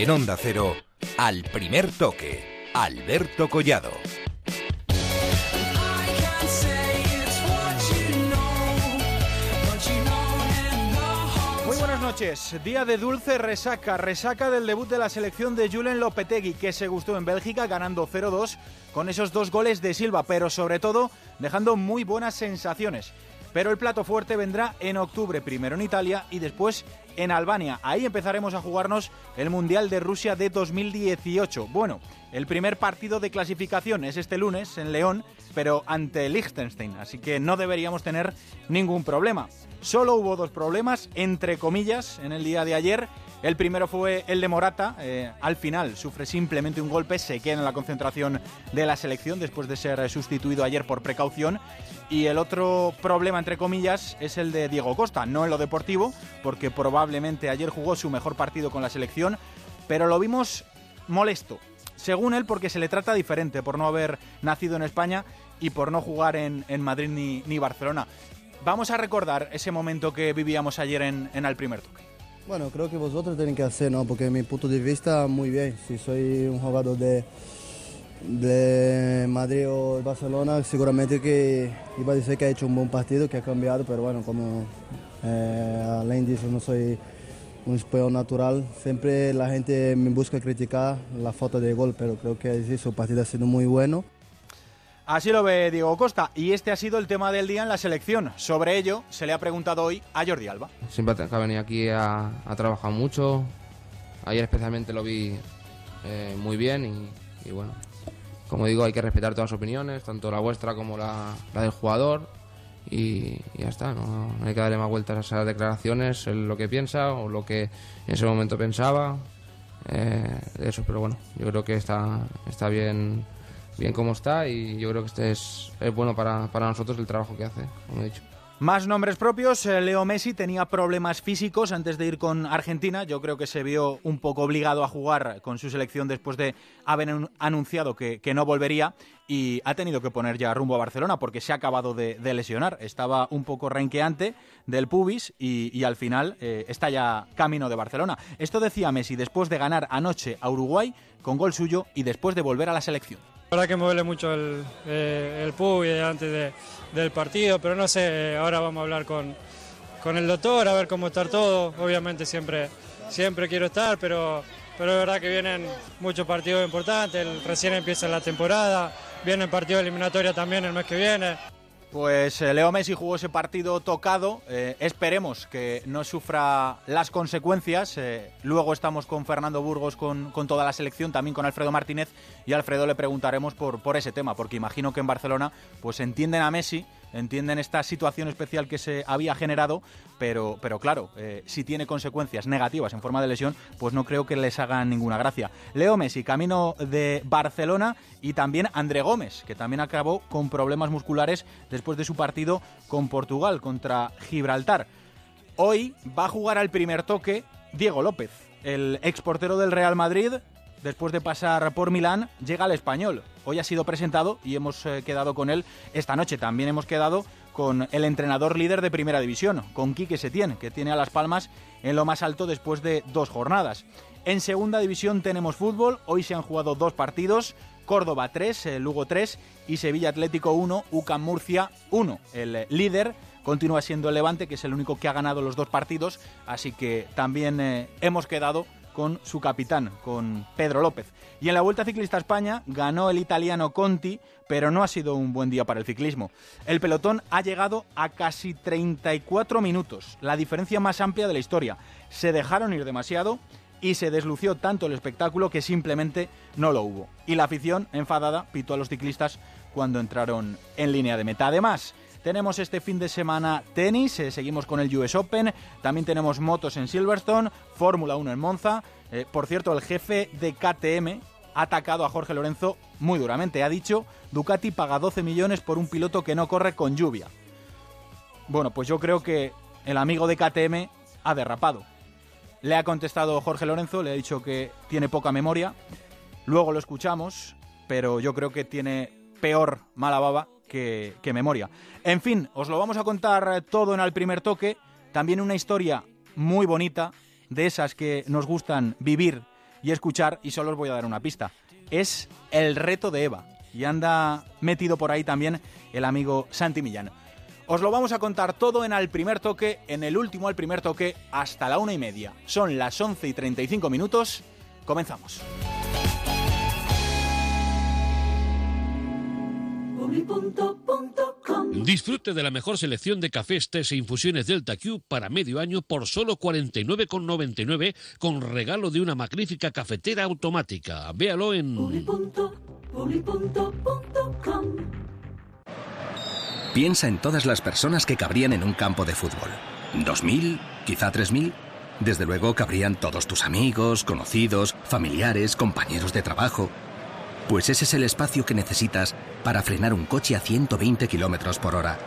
En Onda Cero, al primer toque, Alberto Collado. Muy buenas noches. Día de dulce resaca. Resaca del debut de la selección de Julen Lopetegui, que se gustó en Bélgica ganando 0-2 con esos dos goles de Silva, pero sobre todo dejando muy buenas sensaciones. Pero el plato fuerte vendrá en octubre, primero en Italia y después en Albania. Ahí empezaremos a jugarnos el Mundial de Rusia de 2018. Bueno, el primer partido de clasificación es este lunes en León, pero ante Liechtenstein, así que no deberíamos tener ningún problema. Solo hubo dos problemas, entre comillas, en el día de ayer. El primero fue el de Morata. eh, al final sufre simplemente un golpe, se queda en la concentración de la selección después de ser eh, sustituido ayer por precaución. Y el otro problema, entre comillas, es el de Diego Costa, no en lo deportivo, porque probablemente ayer jugó su mejor partido con la selección, pero lo vimos molesto. Según él, porque se le trata diferente por no haber nacido en España y por no jugar en, Madrid ni, ni Barcelona. Vamos a recordar ese momento que vivíamos ayer en, en Al Primer Toque. Bueno, creo que vosotros tienen que hacer, ¿no? Porque mi punto de vista, muy bien. Si soy un jugador de, de Madrid o Barcelona, seguramente que iba a decir que ha hecho un buen partido, que ha cambiado, pero bueno, como eh, além de eso no soy un español natural, siempre la gente me busca criticar la falta de gol, pero creo que sí, su partido ha sido muy bueno. Así lo ve Diego Costa y este ha sido el tema del día en la selección. Sobre ello se le ha preguntado hoy a Jordi Alba. Siempre ha venido aquí a, a trabajar mucho. Ayer especialmente lo vi eh, muy bien y, y bueno, como digo, hay que respetar todas las opiniones, tanto la vuestra como la, la del jugador. Y, y ya está, no, no hay que darle más vueltas a esas declaraciones, lo que piensa o lo que en ese momento pensaba. eh, eso, pero bueno, yo creo que está, está bien, bien como está y yo creo que este es, es bueno para, para nosotros el trabajo que hace, como he dicho. Más nombres propios, eh, Leo Messi tenía problemas físicos antes de ir con Argentina, yo creo que se vio un poco obligado a jugar con su selección después de haber anun- anunciado que, que no volvería y ha tenido que poner ya rumbo a Barcelona porque se ha acabado de, de lesionar, estaba un poco renqueante del pubis y, y al final eh, está ya camino de Barcelona. Esto decía Messi después de ganar anoche a Uruguay con gol suyo y después de volver a la selección. La verdad que me duele mucho el, eh, el pubis antes de- del partido, pero no sé, eh, ahora vamos a hablar con, con el doctor, a ver cómo está todo. Obviamente siempre, siempre quiero estar, pero, pero es verdad que vienen muchos partidos importantes, recién empieza la temporada, viene el partido de eliminatoria también el mes que viene. Pues eh, Leo Messi jugó ese partido tocado. eh, esperemos que no sufra las consecuencias. eh, luego estamos con Fernando Burgos, con, toda la selección, también con Alfredo Martínez. Y a Alfredo le preguntaremos por, por ese tema, porque imagino que en Barcelona pues entienden a Messi, entienden esta situación especial que se había generado, pero, pero claro, eh, si tiene consecuencias negativas en forma de lesión, pues no creo que les hagan ninguna gracia. Leo Messi, camino de Barcelona y también André Gómez, que también acabó con problemas musculares después de su partido con Portugal contra Gibraltar. Hoy va a jugar al primer toque Diego López, el exportero del Real Madrid. Después de pasar por Milán, llega al español. Hoy ha sido presentado y hemos eh, quedado con él esta noche. También hemos quedado con el entrenador líder de Primera División, con Quique Setién, que tiene a Las Palmas en lo más alto después de dos jornadas. En Segunda División tenemos fútbol. Hoy se han jugado dos partidos. Córdoba 3, eh, Lugo 3 y Sevilla Atlético 1, UCAM Murcia 1. El eh, líder continúa siendo el Levante, que es el único que ha ganado los dos partidos, así que también hemos quedado con su capitán, con Pedro López. Y en la Vuelta Ciclista a España ganó el italiano Conti, pero no ha sido un buen día para el ciclismo. El pelotón ha llegado a casi 34 minutos, la diferencia más amplia de la historia. Se dejaron ir demasiado y se deslució tanto el espectáculo que simplemente no lo hubo. Y la afición, enfadada, pitó a los ciclistas cuando entraron en línea de meta. Además, tenemos este fin de semana tenis, eh, seguimos con el US Open, también tenemos motos en Silverstone, Fórmula 1 en Monza. Eh, por cierto, el jefe de KTM ha atacado a Jorge Lorenzo muy duramente. Ha dicho, Ducati paga 12 millones por un piloto que no corre con lluvia. Bueno, pues yo creo que el amigo de KTM ha derrapado. Le ha contestado Jorge Lorenzo, le ha dicho que tiene poca memoria. Luego lo escuchamos, pero yo creo que tiene peor mala baba que, memoria. En fin, os lo vamos a contar todo en el primer toque. También una historia muy bonita, de esas que nos gustan vivir y escuchar, y solo os voy a dar una pista. Es el reto de Eva. Y anda metido por ahí también el amigo Santi Millán. Os lo vamos a contar todo en Al Primer Toque, en el último Al Primer Toque, hasta la una y media. Son las 11 y 35 minutos. Comenzamos. Disfrute de la mejor selección de cafés, tés e infusiones Delta Q para medio año por solo 49,99 con regalo de una magnífica cafetera automática. Véalo en Piensa en todas las personas que cabrían en un campo de fútbol. ¿Dos mil? ¿Quizá tres mil? Desde luego cabrían todos tus amigos, conocidos, familiares, compañeros de trabajo. Pues ese es el espacio que necesitas para frenar un coche a 120 kilómetros por hora.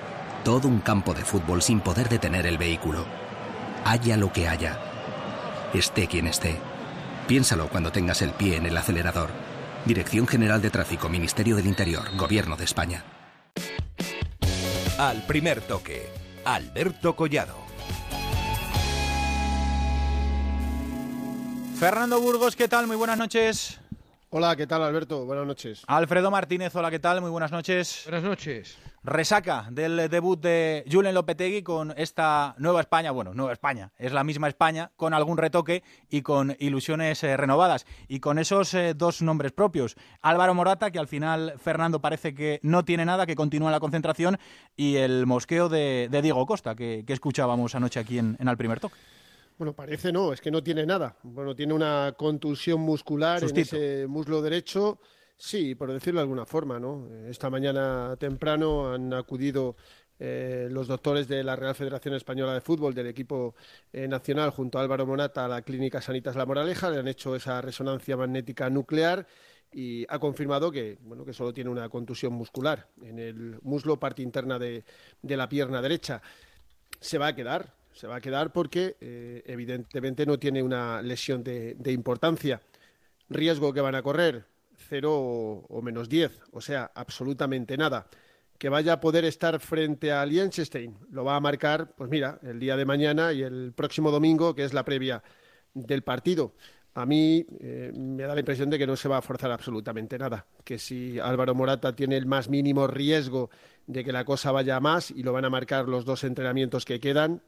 Todo un campo de fútbol sin poder detener el vehículo. Haya lo que haya. Esté quien esté. Piénsalo cuando tengas el pie en el acelerador. Dirección General de Tráfico, Ministerio del Interior, Gobierno de España. Al primer toque, Alberto Collado. Fernando Burgos, ¿qué tal? Muy buenas noches. Hola, ¿qué tal Alberto? Buenas noches. Alfredo Martínez, hola, ¿qué tal? Muy buenas noches. Buenas noches. Resaca del debut de Julen Lopetegui con esta nueva España, bueno, nueva España, es la misma España, con algún retoque y con ilusiones eh, renovadas. Y con esos eh, dos nombres propios, Álvaro Morata, que al final Fernando parece que no tiene nada, que continúa en la concentración, y el mosqueo de, Diego Costa, que, escuchábamos anoche aquí en, en el primer toque. Bueno, parece no, es que no tiene nada. Bueno, tiene una contusión muscular en ese muslo derecho. Sí, por decirlo de alguna forma, ¿no? Esta mañana temprano han acudido eh, los doctores de la Real Federación Española de Fútbol, del equipo eh, nacional, junto a Álvaro Monata, a la Clínica Sanitas La Moraleja, le han hecho esa resonancia magnética nuclear y ha confirmado que, bueno, que solo tiene una contusión muscular en el muslo, parte interna de la pierna derecha. Se va a quedar, se va a quedar porque eh, evidentemente no tiene una lesión de, importancia. Riesgo que van a correr, cero o, menos diez, o sea, absolutamente nada. Que vaya a poder estar frente a Liechtenstein, lo va a marcar, pues mira, el día de mañana y el próximo domingo, que es la previa del partido. A mí eh, me da la impresión de que no se va a forzar absolutamente nada, que si Álvaro Morata tiene el más mínimo riesgo de que la cosa vaya a más y lo van a marcar los dos entrenamientos que quedan,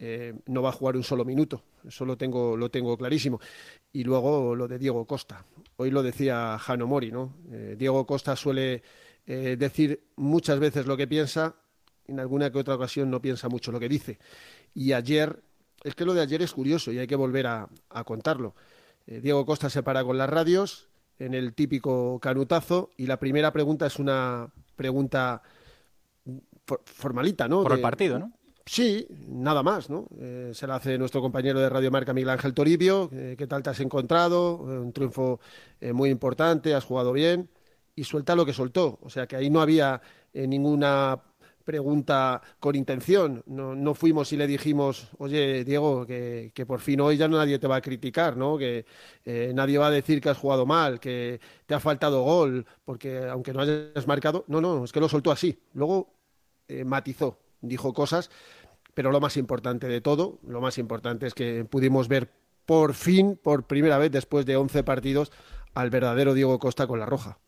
eh, no va a jugar un solo minuto. Eso lo tengo, lo tengo clarísimo. Y luego lo de Diego Costa. Hoy lo decía Jano Mori, ¿no? Eh, Diego Costa suele eh, decir muchas veces lo que piensa, en alguna que otra ocasión no piensa mucho lo que dice. Y ayer, es que lo de ayer es curioso y hay que volver a, contarlo. Diego Costa se para con las radios en el típico canutazo y la primera pregunta es una pregunta formalita, ¿no? Por el partido, ¿no? Sí, nada más, ¿no? Eh, se la hace nuestro compañero de Radio Marca, Miguel Ángel Toribio. Eh, ¿Qué tal te has encontrado? Eh, un triunfo muy importante, has jugado bien. Y suelta lo que soltó. O sea que ahí no había ninguna pregunta con intención. No, fuimos y le dijimos, oye, Diego, que, que, por fin hoy ya nadie te va a criticar, ¿no? Que nadie va a decir que has jugado mal, que te ha faltado gol, porque aunque no hayas marcado. No, no, es que lo soltó así. Luego matizó, dijo cosas pero lo más importante de todo, lo más importante es que pudimos ver por fin, por primera vez después de 11 partidos, al verdadero Diego Costa con la roja.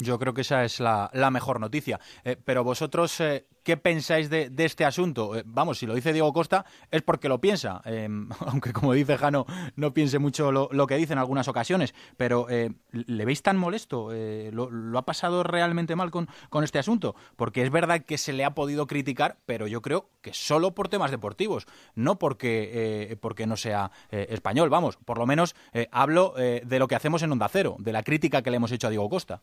Yo creo que esa es la, mejor noticia. Eh, pero vosotros, eh, ¿qué pensáis de, este asunto? Eh, vamos, si lo dice Diego Costa es porque lo piensa, aunque como dice Jano, no piense mucho lo, que dice en algunas ocasiones. Pero ¿le veis tan molesto? Lo, ha pasado realmente mal con, con este asunto? Porque es verdad que se le ha podido criticar, pero yo creo que solo por temas deportivos, no porque, porque no sea español. Vamos, por lo menos hablo de lo que hacemos en Onda Cero, de la crítica que le hemos hecho a Diego Costa.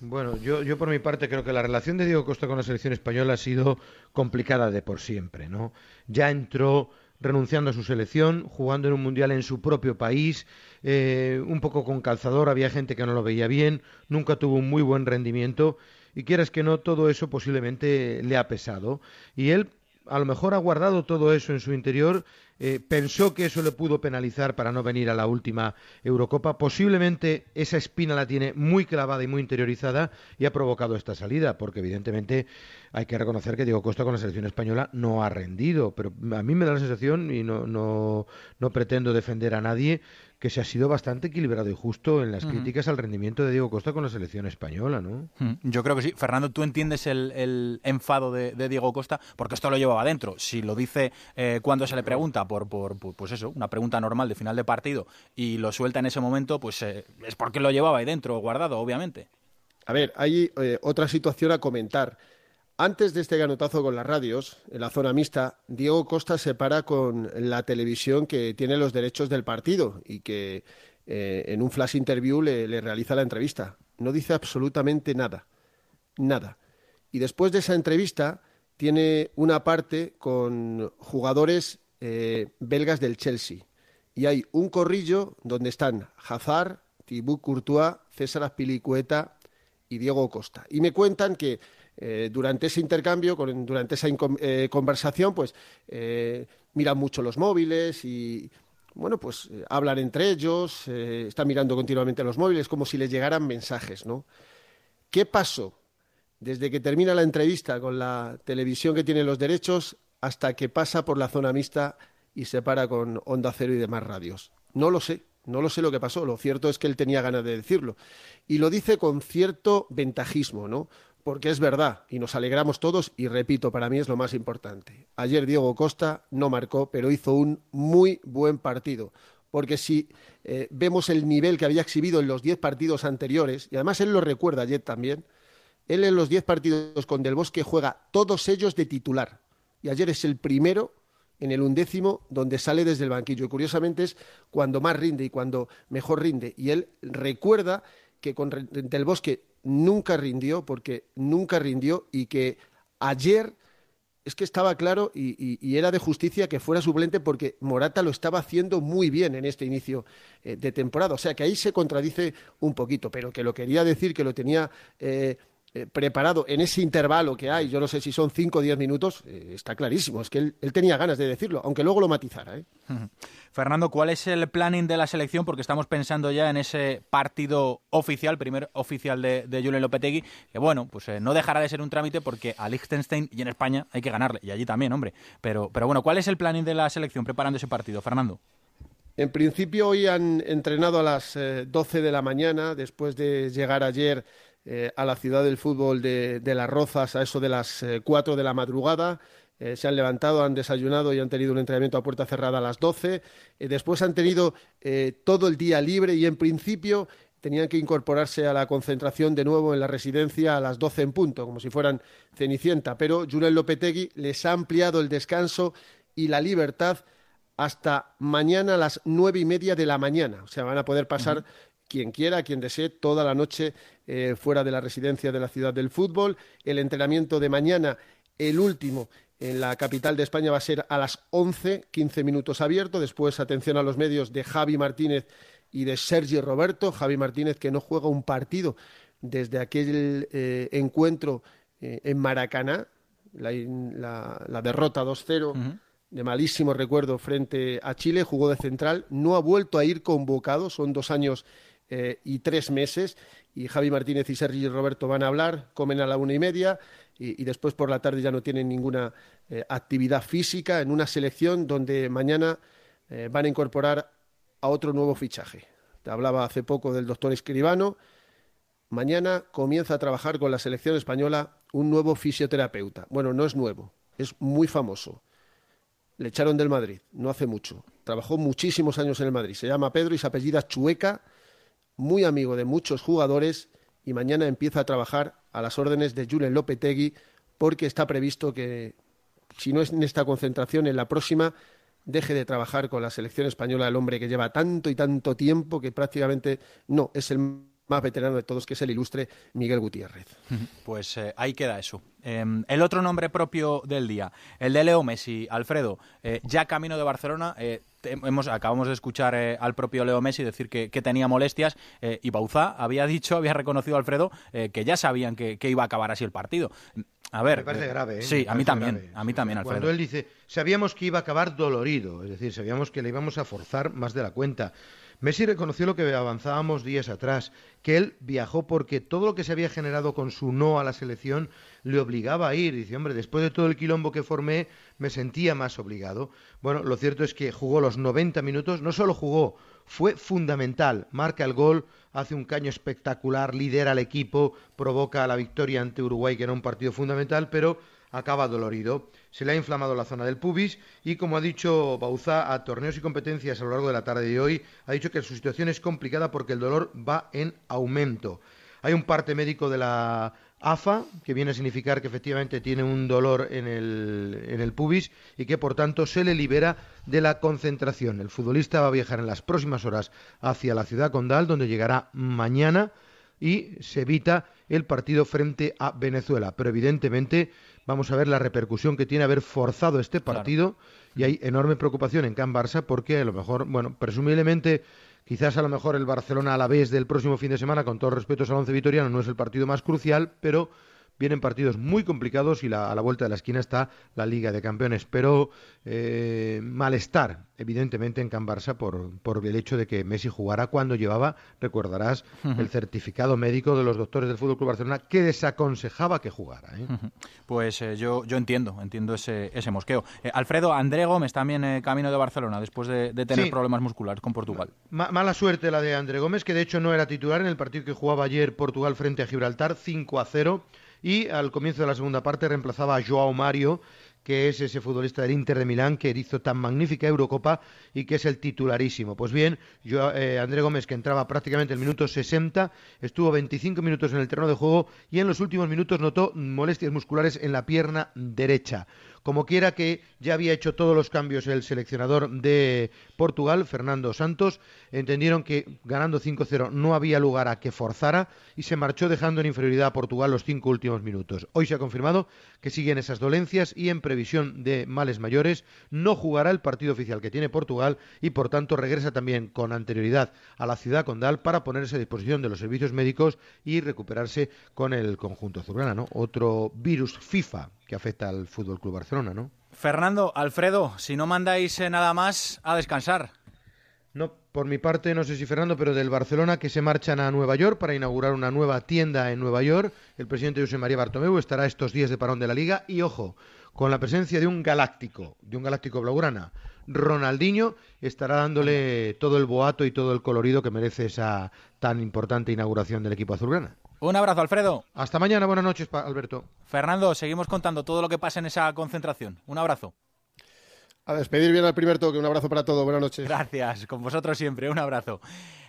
Bueno, yo, yo por mi parte creo que la relación de Diego Costa con la selección española ha sido complicada de por siempre, ¿no? Ya entró renunciando a su selección, jugando en un mundial en su propio país, eh, un poco con calzador, había gente que no lo veía bien, nunca tuvo un muy buen rendimiento y quieras que no, todo eso posiblemente le ha pesado. Y él a lo mejor ha guardado todo eso en su interior eh, pensó que eso le pudo penalizar para no venir a la última Eurocopa. Posiblemente esa espina la tiene muy clavada y muy interiorizada y ha provocado esta salida, porque evidentemente hay que reconocer que Diego Costa con la selección española no ha rendido. Pero a mí me da la sensación, y no, no, no pretendo defender a nadie, que se ha sido bastante equilibrado y justo en las críticas al rendimiento de Diego Costa con la selección española, ¿no? Yo creo que sí. Fernando, ¿tú entiendes el, enfado de, Diego Costa? Porque esto lo llevaba adentro. Si lo dice eh, cuando se le pregunta por, por, pues eso, una pregunta normal de final de partido y lo suelta en ese momento, pues eh, es porque lo llevaba ahí dentro, guardado, obviamente. A ver, hay eh, otra situación a comentar. Antes de este ganotazo con las radios, en la zona mixta, Diego Costa se para con la televisión que tiene los derechos del partido y que eh, en un flash interview le, realiza la entrevista. No dice absolutamente nada. Nada. Y después de esa entrevista tiene una parte con jugadores eh, belgas del Chelsea. Y hay un corrillo donde están Hazard, Thibaut Courtois, César Azpilicueta y Diego Costa. Y me cuentan que eh, durante ese intercambio, durante esa eh, conversación, pues miran mucho los móviles y, bueno, pues hablan entre ellos, están mirando continuamente los móviles como si les llegaran mensajes, ¿no? ¿Qué pasó desde que termina la entrevista con la televisión que tiene los derechos hasta que pasa por la zona mixta y se para con Onda Cero y demás radios? No lo sé, no lo sé lo que pasó, lo cierto es que él tenía ganas de decirlo. Y lo dice con cierto ventajismo, ¿no? porque es verdad y nos alegramos todos y repito, para mí es lo más importante. Ayer Diego Costa no marcó, pero hizo un muy buen partido. Porque si eh, vemos el nivel que había exhibido en los diez partidos anteriores, y además él lo recuerda ayer también, él en los diez partidos con Del Bosque juega todos ellos de titular. Y ayer es el primero en el undécimo donde sale desde el banquillo. Y curiosamente es cuando más rinde y cuando mejor rinde. Y él recuerda que con Del Bosque nunca rindió, porque nunca rindió y que ayer es que estaba claro y, era de justicia que fuera suplente porque Morata lo estaba haciendo muy bien en este inicio eh, de temporada. O sea que ahí se contradice un poquito, pero que lo quería decir, que lo tenía eh, eh, preparado en ese intervalo que hay, yo no sé si son 5 o 10 minutos, eh, está clarísimo. Es que él, tenía ganas de decirlo, aunque luego lo matizara. ¿eh? Fernando, ¿cuál es el planning de la selección? Porque estamos pensando ya en ese partido oficial, primer oficial de, de Julen Lopetegui, que bueno, pues no dejará de ser un trámite porque a Liechtenstein y en España hay que ganarle, y allí también, hombre. Pero, pero bueno, ¿cuál es el planning de la selección preparando ese partido, Fernando? En principio hoy han entrenado a las 12 de la mañana, después de llegar ayer eh, a la ciudad del fútbol de, Las Rozas a eso de las eh, cuatro de la madrugada. Eh, se han levantado, han desayunado y han tenido un entrenamiento a puerta cerrada a las doce. después han tenido todo el día libre y en principio tenían que incorporarse a la concentración de nuevo en la residencia a las doce en punto, como si fueran Cenicienta. Pero Julen Lopetegui les ha ampliado el descanso y la libertad hasta mañana a las nueve y media de la mañana. O sea, van a poder pasar quien quiera, quien desee, toda la noche eh, fuera de la residencia de la ciudad del fútbol. El entrenamiento de mañana, el último en la capital de España, va a ser a las 11, 15 minutos abierto. Después, atención a los medios de Javi Martínez y de Sergi Roberto. Javi Martínez que no juega un partido desde aquel eh, encuentro eh, en Maracaná, la, derrota 2-0. de malísimo recuerdo frente a Chile, jugó de central, no ha vuelto a ir convocado, son dos años eh, y tres meses. Y Javi Martínez y Sergi Roberto van a hablar, comen a la una y media y, después por la tarde ya no tienen ninguna eh, actividad física en una selección donde mañana eh, van a incorporar a otro nuevo fichaje. Te hablaba hace poco del doctor Escribano. Mañana comienza a trabajar con la selección española un nuevo fisioterapeuta. Bueno, no es nuevo, es muy famoso. Le echaron del Madrid, no hace mucho. Trabajó muchísimos años en el Madrid. Se llama Pedro y se apellida Chueca muy amigo de muchos jugadores y mañana empieza a trabajar a las órdenes de Julen Lopetegui porque está previsto que, si no es en esta concentración, en la próxima deje de trabajar con la selección española el hombre que lleva tanto y tanto tiempo que prácticamente no es el más veterano de todos, que es el ilustre Miguel Gutiérrez. Pues eh, ahí queda eso. Em, el otro nombre propio del día, el de Leo Messi, Alfredo, eh, ya camino de Barcelona. Eh, hemos, acabamos de escuchar eh, al propio Leo Messi decir que, tenía molestias eh, y Bauzá había dicho, había reconocido a Alfredo que ya sabían que, iba a acabar así el partido. A ver. Me parece grave. Sí, a mí también. A mí también, Alfredo. Cuando él dice, sabíamos que iba a acabar dolorido, es decir, sabíamos que le íbamos a forzar más de la cuenta. Messi reconoció lo que avanzábamos días atrás, que él viajó porque todo lo que se había generado con su no a la selección le obligaba a ir. Dice, hombre, después de todo el quilombo que formé, me sentía más obligado. Bueno, lo cierto es que jugó los 90 minutos, no solo jugó, fue fundamental. Marca el gol, hace un caño espectacular, lidera al equipo, provoca la victoria ante Uruguay, que era un partido fundamental, pero acaba dolorido. Se le ha inflamado la zona del pubis y, como ha dicho Bauzá a torneos y competencias a lo largo de la tarde de hoy, ha dicho que su situación es complicada porque el dolor va en aumento. Hay un parte médico de la AFA, que viene a significar que efectivamente tiene un dolor en el, en el pubis y que por tanto se le libera de la concentración. El futbolista va a viajar en las próximas horas hacia la ciudad condal, donde llegará mañana y se evita el partido frente a Venezuela. Pero evidentemente vamos a ver la repercusión que tiene haber forzado este partido y hay enorme preocupación en Can Barça porque a lo mejor, bueno, presumiblemente quizás a lo mejor el Barcelona a la vez del próximo fin de semana, con todo respeto al once vitoriano, no es el partido más crucial, pero vienen partidos muy complicados y a la vuelta de la esquina está la Liga de Campeones. Pero eh, malestar, evidentemente, en Can Barça por, por, el hecho de que Messi jugara cuando llevaba, recordarás, el certificado médico de los doctores del Fútbol Club Barcelona que desaconsejaba que jugara. ¿eh? Pues eh, yo, yo entiendo, entiendo ese, ese mosqueo. Alfredo, André Gómez también camino de Barcelona después de, tener problemas musculares con Portugal. mala suerte la de André Gómez, que de hecho no era titular en el partido que jugaba ayer Portugal frente a Gibraltar, 5 a 0 y al comienzo de la segunda parte reemplazaba a Joao Mario que es ese futbolista del Inter de Milán que hizo tan magnífica Eurocopa y que es el titularísimo. Pues bien, yo, eh, André Gómez, que entraba prácticamente el minuto 60, estuvo 25 minutos en el terreno de juego y en los últimos minutos notó molestias musculares en la pierna derecha. Como quiera que ya había hecho todos los cambios el seleccionador de Portugal, Fernando Santos, entendieron que ganando 5-0 no había lugar a que forzara y se marchó dejando en inferioridad a Portugal los cinco últimos minutos. Hoy se ha confirmado que siguen esas dolencias y en previsión de males mayores no jugará el partido oficial que tiene Portugal y por tanto regresa también con anterioridad a la ciudad condal para ponerse a disposición de los servicios médicos y recuperarse con el conjunto azulgrana, ¿no? Otro virus FIFA que afecta al Fútbol Club Barcelona, ¿no? Fernando, Alfredo, si no mandáis eh, nada más, a descansar. No, por mi parte, no sé si Fernando, pero del Barcelona que se marchan a Nueva York para inaugurar una nueva tienda en Nueva York. El presidente José María Bartomeu estará estos días de parón de la liga y, ojo, con la presencia de un galáctico, de un galáctico blaugrana. Ronaldinho estará dándole todo el boato y todo el colorido que merece esa tan importante inauguración del equipo azulgrana. Un abrazo, Alfredo. Hasta mañana, buenas noches, Alberto. Fernando, seguimos contando todo lo que pasa en esa concentración. Un abrazo. A despedir bien al primer toque. Un abrazo para todos. Buenas noches. Gracias. Con vosotros siempre. Un abrazo.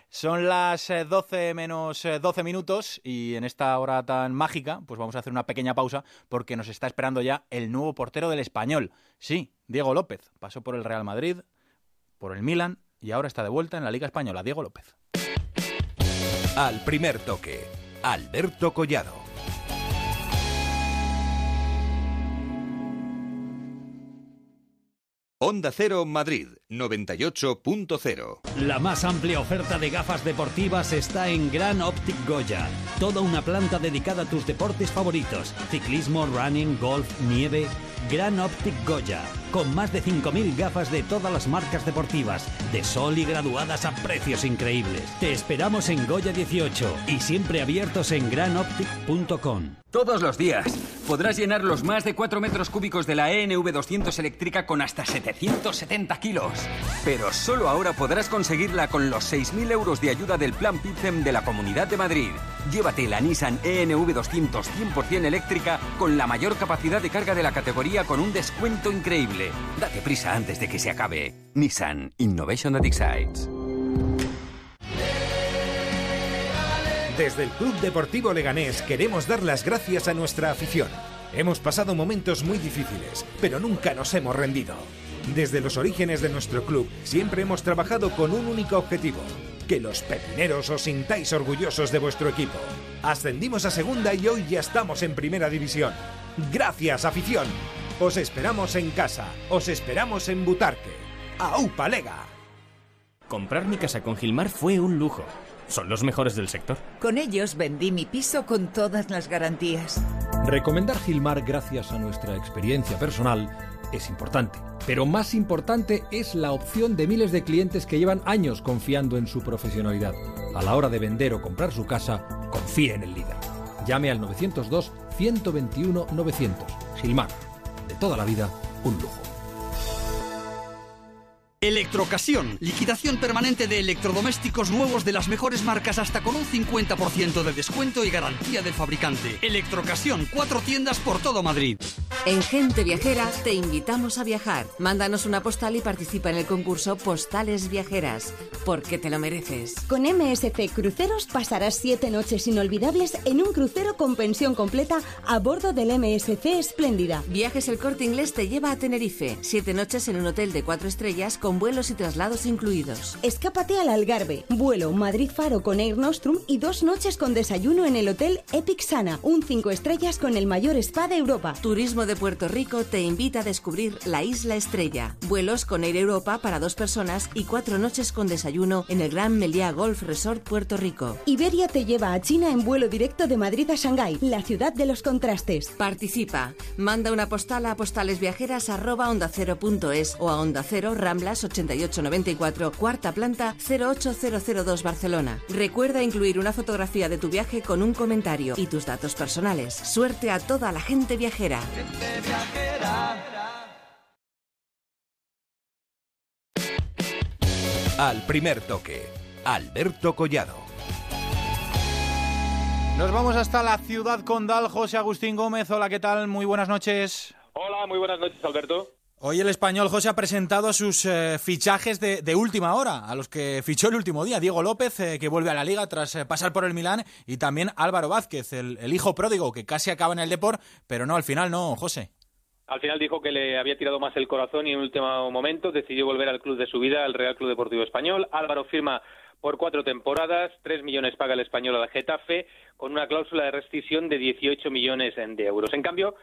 Son las 12 eh, menos 12 eh, minutos y en esta hora tan mágica, pues vamos a hacer una pequeña pausa porque nos está esperando ya el nuevo portero del español. Sí, Diego López. Pasó por el Real Madrid, por el Milan y ahora está de vuelta en la Liga Española. Diego López. Al primer toque Alberto Collado. Onda Cero Madrid 98.0. La más amplia oferta de gafas deportivas está en Gran Optic Goya. Toda una planta dedicada a tus deportes favoritos: ciclismo, running, golf, nieve. Gran Optic Goya, con más de 5.000 gafas de todas las marcas deportivas, de sol y graduadas a precios increíbles. Te esperamos en Goya 18 y siempre abiertos en granoptic.com. Todos los días podrás llenar los más de 4 metros cúbicos de la ENV 200 eléctrica con hasta 770 kilos. Pero solo ahora podrás conseguirla con los 6.000 euros de ayuda del Plan PITCEM de la Comunidad de Madrid. Llévate la Nissan ENV 200 100% eléctrica con la mayor capacidad de carga de la categoría con un descuento increíble. Date prisa antes de que se acabe. Nissan Innovation that excites. Desde el Club Deportivo Leganés queremos dar las gracias a nuestra afición. Hemos pasado momentos muy difíciles, pero nunca nos hemos rendido. Desde los orígenes de nuestro club siempre hemos trabajado con un único objetivo, que los pepineros os sintáis orgullosos de vuestro equipo. Ascendimos a segunda y hoy ya estamos en primera división. Gracias, afición. Os esperamos en casa, os esperamos en Butarque. ¡Aupa Lega! Comprar mi casa con Gilmar fue un lujo. Son los mejores del sector. Con ellos vendí mi piso con todas las garantías. Recomendar Gilmar gracias a nuestra experiencia personal es importante. Pero más importante es la opción de miles de clientes que llevan años confiando en su profesionalidad. A la hora de vender o comprar su casa, confíe en el líder. Llame al 902 121 900. Gilmar. Toda la vida, un lujo. Electrocasión, liquidación permanente de electrodomésticos nuevos de las mejores marcas hasta con un 50% de descuento y garantía del fabricante. Electrocasión, cuatro tiendas por todo Madrid. En Gente Viajera te invitamos a viajar. Mándanos una postal y participa en el concurso Postales Viajeras, porque te lo mereces. Con MSC Cruceros pasarás siete noches inolvidables en un crucero con pensión completa a bordo del MSC Espléndida. Viajes El Corte Inglés te lleva a Tenerife, siete noches en un hotel de cuatro estrellas con vuelos y traslados incluidos. Escápate al Algarve, vuelo Madrid-Faro con Air Nostrum y dos noches con desayuno en el hotel Epic Sana, un cinco estrellas con el mayor spa de Europa. Turismo de Puerto Rico te invita a descubrir la Isla Estrella. Vuelos con Air Europa para dos personas y cuatro noches con desayuno en el Gran Meliá Golf Resort Puerto Rico. Iberia te lleva a China en vuelo directo de Madrid a Shanghái, la ciudad de los contrastes. Participa. Manda una postal a postalesviajeras@ondacero.es o a Onda Cero Ramblas 8894, cuarta planta 08002 Barcelona. Recuerda incluir una fotografía de tu viaje con un comentario y tus datos personales. Suerte a toda la gente viajera. Al primer toque, Alberto Collado. Nos vamos hasta la ciudad condal. José Agustín Gómez, hola, ¿qué tal? Muy buenas noches. Hola, muy buenas noches, Alberto. Hoy el español José ha presentado sus eh, fichajes de, última hora, a los que fichó el último día. Diego López, eh, que vuelve a la liga tras eh, pasar por el Milán, y también Álvaro Vázquez, el, hijo pródigo, que casi acaba en el Deport, pero no, al final no, José. Al final dijo que le había tirado más el corazón y en último momento decidió volver al club de su vida, al Real Club Deportivo Español. Álvaro firma por cuatro temporadas, tres millones paga el español a la Getafe, con una cláusula de rescisión de 18 millones de euros. En cambio,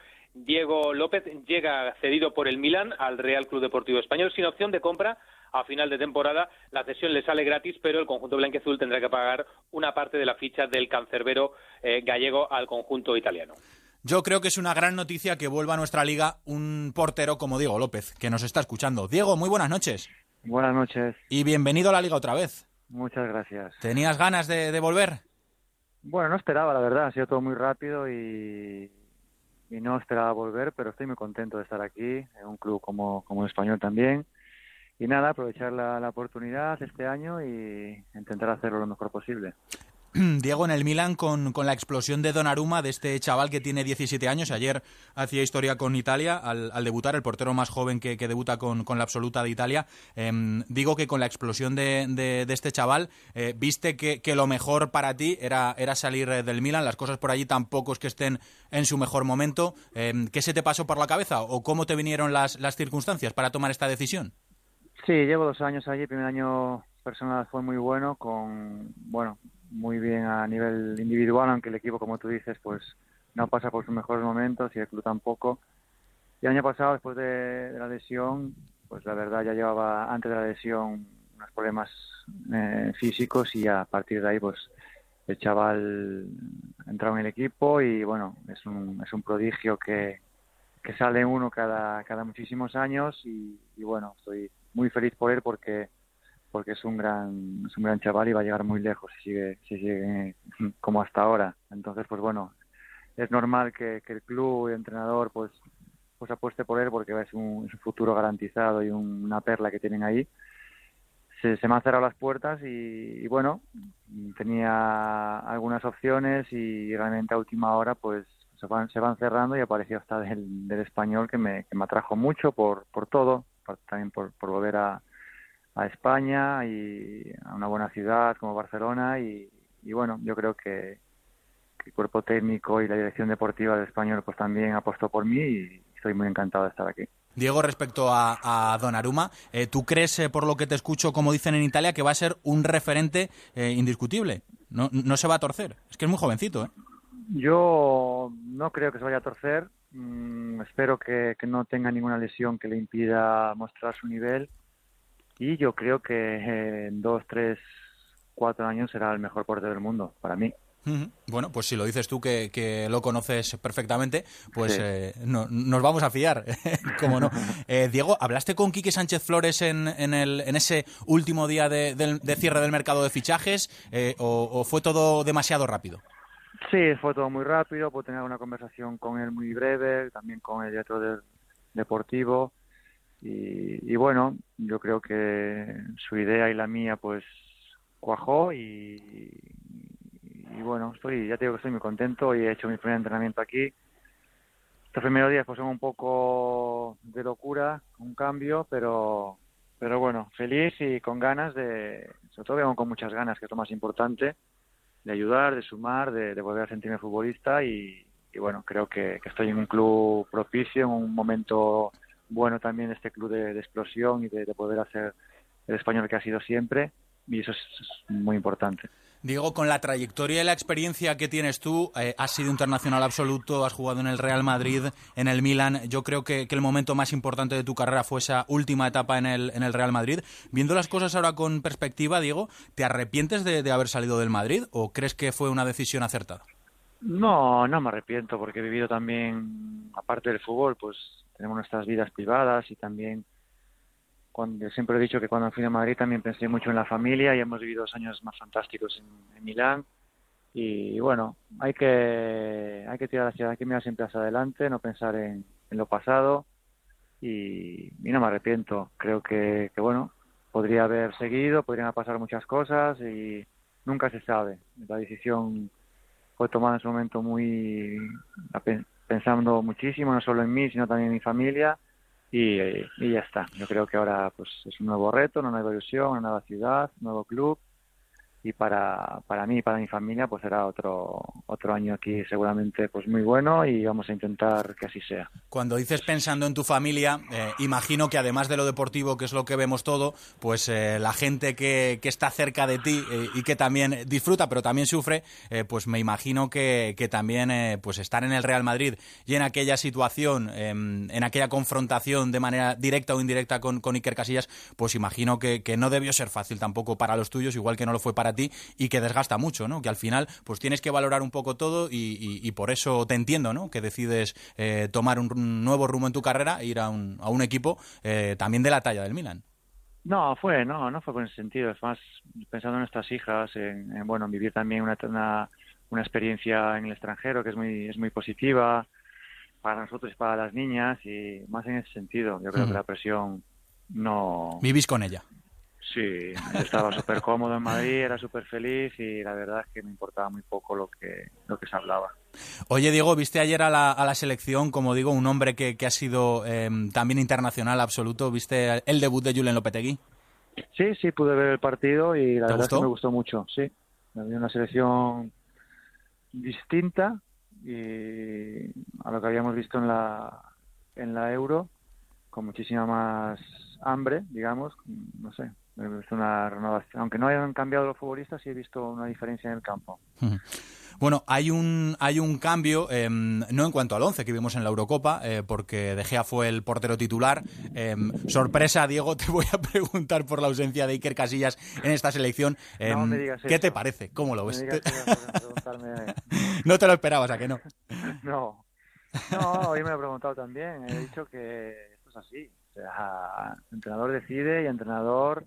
Diego López llega cedido por el Milán al Real Club Deportivo Español sin opción de compra a final de temporada. La cesión le sale gratis, pero el conjunto blanqueazul tendrá que pagar una parte de la ficha del cancerbero eh, gallego al conjunto italiano. Yo creo que es una gran noticia que vuelva a nuestra liga un portero como Diego López, que nos está escuchando. Diego, muy buenas noches. Buenas noches. Y bienvenido a la liga otra vez. Muchas gracias. ¿Tenías ganas de volver? Bueno, no esperaba, la verdad. Ha sido todo muy rápido y, y no esperaba volver, pero estoy muy contento de estar aquí, en un club como, como el español también. Y nada, aprovechar la, la oportunidad este año y intentar hacerlo lo mejor posible. Diego, en el Milan con, con, la explosión de Donnarumma, de este chaval que tiene 17 años. Ayer hacía historia con Italia al, debutar, el portero más joven que, debuta con, la absoluta de Italia. Em, digo que con la explosión de, de, este chaval, eh, viste que, que, lo mejor para ti era, era salir eh, del Milan. Las cosas por allí tampoco es que estén en su mejor momento. Em, ¿Qué se te pasó por la cabeza o cómo te vinieron las, las circunstancias para tomar esta decisión? Sí, llevo dos años allí. Primer año personal fue muy bueno, con bueno muy bien a nivel individual, aunque el equipo, como tú dices, pues no pasa por sus mejores momentos y el club tampoco. Y el año pasado, después de, la lesión, pues la verdad ya llevaba antes de la lesión unos problemas eh, físicos y a partir de ahí, pues el chaval entró en el equipo y bueno, es un, es un prodigio que, que sale uno cada, cada muchísimos años y bueno, estoy muy feliz por él porque porque es un gran es un gran chaval y va a llegar muy lejos si sigue si sigue como hasta ahora. Entonces pues bueno es normal que, el club y el entrenador pues pues apueste por él porque es un, futuro garantizado y una perla que tienen ahí. Se, se me han cerrado las puertas y, bueno tenía algunas opciones y realmente a última hora pues se van, se van cerrando y apareció hasta del, del español que me, que me atrajo mucho por, por todo, también por, por volver a, a España y a una buena ciudad como Barcelona y, bueno, yo creo que, el cuerpo técnico y la dirección deportiva del español pues también apostó por mí y estoy muy encantado de estar aquí. Diego, respecto a, a Donnarumma, eh, ¿tú crees, eh, por lo que te escucho, como dicen en Italia, que va a ser un referente eh, indiscutible? No, no se va a torcer. Es que es muy jovencito, ¿eh? Yo no creo que se vaya a torcer. Mm, espero que, que, no tenga ninguna lesión que le impida mostrar su nivel y yo creo que en dos, tres, cuatro años será el mejor portero del mundo, para mí. Bueno, pues si lo dices tú que, lo conoces perfectamente, pues eh, nos vamos a fiar, como no. Eh, Diego, ¿hablaste con Quique Sánchez Flores en, en, el, en ese último día de, cierre del mercado de fichajes eh, o, fue todo demasiado rápido? Sí, fue todo muy rápido, pude tener una conversación con él muy breve, también con el director del deportivo y, y bueno, yo creo que su idea y la mía pues cuajó y, y bueno, estoy, ya te digo que estoy muy contento y he hecho mi primer entrenamiento aquí. Estos primeros días pues son un poco de locura, un cambio, pero, pero bueno, feliz y con ganas de, sobre todo con muchas ganas, que es lo más importante, de ayudar, de sumar, de, volver a sentirme futbolista y, bueno, creo que, estoy en un club propicio, en un momento bueno también este club de, explosión y de, poder hacer el español que ha sido siempre y eso es muy importante. Diego, con la trayectoria y la experiencia que tienes tú, eh, has sido internacional absoluto, has jugado en el Real Madrid, en el Milan. Yo creo que, el momento más importante de tu carrera fue esa última etapa en el, en el Real Madrid. Viendo las cosas ahora con perspectiva, Diego, ¿te arrepientes de, haber salido del Madrid o crees que fue una decisión acertada? No, no me arrepiento porque he vivido también, aparte del fútbol, pues tenemos nuestras vidas privadas y también cuando, siempre he dicho que cuando fui a Madrid también pensé mucho en la familia y hemos vivido dos años más fantásticos en, Milán. Y, bueno, hay que, hay que tirar hacia, hay que mirar siempre hacia adelante, no pensar en, lo pasado y, no me arrepiento. Creo que, que, bueno, podría haber seguido, podrían pasar muchas cosas y nunca se sabe. La decisión fue tomada en su momento muy pensando muchísimo, no solo en mí, sino también en mi familia y, y, ya está. Yo creo que ahora pues es un nuevo reto, una nueva ilusión, una nueva ciudad, un nuevo club y para, para mí y para mi familia pues será otro otro año aquí seguramente pues muy bueno y vamos a intentar que así sea. Cuando dices pensando en tu familia, eh, imagino que además de lo deportivo, que es lo que vemos todo, pues eh, la gente que, que, está cerca de ti eh, y que también disfruta, pero también sufre, pues me imagino que, que también pues estar en el Real Madrid y en aquella situación, em, en aquella confrontación de manera directa o indirecta con, con Iker Casillas, pues imagino que, que no debió ser fácil tampoco para los tuyos, igual que no lo fue para ti y que desgasta mucho, ¿no? Que al final pues tienes que valorar un poco todo y, por eso te entiendo, ¿no? Que decides eh, tomar un nuevo rumbo en tu carrera e ir a un, a un equipo eh, también de la talla del Milan. No, fue, no, no fue con ese sentido. Es más, pensando en nuestras hijas, en, bueno, en vivir también una, una, una, experiencia en el extranjero que es muy, es muy positiva para nosotros y para las niñas y más en ese sentido. Yo creo que la presión no... Vivís con ella. Sí, estaba súper cómodo en Madrid, era súper feliz y la verdad es que me importaba muy poco lo que, lo que se hablaba. Oye, Diego, viste ayer a la, a la selección, como digo, un hombre que, que ha sido em, también internacional absoluto. ¿Viste el debut de Julen Lopetegui? Sí, sí, pude ver el partido y la verdad es que me gustó mucho, sí. Había una selección distinta y a lo que habíamos visto en la, en la Euro, con muchísima más hambre, digamos, no sé, he visto una renovación. Aunque no hayan cambiado los futbolistas, sí he visto una diferencia en el campo. Bueno, hay un, hay un cambio, em, no en cuanto al 11 que vimos en la Eurocopa, eh, porque De Gea fue el portero titular. Em, sorpresa, Diego, te voy a preguntar por la ausencia de Iker Casillas en esta selección. Em, ¿Qué te parece? ¿Cómo lo ves? no te lo esperabas, ¿a que no? No. No, hoy me lo he preguntado también. He dicho que esto es así. O sea, entrenador decide y entrenador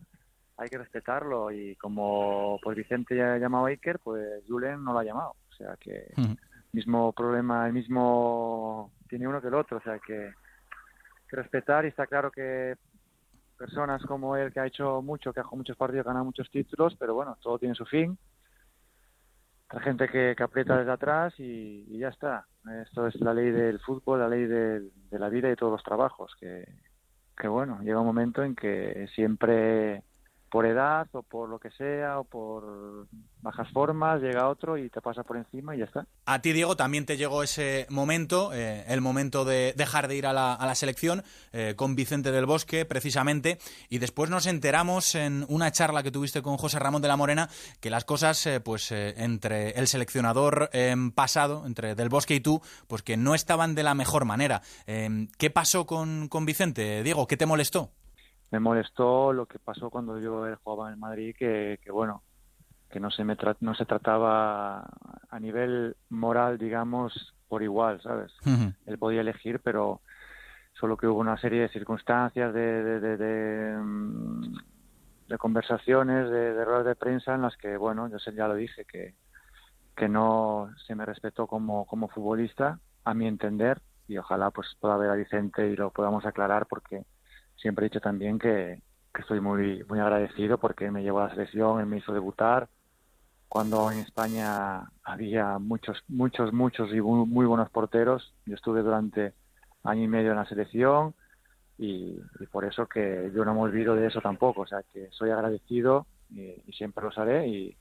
hay que respetarlo y como pues Vicente ya ha llamado a Iker, pues Julen no lo ha llamado. O sea que mismo problema, el mismo tiene uno que el otro, o sea que, que respetar y está claro que personas como él que ha hecho mucho, que ha jugado muchos partidos, ganado muchos títulos, pero bueno, todo tiene su fin. Hay gente que, que aprieta desde atrás y, ya está. Esto es la ley del fútbol, la ley de, de la vida y todos los trabajos, que, que bueno, llega un momento en que siempre por edad o por lo que sea o por bajas formas, llega otro y te pasa por encima y ya está. A ti, Diego, también te llegó ese momento, eh, el momento de dejar de ir a la, a la selección eh, con Vicente del Bosque, precisamente, y después nos enteramos en una charla que tuviste con José Ramón de la Morena que las cosas, eh, pues entre el seleccionador pasado, entre del Bosque y tú, pues que no estaban de la mejor manera. ¿Qué pasó con, con Vicente, Diego? ¿Qué te molestó? Me molestó lo que pasó cuando yo jugaba en Madrid, que, que bueno, que no se, me no se trataba a nivel moral, digamos, por igual, ¿sabes? Él podía elegir, pero solo que hubo una serie de circunstancias, de, de, de, mm, conversaciones, de, errores de prensa en las que, bueno, yo ya lo dije, que, que no se me respetó como, como futbolista, a mi entender, y ojalá pues pueda ver a Vicente y lo podamos aclarar porque siempre he dicho también que, estoy muy muy agradecido porque me llevó a la selección, él me hizo debutar cuando en España había muchos muchos muchos y muy, buenos porteros. Yo estuve durante año y medio en la selección y, por eso que yo no me olvido de eso tampoco, o sea que soy agradecido y, siempre lo haré y,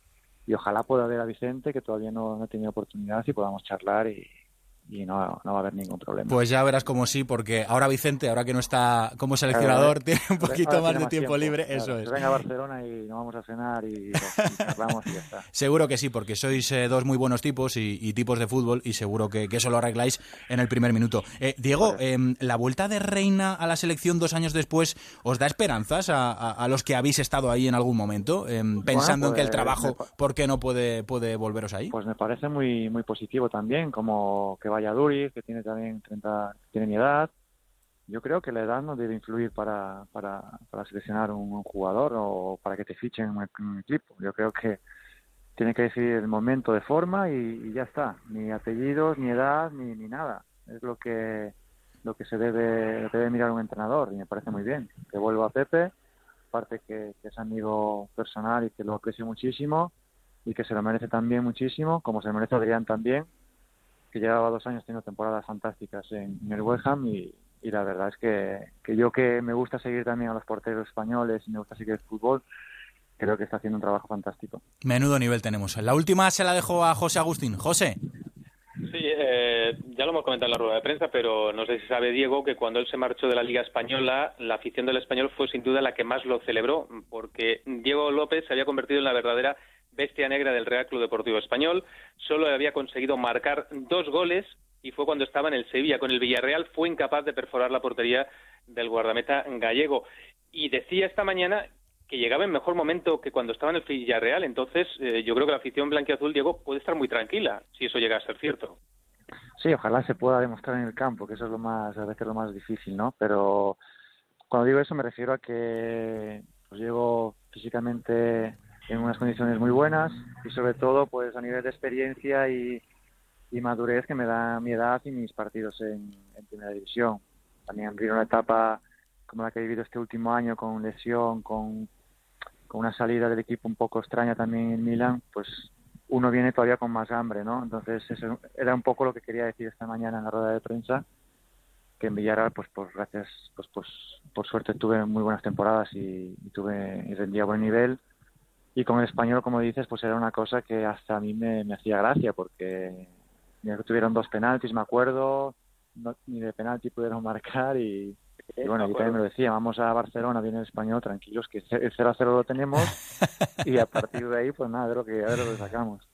ojalá pueda ver a Vicente que todavía no, no he tenido oportunidad y podamos charlar y, y no, no, va a haber ningún problema. Pues ya verás como sí, porque ahora Vicente, ahora que no está como seleccionador, tiene un poquito más de tiempo, libre, eso es. venga a Barcelona y nos vamos a cenar y, charlamos y ya está. Seguro que sí, porque sois eh, dos muy buenos tipos y, tipos de fútbol y seguro que, eso lo arregláis en el primer minuto. Eh, Diego, em, la vuelta de Reina a la selección dos años después, ¿os da esperanzas a, los que habéis estado ahí en algún momento, em, pensando en que el pues, trabajo, ¿por qué no puede, puede volveros ahí? Pues me parece muy, muy positivo también, como que va Valladolid, que tiene también 30, tiene mi edad. Yo creo que la edad no debe influir para, para, para seleccionar un, jugador o para que te fichen en un, equipo. Yo creo que tiene que decir el momento de forma y, ya está. Ni apellidos, ni edad, ni, ni nada. Es lo que lo que se debe, debe mirar un entrenador y me parece muy bien. Que vuelva a Pepe, aparte que, que, es amigo personal y que lo aprecio muchísimo y que se lo merece también muchísimo, como se merece Adrián también, que llevaba dos años teniendo temporadas fantásticas en, el West Ham y, la verdad es que, que, yo que me gusta seguir también a los porteros españoles y me gusta seguir el fútbol, creo que está haciendo un trabajo fantástico. Menudo nivel tenemos. La última se la dejo a José Agustín. José. Sí, eh, ya lo hemos comentado en la rueda de prensa, pero no sé si sabe Diego que cuando él se marchó de la Liga Española, la afición del español fue sin duda la que más lo celebró, porque Diego López se había convertido en la verdadera bestia negra del Real Club Deportivo Español. Solo había conseguido marcar dos goles y fue cuando estaba en el Sevilla. Con el Villarreal fue incapaz de perforar la portería del guardameta gallego. Y decía esta mañana que llegaba en mejor momento que cuando estaba en el Villarreal. Entonces, eh, yo creo que la afición blanquiazul, Diego, puede estar muy tranquila si eso llega a ser cierto. Sí, ojalá se pueda demostrar en el campo, que eso es lo más, a veces lo más difícil, ¿no? Pero cuando digo eso me refiero a que pues llego físicamente en unas condiciones muy buenas y sobre todo pues a nivel de experiencia y, madurez que me da mi edad y mis partidos en, primera división. También abrir una etapa como la que he vivido este último año con lesión, con, con una salida del equipo un poco extraña también en Milan, pues uno viene todavía con más hambre, ¿no? Entonces eso era un poco lo que quería decir esta mañana en la rueda de prensa, que en Villarreal, pues, pues gracias, pues, pues por suerte tuve muy buenas temporadas y, y tuve y rendía buen nivel y con el español, como dices, pues era una cosa que hasta a mí me, hacía gracia, porque tuvieron dos penaltis, me acuerdo, ni de penalti pudieron marcar y, bueno, yo también me lo decía, vamos a Barcelona, viene el español, tranquilos, que el 0 a 0 lo tenemos y a partir de ahí, pues nada, de lo que, a ver lo que sacamos.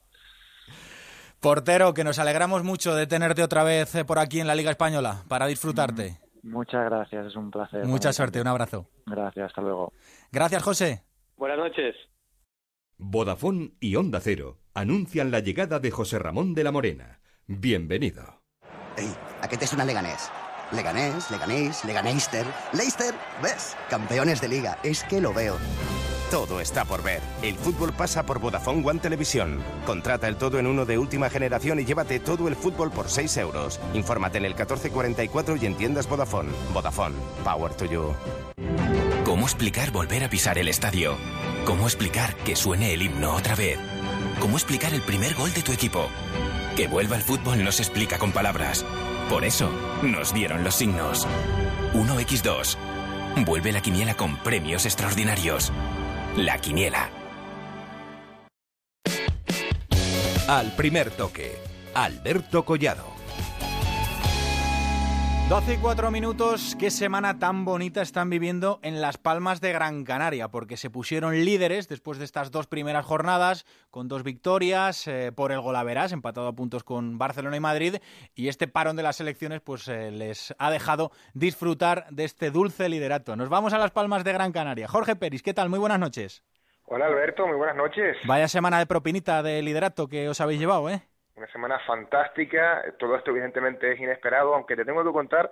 Portero, que nos alegramos mucho de tenerte otra vez eh, por aquí en la Liga Española para disfrutarte. Muchas gracias, es un placer. Mucha suerte, un abrazo. Gracias, hasta luego. Gracias, José. Buenas noches. Vodafone y Onda Cero anuncian la llegada de José Ramón de la Morena. Bienvenido. Ey, ¿a qué te suena Leganés? Leganés, Leganés, Leganeister, Leicester, ¿ves? Campeones de liga, es que lo veo. Todo está por ver. El fútbol pasa por Vodafone One Televisión. Contrata el todo en uno de última generación y llévate todo el fútbol por 6 euros. Infórmate en el 1444 y entiendas Vodafone. Vodafone, power to you. ¿Cómo explicar volver a pisar el estadio? ¿Cómo explicar que suene el himno otra vez? ¿Cómo explicar el primer gol de tu equipo? Que vuelva el fútbol no se explica con palabras. Por eso nos dieron los signos. 1x2. Vuelve la quiniela con premios extraordinarios. La quiniela. Al primer toque. Alberto Collado. 12 y 4 minutos, qué semana tan bonita están viviendo en Las Palmas de Gran Canaria, porque se pusieron líderes después de estas dos primeras jornadas, con dos victorias eh, por el Golaveras, empatado a puntos con Barcelona y Madrid, y este parón de las elecciones pues eh, les ha dejado disfrutar de este dulce liderato. Nos vamos a Las Palmas de Gran Canaria. Jorge Peris, ¿qué tal? Muy buenas noches. Hola Alberto, muy buenas noches. Vaya semana de propinita de liderato que os habéis llevado, ¿eh? Una semana fantástica, todo esto evidentemente es inesperado, aunque te tengo que contar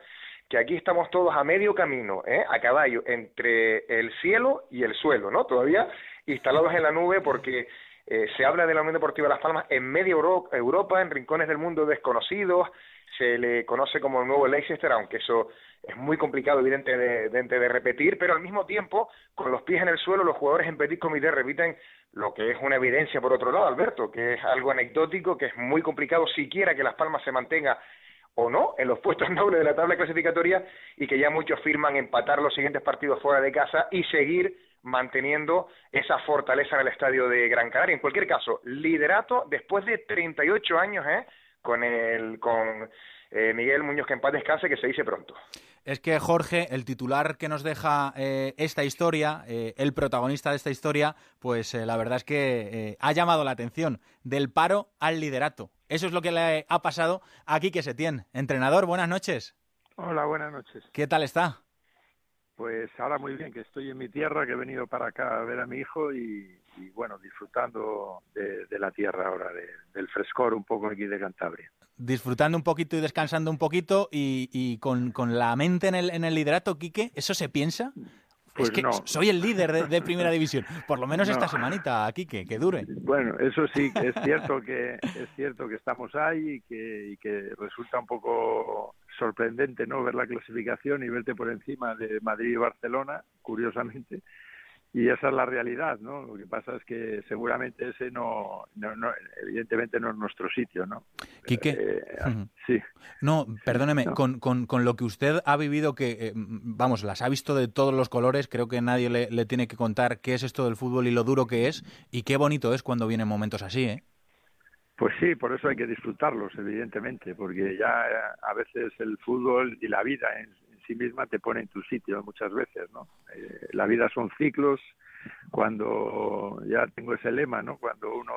que aquí estamos todos a medio camino, ¿eh? a caballo, entre el cielo y el suelo, ¿no? Todavía instalados en la nube porque eh, se habla de la Unión Deportiva Las Palmas en media Europa, en rincones del mundo desconocidos, se le conoce como el nuevo Leicester, aunque eso es muy complicado, evidente, de, de, repetir, pero al mismo tiempo, con los pies en el suelo, los jugadores en Petit Comité repiten lo que es una evidencia por otro lado, Alberto, que es algo anecdótico, que es muy complicado siquiera que Las Palmas se mantenga o no en los puestos nobles de la tabla clasificatoria y que ya muchos firman empatar los siguientes partidos fuera de casa y seguir manteniendo esa fortaleza en el estadio de Gran Canaria. En cualquier caso, liderato después de 38 años, ¿eh? Con el con eh, Miguel Muñoz que en paz descanse, que se dice pronto. Es que Jorge, el titular que nos deja eh, esta historia, eh, el protagonista de esta historia, pues la verdad es que ha llamado la atención del paro al liderato. Eso es lo que le ha pasado aquí que se tiene. Entrenador, buenas noches. Hola, buenas noches. ¿Qué tal está? Pues ahora muy bien, que estoy en mi tierra, que he venido para acá a ver a mi hijo y, bueno, disfrutando de, la tierra ahora, del frescor un poco aquí de Cantabria. Disfrutando un poquito y descansando un poquito y, con, la mente en el, en el liderato, Quique, ¿eso se piensa? Pues es que soy el líder de, Primera División. Por lo menos esta semanita, Quique, que dure. Bueno, eso sí, es cierto que es cierto que estamos ahí y que, y que resulta un poco sorprendente no ver la clasificación y verte por encima de Madrid y Barcelona, curiosamente, y esa es la realidad, ¿no? Lo que pasa es que seguramente ese no, no, evidentemente no es nuestro sitio, ¿no? Quique, eh, sí. No, perdóneme, Con, con, con, lo que usted ha vivido, que, eh, vamos, las ha visto de todos los colores, creo que nadie le, le, tiene que contar qué es esto del fútbol y lo duro que es, y qué bonito es cuando vienen momentos así, ¿eh? Pues sí, por eso hay que disfrutarlos, evidentemente, porque ya eh, a veces el fútbol y la vida en, sí misma te pone en tu sitio muchas veces, ¿no? Eh, la vida son ciclos, cuando ya tengo ese lema, ¿no? Cuando uno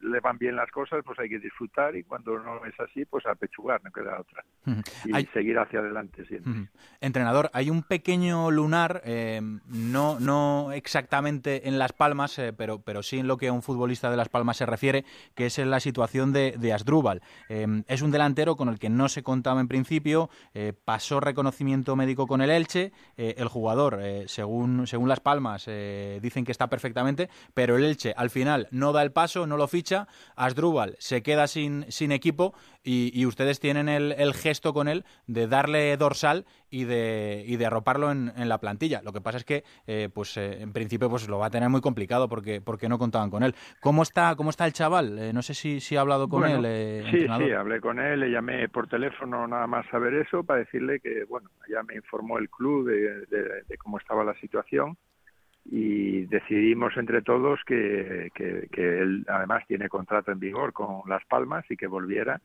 le van bien las cosas, pues hay que disfrutar y cuando no es así, pues apechugar, no queda otra. Y seguir hacia adelante siempre. Entrenador, hay un pequeño lunar, eh, no, no exactamente en Las Palmas, eh, pero, pero sí en lo que a un futbolista de Las Palmas se refiere, que es en la situación de, de Asdrúbal. Eh, es un delantero con el que no se contaba en principio, pasó reconocimiento médico con el Elche, el jugador, según, según Las Palmas, dicen que está perfectamente, pero el Elche al final no da el paso, no lo ficha, Asdrúbal se queda sin, sin equipo y, ustedes tienen el, el, gesto con él de darle dorsal y de, y de arroparlo en, en la plantilla. Lo que pasa es que, eh, pues eh, en principio, pues lo va a tener muy complicado porque, porque no contaban con él. ¿Cómo está, cómo está el chaval? Eh, no sé si, si ha hablado con él. sí, sí, hablé con él, le llamé por teléfono nada más saber eso para decirle que, bueno, ya me informó el club de, de cómo estaba la situación y decidimos entre todos que, que, él además tiene contrato en vigor con Las Palmas y que volviera.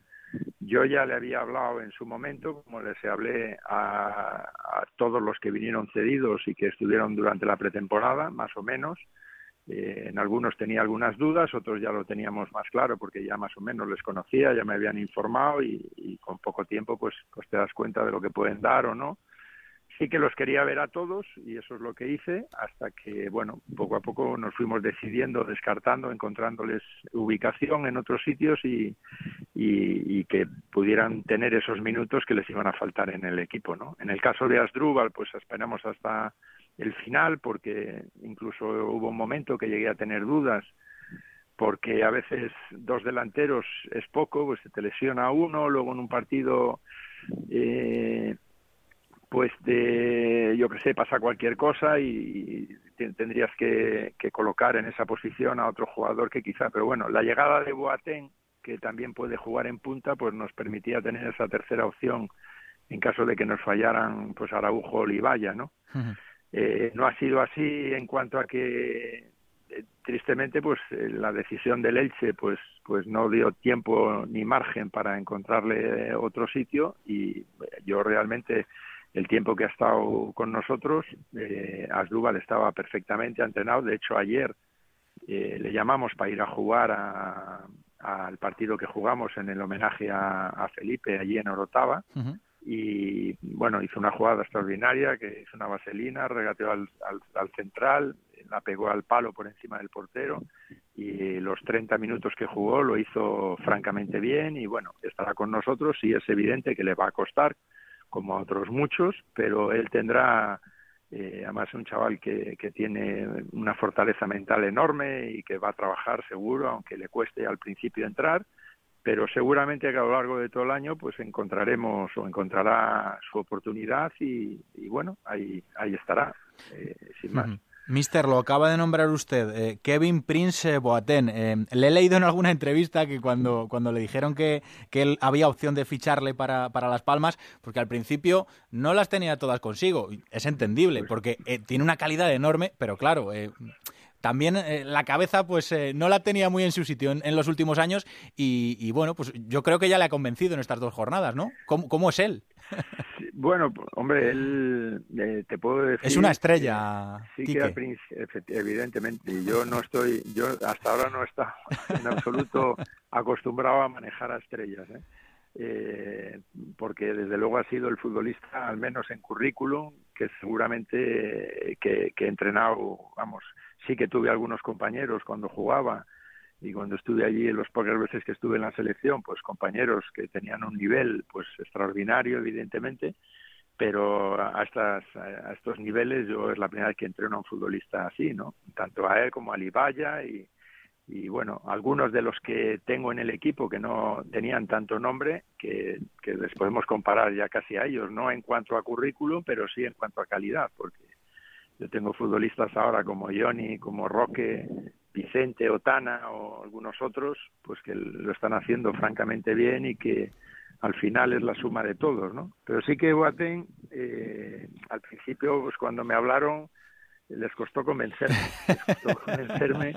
Yo ya le había hablado en su momento, como les hablé a, a todos los que vinieron cedidos y que estuvieron durante la pretemporada, más o menos. Eh, en algunos tenía algunas dudas, otros ya lo teníamos más claro porque ya más o menos les conocía, ya me habían informado y, y con poco tiempo pues, pues te das cuenta de lo que pueden dar o no sí que los quería ver a todos y eso es lo que hice hasta que, bueno, poco a poco nos fuimos decidiendo, descartando, encontrándoles ubicación en otros sitios y, y, que pudieran tener esos minutos que les iban a faltar en el equipo, ¿no? En el caso de Asdrúbal, pues esperamos hasta el final porque incluso hubo un momento que llegué a tener dudas porque a veces dos delanteros es poco, pues se te lesiona uno, luego en un partido eh, pues de, yo que sé, pasa cualquier cosa y, tendrías que, colocar en esa posición a otro jugador que quizá, pero bueno, la llegada de Boateng, que también puede jugar en punta, pues nos permitía tener esa tercera opción en caso de que nos fallaran pues Araujo o Libaya, ¿no? eh, no ha sido así en cuanto a que tristemente, pues la decisión del Elche, pues, pues no dio tiempo ni margen para encontrarle otro sitio y yo realmente el tiempo que ha estado con nosotros, eh, Asdúbal estaba perfectamente entrenado. De hecho, ayer eh, le llamamos para ir a jugar al partido que jugamos en el homenaje a, Felipe allí en Orotava. Y bueno, hizo una jugada extraordinaria, que hizo una vaselina, regateó al, al, central, la pegó al palo por encima del portero y los 30 minutos que jugó lo hizo francamente bien y bueno, estará con nosotros y es evidente que le va a costar como a otros muchos, pero él tendrá, eh, además un chaval que, que tiene una fortaleza mental enorme y que va a trabajar seguro, aunque le cueste al principio entrar, pero seguramente que a lo largo de todo el año pues encontraremos o encontrará su oportunidad y, bueno, ahí, ahí estará, eh, sin más. Mister, lo acaba de nombrar usted, eh, Kevin Prince Boateng. Eh, le he leído en alguna entrevista que cuando, cuando le dijeron que, que él había opción de ficharle para, para, Las Palmas, porque al principio no las tenía todas consigo. Es entendible, porque eh, tiene una calidad enorme, pero claro, también la cabeza pues no la tenía muy en su sitio en, los últimos años y, bueno, pues yo creo que ya le ha convencido en estas dos jornadas, ¿no? ¿Cómo, cómo es él? bueno, hombre, él, eh, te puedo decir... Es una estrella, Sí, que evidentemente. Yo no estoy, yo hasta ahora no he estado en absoluto acostumbrado a manejar a estrellas, ¿eh? Eh, porque desde luego ha sido el futbolista, al menos en currículum, que seguramente que, que he entrenado, vamos, sí que tuve algunos compañeros cuando jugaba, y cuando estuve allí los pocas veces que estuve en la selección, pues compañeros que tenían un nivel pues extraordinario evidentemente, pero a estas a estos niveles yo es la primera vez que entreno a un futbolista así, ¿no? Tanto a él como a Libaya y y bueno, algunos de los que tengo en el equipo que no tenían tanto nombre, que, que les podemos comparar ya casi a ellos, no en cuanto a currículum, pero sí en cuanto a calidad, porque yo tengo futbolistas ahora como Johnny, como Roque, Vicente, Otana o algunos otros, pues que lo están haciendo francamente bien y que al final es la suma de todos, ¿no? Pero sí que Boateng, eh, al principio, pues cuando me hablaron, les costó convencerme, les costó convencerme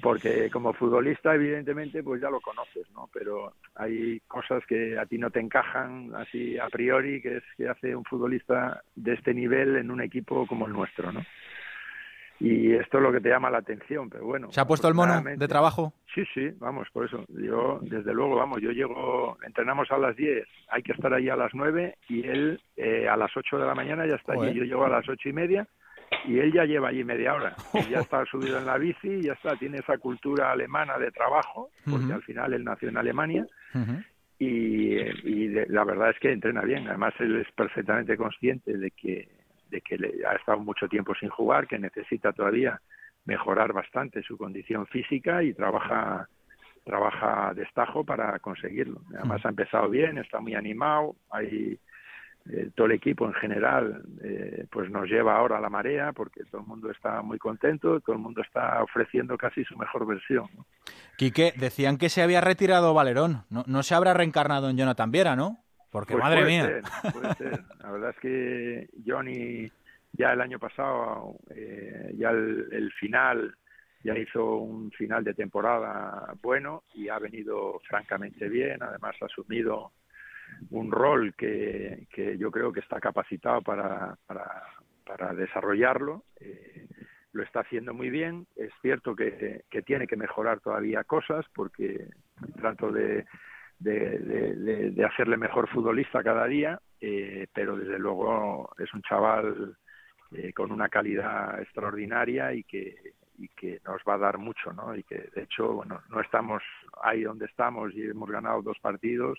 porque como futbolista evidentemente pues ya lo conoces, ¿no? Pero hay cosas que a ti no te encajan así a priori, que es que hace un futbolista de este nivel en un equipo como el nuestro, ¿no? Y esto es lo que te llama la atención, pero bueno. ¿Se ha puesto el mono de trabajo? Sí, sí, vamos, por eso. Yo, desde luego, vamos, yo llego, entrenamos a las 10, hay que estar ahí a las 9 y él eh, a las 8 de la mañana ya está allí. Yo llego a las ocho y media y él ya lleva allí media hora. ya está subido en la bici, ya está, tiene esa cultura alemana de trabajo, porque al final él nació en Alemania. Y, y la verdad es que entrena bien. Además, él es perfectamente consciente de que, de que le, ha estado mucho tiempo sin jugar, que necesita todavía mejorar bastante su condición física y trabaja trabaja destajo para conseguirlo. Además ha empezado bien, está muy animado, hay eh, todo el equipo en general eh, pues nos lleva ahora a la marea porque todo el mundo está muy contento, todo el mundo está ofreciendo casi su mejor versión. Quique, decían que se había retirado Valerón, no, no se habrá reencarnado en Jonathan Viera, ¿no? Porque pues madre mía. puede ser. La verdad es que Johnny ya el año pasado, eh, ya el, el final ya hizo un final de temporada bueno y ha venido francamente bien, además ha asumido un rol que, que yo creo que está capacitado para, para, para desarrollarlo. Eh, lo está haciendo muy bien. Es cierto que, que, tiene que mejorar todavía cosas porque trato de, de, de, hacerle mejor futbolista cada día, eh, pero desde luego es un chaval eh, con una calidad extraordinaria y que, y que nos va a dar mucho, ¿no? Y que de hecho, bueno, no estamos ahí donde estamos y hemos ganado dos partidos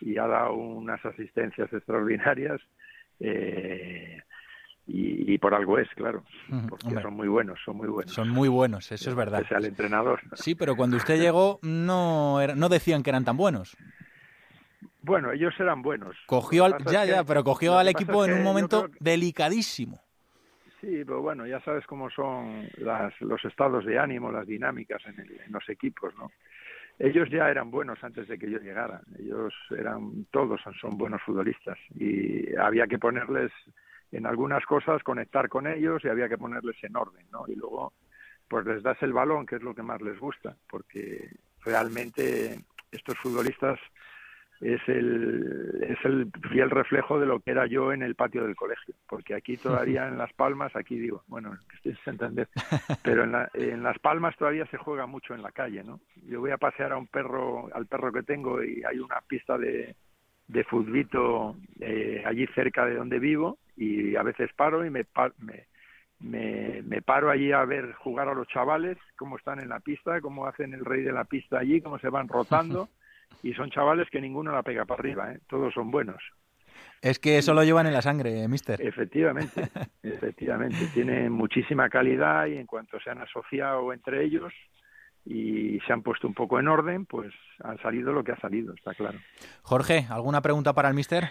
y ha dado unas asistencias extraordinarias eh, y, por algo es, claro, porque son muy buenos, son muy buenos. Son muy buenos, eso es verdad. Pese al entrenador. Sí, pero cuando usted llegó no, no decían que eran tan buenos. Bueno, ellos eran buenos. Cogió al, ya, ya, pero cogió al equipo en un momento delicadísimo. Sí, pero bueno, ya sabes cómo son las, los estados de ánimo, las dinámicas en, en los equipos, ¿no? ellos ya eran buenos antes de que yo llegara. Ellos eran, todos son buenos futbolistas y había que ponerles en algunas cosas, conectar con ellos y había que ponerles en orden, ¿no? Y luego pues les das el balón, que es lo que más les gusta, porque realmente estos futbolistas es el, es el fiel reflejo de lo que era yo en el patio del colegio, porque aquí todavía en Las Palmas, aquí digo, bueno, que estéis entender, pero en, en, Las Palmas todavía se juega mucho en la calle, ¿no? Yo voy a pasear a un perro, al perro que tengo y hay una pista de, de futbito eh, allí cerca de donde vivo y a veces paro y me, me, me, paro allí a ver jugar a los chavales, cómo están en la pista, cómo hacen el rey de la pista allí, cómo se van rotando. y son chavales que ninguno la pega para arriba, ¿eh? todos son buenos. Es que eso lo llevan en la sangre, eh, mister. Efectivamente, efectivamente. Tienen muchísima calidad y en cuanto se han asociado entre ellos y se han puesto un poco en orden, pues han salido lo que ha salido, está claro. Jorge, ¿alguna pregunta para el mister?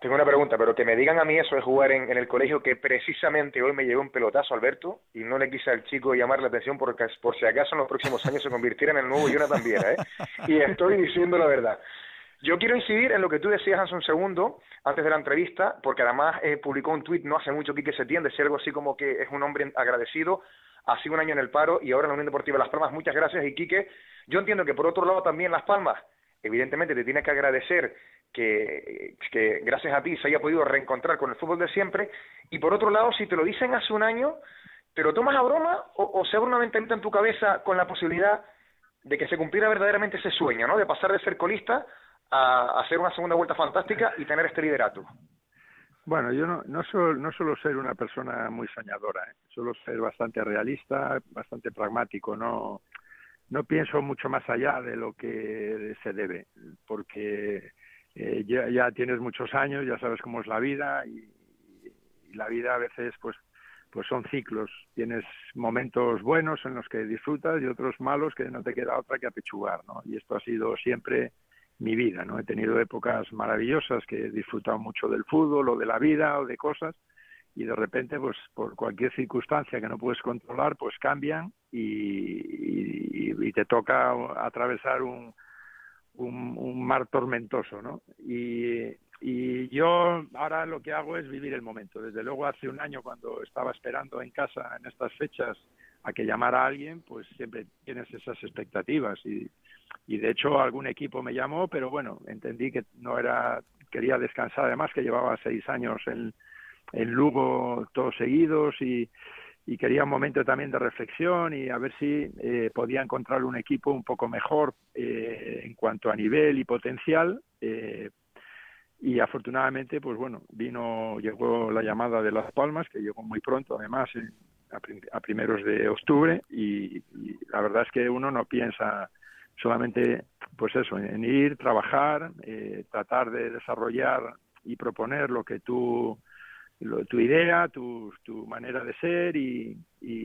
Tengo una pregunta, pero que me digan a mí eso de jugar en, el colegio, que precisamente hoy me llegó un pelotazo, Alberto, y no le quise al chico llamar la atención porque por si acaso en los próximos años se convirtiera en el nuevo Jonathan Viera, ¿eh? Y estoy diciendo la verdad. Yo quiero incidir en lo que tú decías hace un segundo, antes de la entrevista, porque además eh, publicó un tuit no hace mucho Quique Setién, decía algo así como que es un hombre agradecido, ha un año en el paro y ahora en la Unión Deportiva Las Palmas. Muchas gracias y Quique, yo entiendo que por otro lado también Las Palmas, evidentemente te tienes que agradecer que, gracias a ti se haya podido reencontrar con el fútbol de siempre. Y por otro lado, si te lo dicen hace un año, ¿te lo tomas a broma o, se abre una ventanita en tu cabeza con la posibilidad de que se cumpliera verdaderamente ese sueño, ¿no? De pasar de ser colista a, hacer una segunda vuelta fantástica y tener este liderato. Bueno, yo no, no, suelo, no suelo ser una persona muy soñadora, ¿eh? suelo ser bastante realista, bastante pragmático, no, no pienso mucho más allá de lo que se debe, porque eh, ya, ya, tienes muchos años, ya sabes cómo es la vida y, la vida a veces pues pues son ciclos. Tienes momentos buenos en los que disfrutas y otros malos que no te queda otra que apechugar, ¿no? Y esto ha sido siempre mi vida, ¿no? He tenido épocas maravillosas que he disfrutado mucho del fútbol o de la vida o de cosas y de repente, pues por cualquier circunstancia que no puedes controlar, pues cambian y, y te toca atravesar un, un, mar tormentoso, ¿no? Y, yo ahora lo que hago es vivir el momento. Desde luego hace un año cuando estaba esperando en casa en estas fechas a que llamara alguien, pues siempre tienes esas expectativas y, de hecho algún equipo me llamó, pero bueno, entendí que no era, quería descansar además que llevaba seis años en Lugo todos seguidos y, y quería un momento también de reflexión y a ver si eh, podía encontrar un equipo un poco mejor eh, en cuanto a nivel y potencial. Eh, y afortunadamente, pues bueno, vino, llegó la llamada de Las Palmas, que llegó muy pronto, además, a, primeros de octubre, y, la verdad es que uno no piensa solamente, pues eso, en ir, trabajar, tratar de desarrollar y proponer lo que tú tu idea, tu, tu manera de ser y,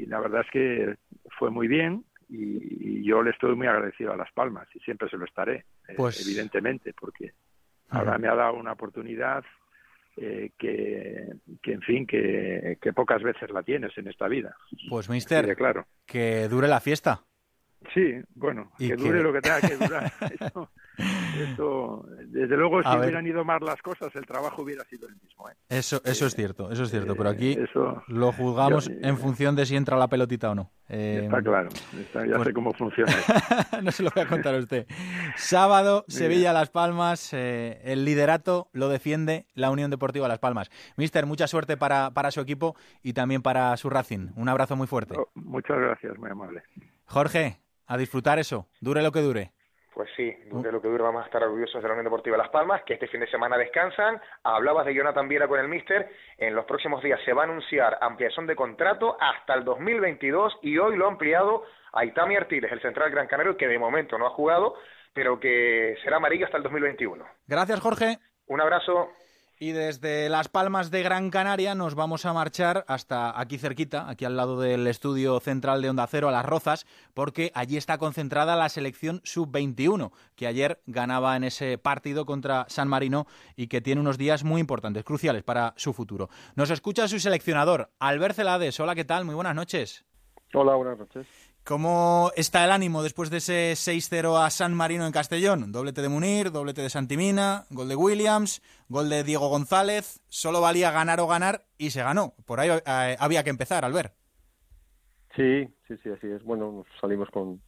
la verdad es que fue muy bien y, yo le estoy muy agradecido a Las Palmas y siempre se lo estaré, eh, pues... evidentemente, porque ahora me ha dado una oportunidad eh, que, que, en fin, que, que, pocas veces la tienes en esta vida. Pues, mister, claro. que dure la fiesta. Sí, bueno, que, dure lo que tenga que durar. Esto, desde luego, si hubieran ido más las cosas, el trabajo hubiera sido el mismo. ¿eh? Eso, eso es cierto, eso es cierto. pero aquí eh, lo juzgamos en función de si entra la pelotita o no. Eh, está claro, ya pues sé cómo funciona. no se lo voy a contar a usted. Sábado, Sevilla Las Palmas, el liderato lo defiende la Unión Deportiva Las Palmas. Mister, mucha suerte para, para su equipo y también para su Racing. Un abrazo muy fuerte. Oh, muchas gracias, muy amable. Jorge, a disfrutar eso, dure lo que dure. Pues sí, dure lo que dure, vamos a estar orgullosos de la Unión Deportiva Las Palmas, que este fin de semana descansan. Hablabas de Jonathan Viera con el Mister. En los próximos días se va a anunciar ampliación de contrato hasta el 2022 y hoy lo ha ampliado a Itami Artiles, el central Gran Canario, que de momento no ha jugado, pero que será amarillo hasta el 2021. Gracias, Jorge. Un abrazo. Y desde Las Palmas de Gran Canaria nos vamos a marchar hasta aquí cerquita, aquí al lado del estudio central de Onda Cero, a Las Rozas, porque allí está concentrada la selección sub-21, que ayer ganaba en ese partido contra San Marino y que tiene unos días muy importantes, cruciales para su futuro. Nos escucha su seleccionador, Albert Celades. Hola, ¿qué tal? Muy buenas noches. Hola, buenas noches. ¿Cómo está el ánimo después de ese 6-0 a San Marino en Castellón? Doblete de Munir, doblete de Santimina, gol de Williams, gol de Diego González. Solo valía ganar o ganar y se ganó. Por ahí eh, había que empezar, Albert. Sí, sí, sí, así es. Bueno, salimos con,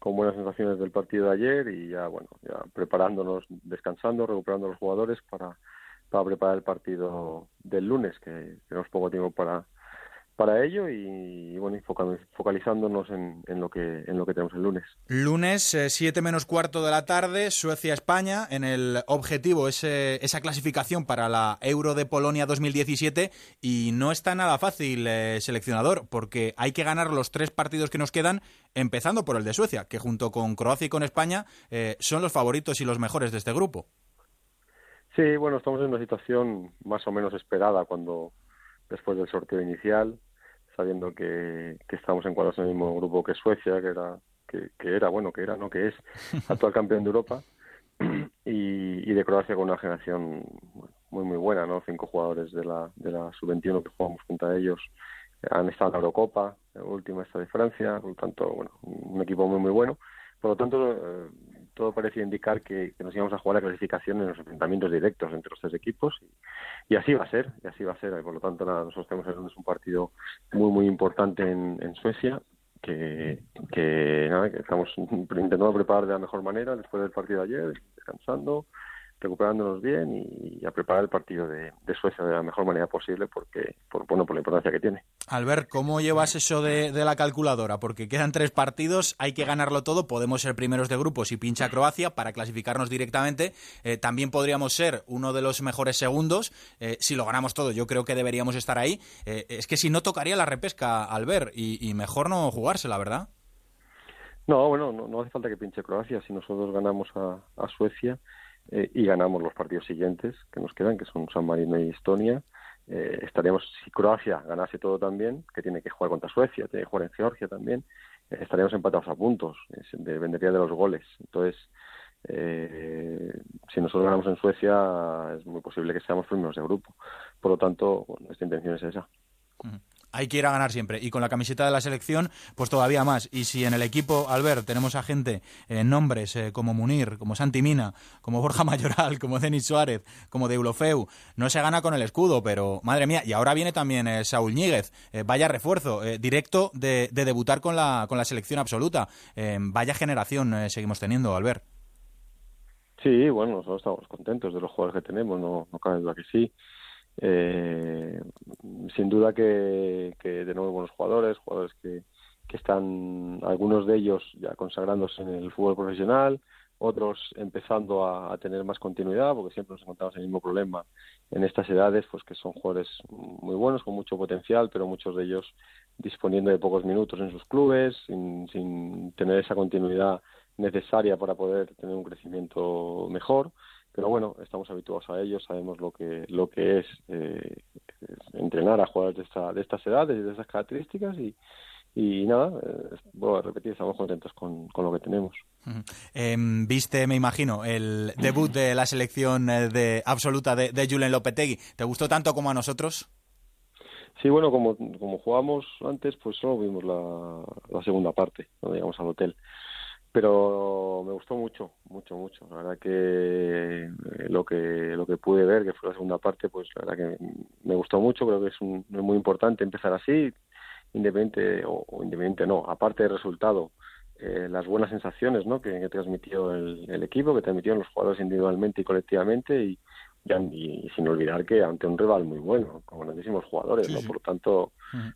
con buenas sensaciones del partido de ayer y ya, bueno, ya preparándonos, descansando, recuperando a los jugadores para, para preparar el partido del lunes, que tenemos poco tiempo para, para ello y, bueno, focalizándonos en, lo que, en lo que tenemos el lunes. Lunes, 7 eh, menos cuarto de la tarde, Suecia-España, en el objetivo ese, esa clasificación para la Euro de Polonia 2017 y no está nada fácil, eh, seleccionador, porque hay que ganar los tres partidos que nos quedan, empezando por el de Suecia, que junto con Croacia y con España eh, son los favoritos y los mejores de este grupo. Sí, bueno, estamos en una situación más o menos esperada cuando después del sorteo inicial sabiendo que, que estamos encuadrados en el mismo grupo que Suecia, que era, que, era, bueno, que era, no que es, actual campeón de Europa, y, y de Croacia con una generación muy, muy buena, ¿no? Cinco jugadores de la, de la sub-21 que jugamos junto a ellos han estado en la Eurocopa, la última está de Francia, por lo tanto, bueno, un equipo muy, muy bueno. Por lo tanto, eh, todo parecía indicar que, nos íbamos a jugar la clasificación en los enfrentamientos directos entre los tres equipos y, así va a ser, y así va a ser. Por lo tanto, nada, nosotros tenemos un partido muy, muy importante en, en Suecia que, que, nada, que estamos intentando preparar de la mejor manera después del partido de ayer, descansando, recuperándonos bien y, a preparar el partido de, Suecia de la mejor manera posible porque por bueno por la importancia que tiene. Albert, ¿cómo llevas eso de, la calculadora? Porque quedan tres partidos, hay que ganarlo todo, podemos ser primeros de grupo si pincha Croacia para clasificarnos directamente, eh, también podríamos ser uno de los mejores segundos, eh, si lo ganamos todo yo creo que deberíamos estar ahí, eh, es que si no tocaría la repesca Albert y, mejor no jugársela, ¿verdad? No, bueno, no, hace falta que pinche Croacia, si nosotros ganamos a Suecia, eh, y ganamos los partidos siguientes que nos quedan, que son San Marino y Estonia. Eh, estaríamos, si Croacia ganase todo también, que tiene que jugar contra Suecia, tiene que jugar en Georgia también, eh, estaríamos empatados a puntos, dependería de los goles. Entonces, si nosotros ganamos en Suecia, es muy posible que seamos primeros de grupo. Por lo tanto, nuestra intención es esa hay que ir a ganar siempre. Y con la camiseta de la selección, pues todavía más. Y si en el equipo, Albert, tenemos a gente, en eh, nombres eh, como Munir, como Santi Mina, como Borja Mayoral, como Denis Suárez, como Deulofeu, no se gana con el escudo, pero madre mía. Y ahora viene también eh, Saúl Ñíguez, vaya refuerzo, directo de, debutar con la, con la selección absoluta. vaya generación seguimos teniendo, Albert. Sí, bueno, nosotros estamos contentos de los jugadores que tenemos, no, no cabe duda que sí. Eh, sin duda que, que de nuevo buenos jugadores, jugadores que, que están, algunos de ellos ya consagrándose en el fútbol profesional, otros empezando a, tener más continuidad, porque siempre nos encontramos el mismo problema en estas edades, pues que son jugadores muy buenos, con mucho potencial, pero muchos de ellos disponiendo de pocos minutos en sus clubes, sin, sin tener esa continuidad necesaria para poder tener un crecimiento mejor pero bueno, estamos habituados a ello, sabemos lo que lo que es eh, entrenar a jugadores de, esta, de estas edades y de esas características y, y nada, eh, a repetir, estamos contentos con, con lo que tenemos. Em, viste, me imagino, el debut de la selección eh, de absoluta de, de Julen Lopetegui. ¿Te gustó tanto como a nosotros? Sí, bueno, como, como jugamos antes, pues solo vimos la, la segunda parte, cuando llegamos al hotel pero me gustó mucho, mucho, mucho. La verdad que eh, lo que lo que pude ver, que fue la segunda parte, pues la verdad que me gustó mucho. Creo que es, un, muy importante empezar así, independiente o, independiente no, aparte del resultado, eh, las buenas sensaciones, ¿no? Que, transmitió el, el, equipo, que transmitieron los jugadores individualmente y colectivamente y, y, sin olvidar que ante un rival muy bueno, con grandísimos jugadores, ¿no? Por lo tanto,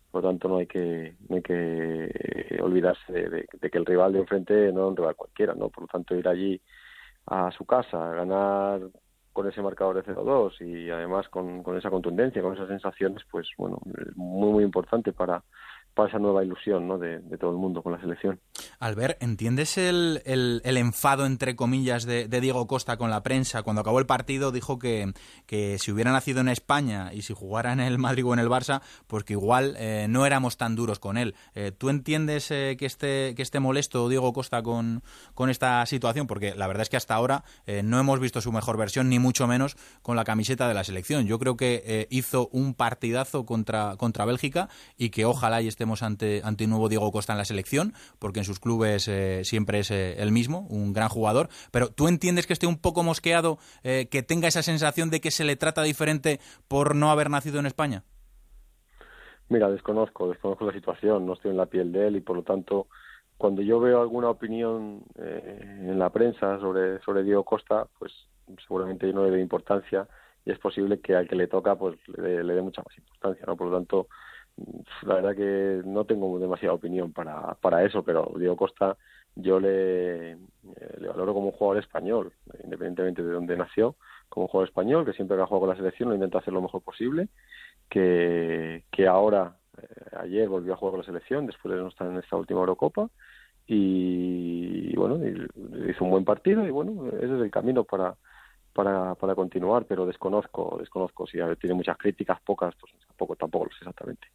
por lo tanto no hay que no hay que olvidarse de, que el rival de enfrente no es un rival cualquiera, ¿no? Por lo tanto, ir allí a su casa, a ganar con ese marcador de 0-2 y además con, con esa contundencia, con esas sensaciones, pues bueno, muy muy importante para para esa nueva ilusión ¿no? de, todo el mundo con la selección. Albert, ¿entiendes el, el, enfado, entre comillas, de, Diego Costa con la prensa? Cuando acabó el partido dijo que, que, si hubiera nacido en España y si jugara en el Madrid o en el Barça, pues que igual eh, no éramos tan duros con él. Eh, ¿Tú entiendes eh, que, esté, que esté molesto Diego Costa con, con esta situación? Porque la verdad es que hasta ahora no hemos visto su mejor versión, ni mucho menos con la camiseta de la selección. Yo creo que hizo un partidazo contra, contra Bélgica y que ojalá y esté ante, ante un nuevo Diego Costa en la selección, porque en sus clubes eh, siempre es eh, el mismo, un gran jugador. Pero ¿tú entiendes que esté un poco mosqueado, eh, que tenga esa sensación de que se le trata diferente por no haber nacido en España? Mira, desconozco, desconozco la situación, no estoy en la piel de él y por lo tanto cuando yo veo alguna opinión eh, en la prensa sobre, sobre Diego Costa, pues seguramente no le doy importancia y es posible que al que le toca pues le, le dé mucha más importancia, ¿no? Por lo tanto, la verdad que no tengo demasiada opinión para, para eso, pero Diego Costa yo le, eh, le valoro como un jugador español, independientemente de dónde nació, como un jugador español que siempre que ha jugado con la selección lo intenta hacer lo mejor posible, que, que ahora, eh, ayer volvió a jugar con la selección después de no estar en esta última Eurocopa y, bueno, hizo un buen partido y bueno, ese es el camino para, para, para continuar, pero desconozco, desconozco si tiene muchas críticas, pocas, pues tampoco, tampoco lo sé exactamente.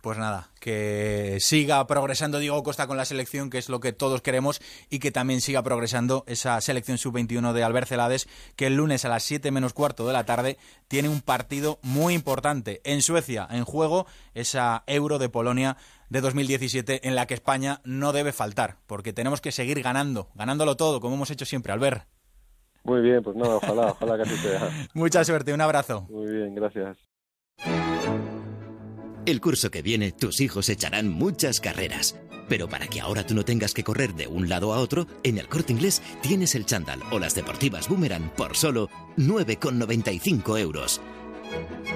Pues nada, que siga progresando Diego Costa con la selección, que es lo que todos queremos, y que también siga progresando esa selección sub-21 de Albert Celades, que el lunes a las 7 menos cuarto de la tarde tiene un partido muy importante en Suecia, en juego esa Euro de Polonia de 2017 en la que España no debe faltar, porque tenemos que seguir ganando, ganándolo todo, como hemos hecho siempre, Albert. Muy bien, pues nada, ojalá, ojalá que así sea. Mucha suerte, un abrazo. Muy bien, gracias. El curso que viene, tus hijos echarán muchas carreras. Pero para que ahora tú no tengas que correr de un lado a otro, en el corte inglés tienes el chándal o las deportivas boomerang por solo 9,95 euros.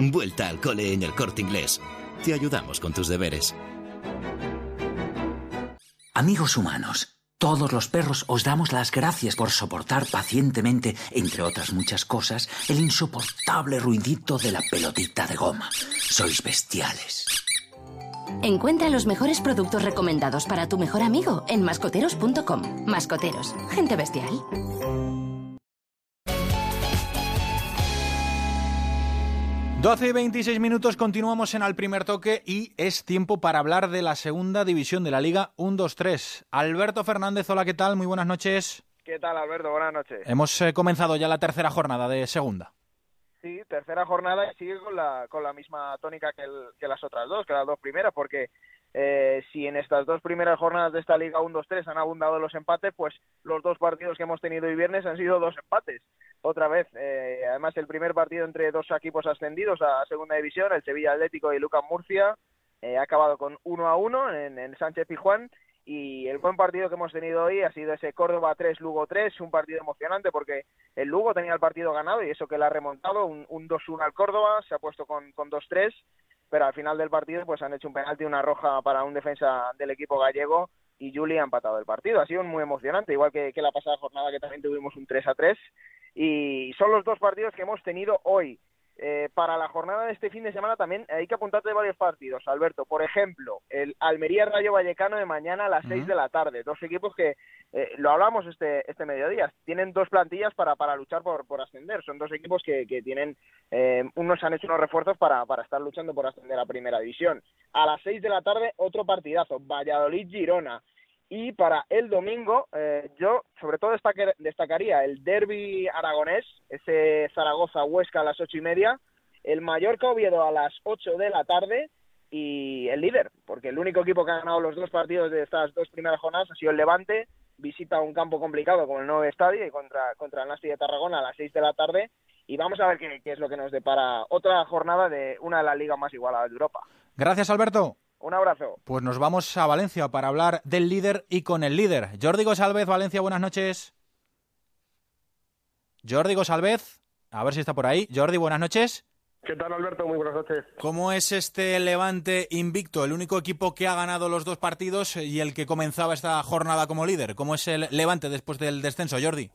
Vuelta al cole en el corte inglés. Te ayudamos con tus deberes. Amigos humanos, todos los perros os damos las gracias por soportar pacientemente, entre otras muchas cosas, el insoportable ruidito de la pelotita de goma. Sois bestiales. Encuentra los mejores productos recomendados para tu mejor amigo en mascoteros.com. Mascoteros, gente bestial. 12 y 26 minutos, continuamos en el primer toque y es tiempo para hablar de la segunda división de la Liga 1-2-3. Alberto Fernández, hola, ¿qué tal? Muy buenas noches. ¿Qué tal, Alberto? Buenas noches. Hemos eh, comenzado ya la tercera jornada de segunda. Sí, tercera jornada y sigue con la, con la misma tónica que, que las otras dos, que las dos primeras, porque eh, si en estas dos primeras jornadas de esta Liga 1-2-3 han abundado los empates, pues los dos partidos que hemos tenido hoy viernes han sido dos empates. Otra vez, eh, además el primer partido entre dos equipos ascendidos a Segunda División, el Sevilla Atlético y Lucas Murcia, eh, ha acabado con 1 a 1 en, en Sánchez Pijuán y el buen partido que hemos tenido hoy ha sido ese Córdoba 3, Lugo 3, un partido emocionante porque el Lugo tenía el partido ganado y eso que le ha remontado, un, un 2-1 al Córdoba, se ha puesto con, con 2-3 pero al final del partido pues han hecho un penalti, una roja para un defensa del equipo gallego y Juli ha empatado el partido. Ha sido muy emocionante, igual que, que la pasada jornada que también tuvimos un 3 a 3 y son los dos partidos que hemos tenido hoy. Eh, para la jornada de este fin de semana también hay que apuntarte varios partidos, Alberto. Por ejemplo, el Almería Rayo Vallecano de mañana a las 6 de la tarde. Dos equipos que, eh, lo hablamos este, este mediodía, tienen dos plantillas para, para luchar por, por ascender. Son dos equipos que, que tienen, eh, unos han hecho unos refuerzos para, para estar luchando por ascender a Primera División. A las 6 de la tarde, otro partidazo, Valladolid-Girona. Y para el domingo, eh, yo sobre todo destacaría el derby aragonés, ese Zaragoza-Huesca a las ocho y media, el Mallorca-Oviedo a las ocho de la tarde y el líder, porque el único equipo que ha ganado los dos partidos de estas dos primeras jornadas ha sido el Levante, visita un campo complicado como el nuevo estadio y contra, contra el Nasti de Tarragona a las seis de la tarde y vamos a ver qué, qué es lo que nos depara otra jornada de una de las ligas más igualadas de Europa. Gracias, Alberto. Un abrazo. Pues nos vamos a Valencia para hablar del líder y con el líder. Jordi Gosalvez, Valencia, buenas noches. Jordi Gosalvez, a ver si está por ahí. Jordi, buenas noches. ¿Qué tal, Alberto? Muy buenas noches. ¿Cómo es este Levante invicto? El único equipo que ha ganado los dos partidos y el que comenzaba esta jornada como líder. ¿Cómo es el Levante después del descenso, Jordi?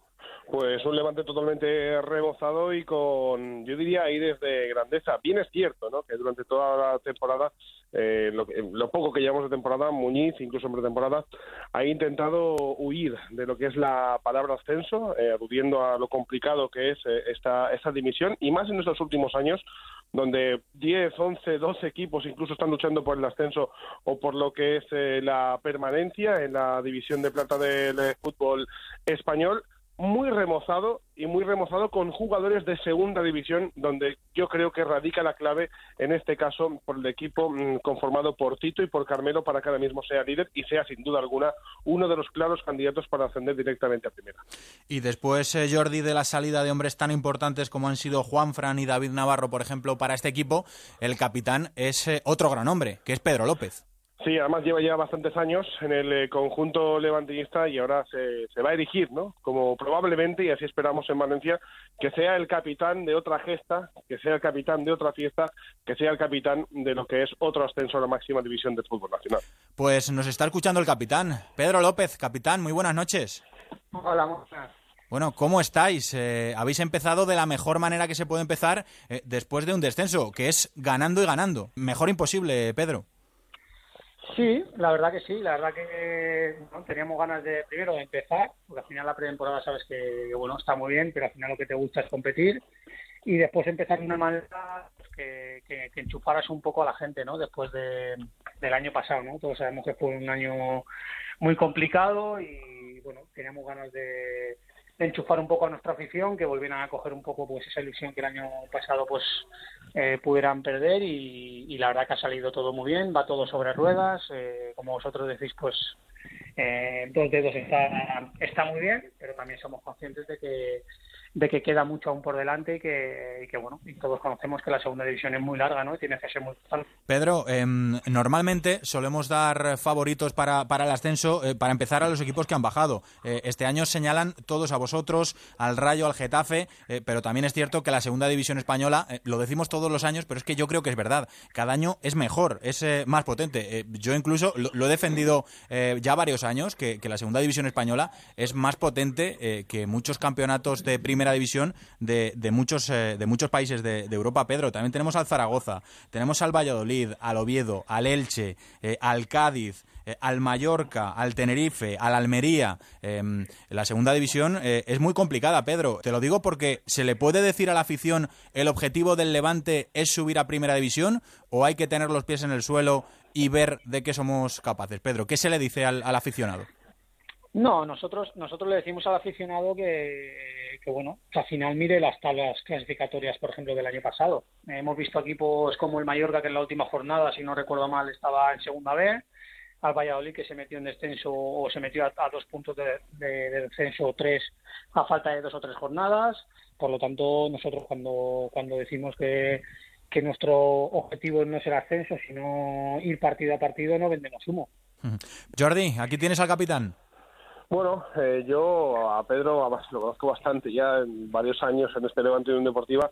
Pues un Levante totalmente rebozado y con, yo diría, aires de grandeza. Bien es cierto, ¿no? Que durante toda la temporada, eh, lo, lo, poco que llevamos de temporada, Muñiz, incluso en pretemporada, ha intentado huir de lo que es la palabra ascenso, eh, aludiendo a lo complicado que es eh, esta, esta dimisión, y más en estos últimos años, donde 10, 11, 12 equipos incluso están luchando por el ascenso o por lo que es eh, la permanencia en la división de plata del fútbol español muy remozado y muy remozado con jugadores de segunda división, donde yo creo que radica la clave en este caso por el equipo mm, conformado por Tito y por Carmelo para que ahora mismo sea líder y sea sin duda alguna uno de los claros candidatos para ascender directamente a primera. Y después, eh, Jordi, de la salida de hombres tan importantes como han sido Juan Fran y David Navarro, por ejemplo, para este equipo, el capitán es eh, otro gran hombre, que es Pedro López. Sí, además lleva ya bastantes años en el eh, conjunto levantista y ahora se, va a erigir, ¿no? Como probablemente, y así esperamos en Valencia, que sea el capitán de otra gesta, que sea el capitán de otra fiesta, que sea el capitán de lo que es otro ascenso a la máxima división del fútbol nacional. Pues nos está escuchando el capitán. Pedro López, capitán, muy buenas noches. Hola, buenas. Bueno, ¿cómo estáis? Eh, habéis empezado de la mejor manera que se puede empezar eh, después de un descenso, que es ganando y ganando. Mejor imposible, Pedro. Sí, la verdad que sí, la verdad que teníamos ganas de primero de empezar, porque al final la pretemporada sabes que, bueno está muy bien, pero al final lo que te gusta es competir y después empezar de una manera pues, que, que, enchufaras un poco a la gente, ¿no? Después de, del año pasado, ¿no? Todos sabemos que fue un año muy complicado y bueno teníamos ganas de enchufar un poco a nuestra afición, que volvieran a coger un poco pues esa ilusión que el año pasado pues eh, pudieran perder y, la verdad que ha salido todo muy bien, va todo sobre ruedas, eh, como vosotros decís pues eh, dos dedos está, está muy bien, pero también somos conscientes de que de que queda mucho aún por delante y que, bueno, y todos conocemos que la segunda división es muy larga, ¿no? Y tiene que ser muy Pedro, em, normalmente solemos dar favoritos para, para el ascenso, eh, para empezar a los equipos que han bajado. Eh, este año señalan todos a vosotros, al Rayo, al Getafe, eh, pero también es cierto que la segunda división española, lo decimos todos los años, pero es que yo creo que es verdad. Cada año es mejor, es más potente. yo incluso lo, he defendido ya varios años, que, que, la segunda división española es más potente que muchos campeonatos de primera división de, muchos, eh, de muchos países de, Europa, Pedro. También tenemos al Zaragoza, tenemos al Valladolid, al Oviedo, al Elche, eh, al Cádiz, eh, al Mallorca, al Tenerife, al Almería. Em, la segunda división es muy complicada, Pedro. Te lo digo porque se le puede decir a la afición el objetivo del Levante es subir a primera división o hay que tener los pies en el suelo y ver de qué somos capaces. Pedro, ¿qué se le dice al aficionado? No, nosotros, nosotros le decimos al aficionado que, bueno, al final mire las tablas clasificatorias, por ejemplo, del año pasado. hemos visto equipos como el Mallorca, que en la última jornada, si no recuerdo mal, estaba en segunda B, al Valladolid, que se metió en descenso o se metió a, dos puntos de, descenso o tres a falta de dos o tres jornadas. Por lo tanto, nosotros cuando, cuando decimos que, que nuestro objetivo no es el ascenso, sino ir partido a partido, no vendemos humo. Jordi, aquí tienes al capitán. Bueno, eh, yo a Pedro lo conozco bastante ya en varios años en este Levante Unión Deportiva.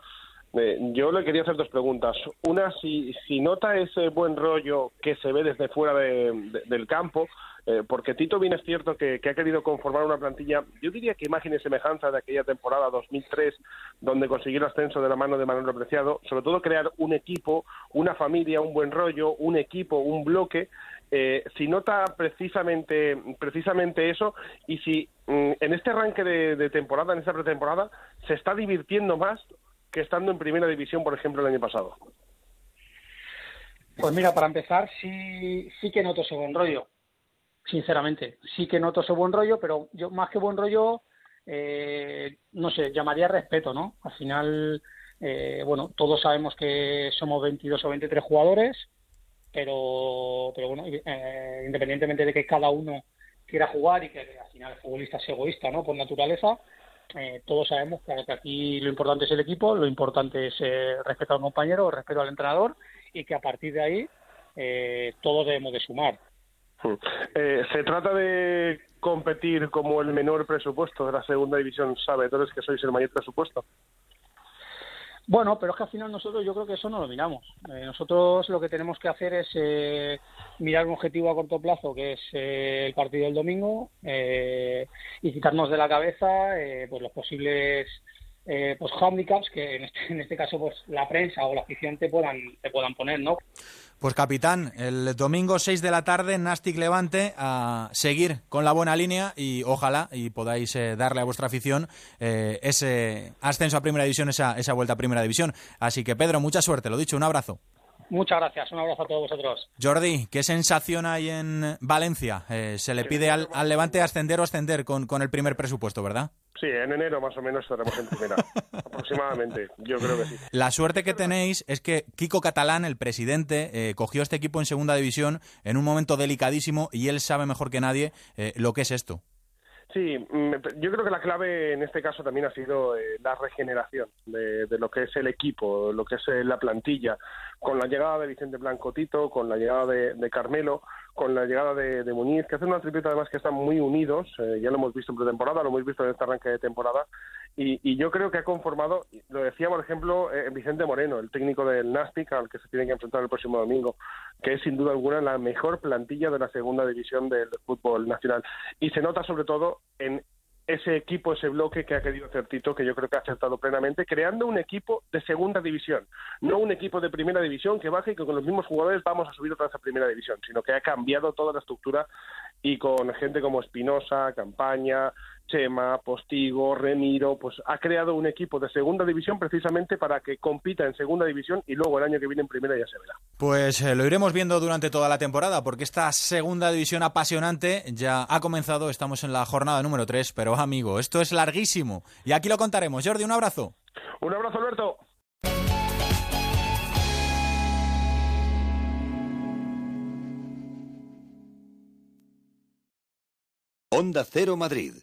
Eh, yo le quería hacer dos preguntas. Una, si, si nota ese buen rollo que se ve desde fuera del campo, eh, porque Tito bien es cierto que, ha querido conformar una plantilla, yo diría que imagen y semejanza de aquella temporada 2003, donde consiguió el ascenso de la mano de Manuel Apreciado, sobre todo crear un equipo, una familia, un buen rollo, un equipo, un bloque, eh, si nota precisamente, precisamente eso y si mm, en este arranque de, temporada, en esta pretemporada, se está divirtiendo más que estando en primera división, por ejemplo, el año pasado. Pues mira, para empezar, sí, sí que noto ese buen rollo, sinceramente. Sí que noto ese buen rollo, pero yo más que buen rollo, eh, no sé, llamaría respeto, ¿no? Al final, eh, bueno, todos sabemos que somos 22 o 23 jugadores, pero, pero bueno, eh, independientemente de que cada uno quiera jugar y que al final el futbolista es egoísta, ¿no? Por naturaleza, eh, todos sabemos que, aquí lo importante es el equipo, lo importante es eh, respeto al compañero, respeto al entrenador y que a partir de ahí todos debemos de sumar. Hmm. se trata de competir como el menor presupuesto de la segunda división, sabe, entonces que sois el mayor presupuesto. Bueno, pero es que al final nosotros yo creo que eso no lo miramos. Eh, nosotros lo que tenemos que hacer es eh, mirar un objetivo a corto plazo, que es eh, el partido del domingo, y quitarnos de la cabeza pues los posibles pues handicaps que en este, en este caso pues la prensa o la afición te puedan, te puedan poner, ¿no? Pues capitán, el domingo 6 de la tarde, Nastic Levante, a seguir con la buena línea y ojalá y podáis eh, darle a vuestra afición eh, ese ascenso a Primera División, esa, esa vuelta a Primera División. Así que Pedro, mucha suerte, lo dicho, un abrazo. Muchas gracias, un abrazo a todos vosotros. Jordi, ¿qué sensación hay en Valencia? Eh, se le pide al, al, Levante ascender o ascender con, con el primer presupuesto, ¿verdad? Sí, en enero más o menos estaremos en primera, aproximadamente, yo creo que sí. La suerte que tenéis es que Kiko Catalán, el presidente, eh, cogió este equipo en segunda división en un momento delicadísimo y él sabe mejor que nadie eh, lo que es esto. Sí, mm, yo creo que la clave en este caso también ha sido eh, la regeneración de, de, lo que es el equipo, lo que es eh, la plantilla, con la llegada de Vicente Blanco Tito, con la llegada de, de Carmelo, con la llegada de, de, Muñiz, que hacen una tripleta además que están muy unidos, eh, ya lo hemos visto en pretemporada, lo hemos visto en este arranque de temporada, y, y yo creo que ha conformado, lo decía por ejemplo eh, Vicente Moreno, el técnico del Nastic, al que se tiene que enfrentar el próximo domingo, que es sin duda alguna la mejor plantilla de la segunda división del fútbol nacional. Y se nota sobre todo en ese equipo, ese bloque que ha querido hacer Tito, que yo creo que ha acertado plenamente, creando un equipo de segunda división, no un equipo de primera división que baje y que con los mismos jugadores vamos a subir otra vez a primera división, sino que ha cambiado toda la estructura y con gente como Espinosa, Campaña, Chema, Postigo, Remiro, pues ha creado un equipo de segunda división precisamente para que compita en segunda división y luego el año que viene en primera ya se verá. Pues eh, lo iremos viendo durante toda la temporada porque esta segunda división apasionante ya ha comenzado, estamos en la jornada número 3, pero amigo, esto es larguísimo y aquí lo contaremos. Jordi, un abrazo. Un abrazo, Alberto. Onda Cero Madrid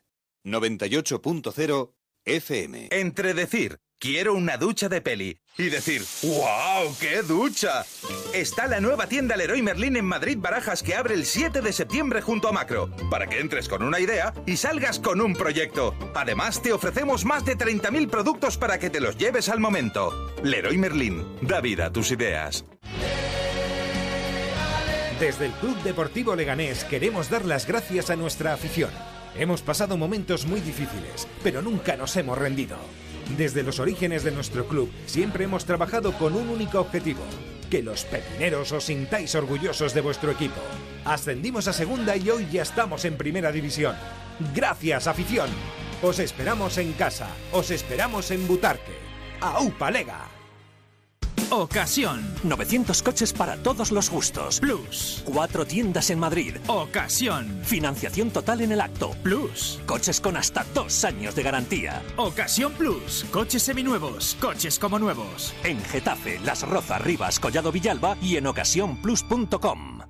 98.0 FM. Entre decir, quiero una ducha de peli y decir, ¡wow! ¡Qué ducha! Está la nueva tienda Leroy Merlin en Madrid Barajas que abre el 7 de septiembre junto a Macro, para que entres con una idea y salgas con un proyecto. Además, te ofrecemos más de 30.000 productos para que te los lleves al momento. Leroy Merlin, da vida a tus ideas. Desde el Club Deportivo Leganés queremos dar las gracias a nuestra afición. Hemos pasado momentos muy difíciles, pero nunca nos hemos rendido. Desde los orígenes de nuestro club siempre hemos trabajado con un único objetivo, que los pepineros os sintáis orgullosos de vuestro equipo. Ascendimos a segunda y hoy ya estamos en primera división. Gracias, afición. Os esperamos en casa, os esperamos en Butarque. ¡Aupa Lega! Ocasión. 900 coches para todos los gustos. Plus. Cuatro tiendas en Madrid. Ocasión. Financiación total en el acto. Plus. Coches con hasta dos años de garantía. Ocasión Plus. Coches seminuevos. Coches como nuevos. En Getafe, Las Rozas, Rivas, Collado Villalba y en ocasiónplus.com.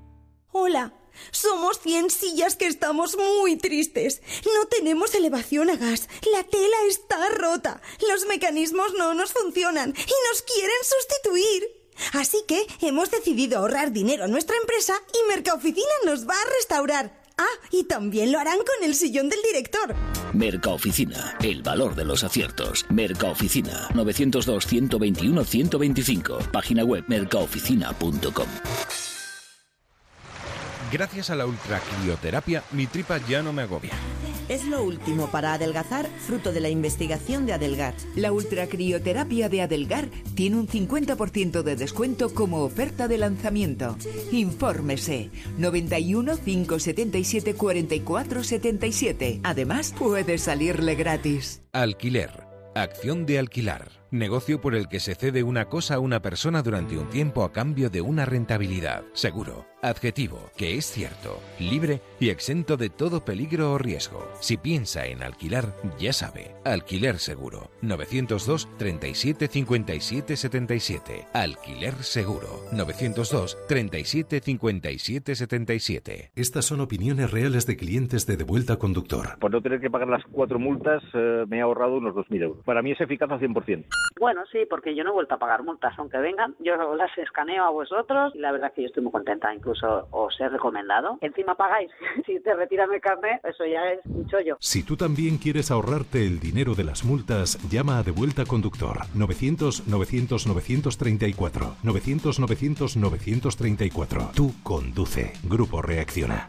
Hola. Somos 100 sillas que estamos muy tristes. No tenemos elevación a gas. La tela está rota. Los mecanismos no nos funcionan y nos quieren sustituir. Así que hemos decidido ahorrar dinero a nuestra empresa y Mercaoficina nos va a restaurar. Ah, y también lo harán con el sillón del director. Mercaoficina, el valor de los aciertos. Mercaoficina, 902-121-125. Página web mercaoficina.com. Gracias a la ultracrioterapia, mi tripa ya no me agobia. Es lo último para adelgazar, fruto de la investigación de Adelgar. La ultracrioterapia de Adelgar tiene un 50% de descuento como oferta de lanzamiento. Infórmese 91 577 44 77. Además, puede salirle gratis. Alquiler. Acción de alquilar. Negocio por el que se cede una cosa a una persona durante un tiempo a cambio de una rentabilidad. Seguro. Adjetivo, que es cierto, libre y exento de todo peligro o riesgo. Si piensa en alquilar, ya sabe. Alquiler seguro. 902 37 57 77. Alquiler seguro. 902 37 57 77. Estas son opiniones reales de clientes de Devuelta Conductor. Por no tener que pagar las cuatro multas, eh, me he ahorrado unos 2.000 euros. Para mí es eficaz al 100%. Bueno, sí, porque yo no he vuelto a pagar multas, aunque vengan. Yo las escaneo a vosotros y la verdad es que yo estoy muy contenta. Incluso os he recomendado. Encima pagáis. si te retiran el carnet, eso ya es un chollo. Si tú también quieres ahorrarte el dinero de las multas, llama a Devuelta Conductor. 900 900 934. 900 900 934. Tú conduce. Grupo Reacciona.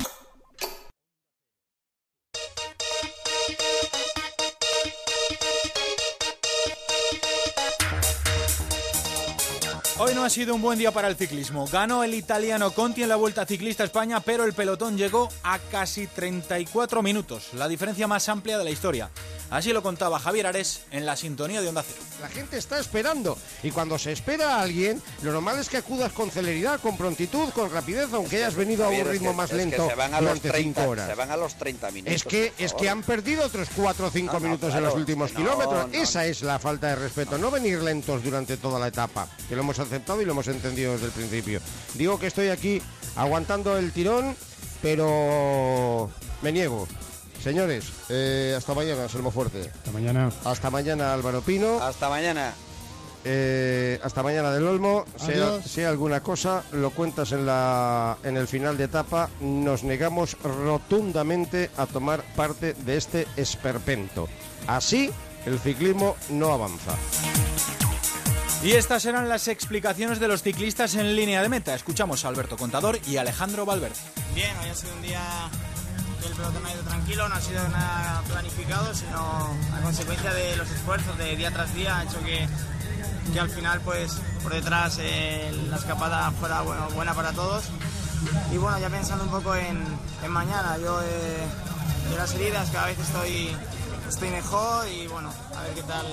Hoy no ha sido un buen día para el ciclismo. Ganó el italiano Conti en la Vuelta Ciclista España, pero el pelotón llegó a casi 34 minutos, la diferencia más amplia de la historia. Así lo contaba Javier Ares en la sintonía de Onda Cero. La gente está esperando y cuando se espera a alguien, lo normal es que acudas con celeridad, con prontitud, con rapidez, aunque hayas venido a un ritmo más lento se van a durante los 30, cinco horas. Se van a los 30 minutos. Es que, es que han perdido otros 4 o 5 No, no, minutos en los últimos no, kilómetros. no. Esa es la falta de respeto. No venir lentos durante toda la etapa, que lo hemos aceptado y lo hemos entendido desde el principio. Digo que estoy aquí aguantando el tirón, pero me niego. Señores, eh, hasta mañana, Selmo Fuerte. Hasta mañana. Hasta mañana, Álvaro Pino. Hasta mañana. Eh, hasta mañana del Olmo. Sea, Adiós. sea alguna cosa, lo cuentas en, la, en el final de etapa. Nos negamos rotundamente a tomar parte de este esperpento. Así, el ciclismo no avanza. Y estas eran las explicaciones de los ciclistas en línea de meta. Escuchamos a Alberto Contador y Alejandro Valverde. Bien, hoy ha sido un día que el pelotón ha ido tranquilo, no ha sido nada planificado, sino a consecuencia de los esfuerzos de día tras día ha hecho que, que al final, pues por detrás eh, la escapada fuera bueno, buena para todos. Y bueno, ya pensando un poco en, mañana, yo eh, de las heridas cada vez estoy, estoy mejor y bueno, a ver qué tal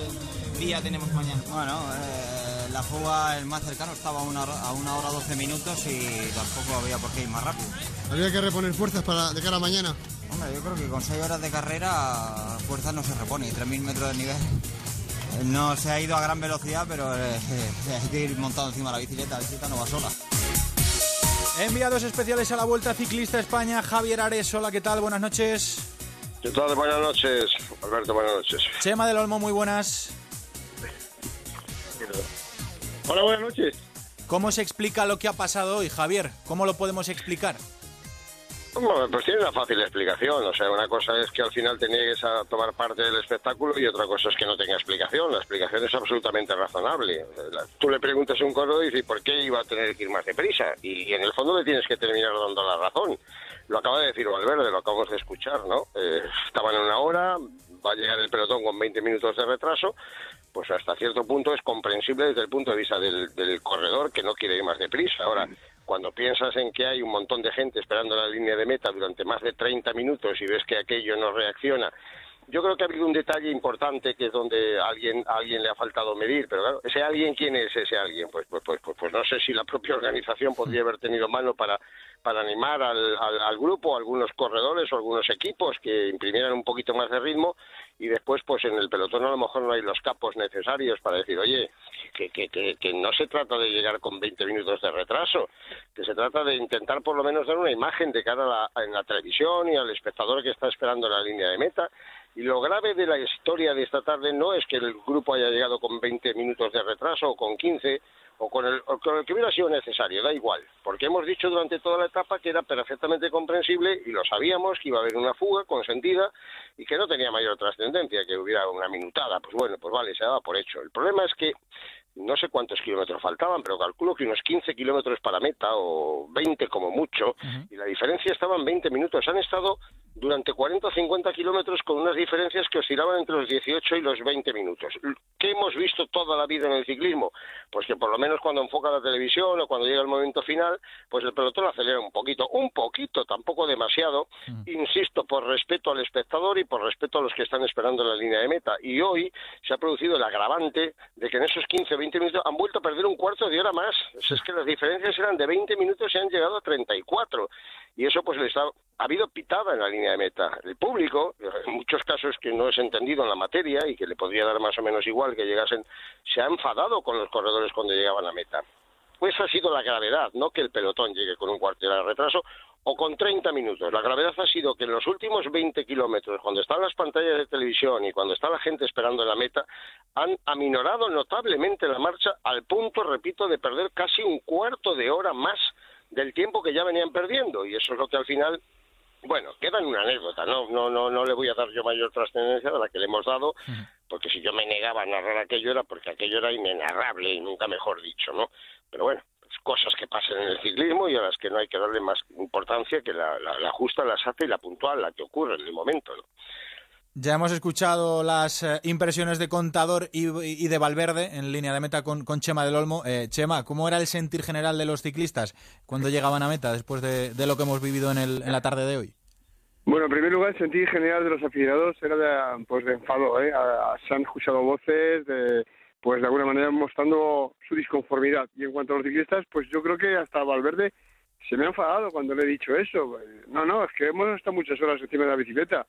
día tenemos mañana. Bueno, eh, la fuga, el más cercano, estaba a una, hora- a una hora 12 minutos y tampoco había por qué ir más rápido. Habría que reponer fuerzas para de cara a mañana. Hombre, yo creo que con 6 horas de carrera, fuerzas no se repone. y 3.000 metros de nivel. eh, No se ha ido a gran velocidad, pero eh, hay que ir montado encima de la bicicleta. La bicicleta no va sola. Enviados especiales a la Vuelta Ciclista España, Javier Ares. Hola, ¿qué tal? Buenas noches. ¿Qué tal? Buenas noches, Alberto, buenas noches. Chema del Olmo, muy buenas. Hola, buenas noches. ¿Cómo se explica lo que ha pasado hoy, Javier? ¿Cómo lo podemos explicar? Bueno, pues tiene una fácil explicación. O sea, una cosa es que al final te niegues a tomar parte del espectáculo y otra cosa es que no tenga explicación. La explicación es absolutamente razonable. Tú le preguntas a un corredor y dices, ¿por qué iba a tener que ir más deprisa? Y en el fondo le tienes que terminar dando la razón. Lo acaba de decir Valverde, lo acabamos de escuchar, ¿no? Eh, estaban en una hora, va a llegar el pelotón con 20 minutos de retraso, pues hasta cierto punto es comprensible desde el punto de vista del, del corredor que no quiere ir más deprisa. Ahora, cuando piensas en que hay un montón de gente esperando la línea de meta durante más de 30 minutos y ves que aquello no reacciona, yo creo que ha habido un detalle importante que es donde a alguien, a alguien le ha faltado medir, pero claro, ese alguien, ¿quién es ese alguien? Pues, pues, pues, pues, pues no sé si la propia organización podría haber tenido mano para, para animar al, al, al grupo, algunos corredores o algunos equipos que imprimieran un poquito más de ritmo y después pues en el pelotón a lo mejor no hay los capos necesarios para decir, oye, que, que, que, no se trata de llegar con 20 minutos de retraso, que se trata de intentar por lo menos dar una imagen de cara a la, en la televisión y al espectador que está esperando la línea de meta. Y lo grave de la historia de esta tarde no es que el grupo haya llegado con 20 minutos de retraso o con 15 o con el, o con el que hubiera sido necesario, da igual, porque hemos dicho durante toda la etapa que era perfectamente comprensible y lo sabíamos que iba a haber una fuga consentida y que no tenía mayor trascendencia, que hubiera una minutada, pues bueno, pues vale, se daba por hecho. El problema es que no sé cuántos kilómetros faltaban, pero calculo que unos 15 kilómetros para meta o 20 como mucho, y la diferencia estaba en 20 minutos. Han estado durante 40 o 50 kilómetros con unas diferencias que oscilaban entre los 18 y los 20 minutos. ¿Qué hemos visto toda la vida en el ciclismo? Pues que por lo menos cuando enfoca la televisión o cuando llega el momento final, pues el pelotón acelera un poquito, un poquito, tampoco demasiado, insisto, por respeto al espectador y por respeto a los que están esperando en la línea de meta. Y hoy se ha producido el agravante de que en esos 15 o 20 minutos han vuelto a perder un cuarto de hora más. Es que las diferencias eran de 20 minutos y han llegado a 34. Y eso pues les ha, ha habido pitada en la línea de meta. El público, en muchos casos que no es entendido en la materia y que le podría dar más o menos igual que llegasen, se ha enfadado con los corredores cuando llegaban a meta. Pues ha sido la gravedad, no que el pelotón llegue con un cuarto de retraso o con 30 minutos. La gravedad ha sido que en los últimos 20 kilómetros, cuando están las pantallas de televisión y cuando está la gente esperando en la meta, han aminorado notablemente la marcha al punto, repito, de perder casi un cuarto de hora más del tiempo que ya venían perdiendo. Y eso es lo que al final bueno, queda en una anécdota, no, no, no, no le voy a dar yo mayor trascendencia de la que le hemos dado, porque si yo me negaba a narrar aquello era porque aquello era inenarrable y nunca mejor dicho, ¿no? Pero bueno, pues cosas que pasan en el ciclismo y a las que no hay que darle más importancia que la, la, la justa, la sata y la puntual, la que ocurre en el momento, ¿no? Ya hemos escuchado las eh, impresiones de Contador y, de Valverde en línea de meta con, con Chema del Olmo. Eh, Chema, ¿cómo era el sentir general de los ciclistas cuando llegaban a meta después de, lo que hemos vivido en, el, en la tarde de hoy? Bueno, en primer lugar, el sentido general de los aficionados era de, pues, enfado. ¿eh? Se han escuchado voces de, pues de alguna manera mostrando su disconformidad. Y en cuanto a los ciclistas, pues yo creo que hasta Valverde se me ha enfadado cuando le he dicho eso. No, no, es que hemos estado muchas horas encima de la bicicleta.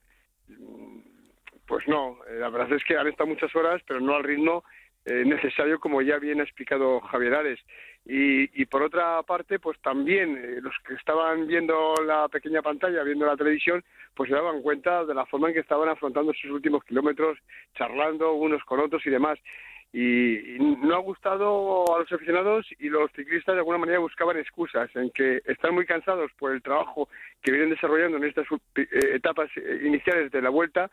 Pues no, eh, la verdad es que han estado muchas horas, pero no al ritmo eh, necesario, como ya bien ha explicado Javier Ares. Y, y por otra parte, pues también eh, los que estaban viendo la pequeña pantalla, viendo la televisión, pues se daban cuenta de la forma en que estaban afrontando sus últimos kilómetros, charlando unos con otros y demás. Y, y no ha gustado a los aficionados y los ciclistas de alguna manera buscaban excusas en que están muy cansados por el trabajo que vienen desarrollando en estas etapas iniciales de la vuelta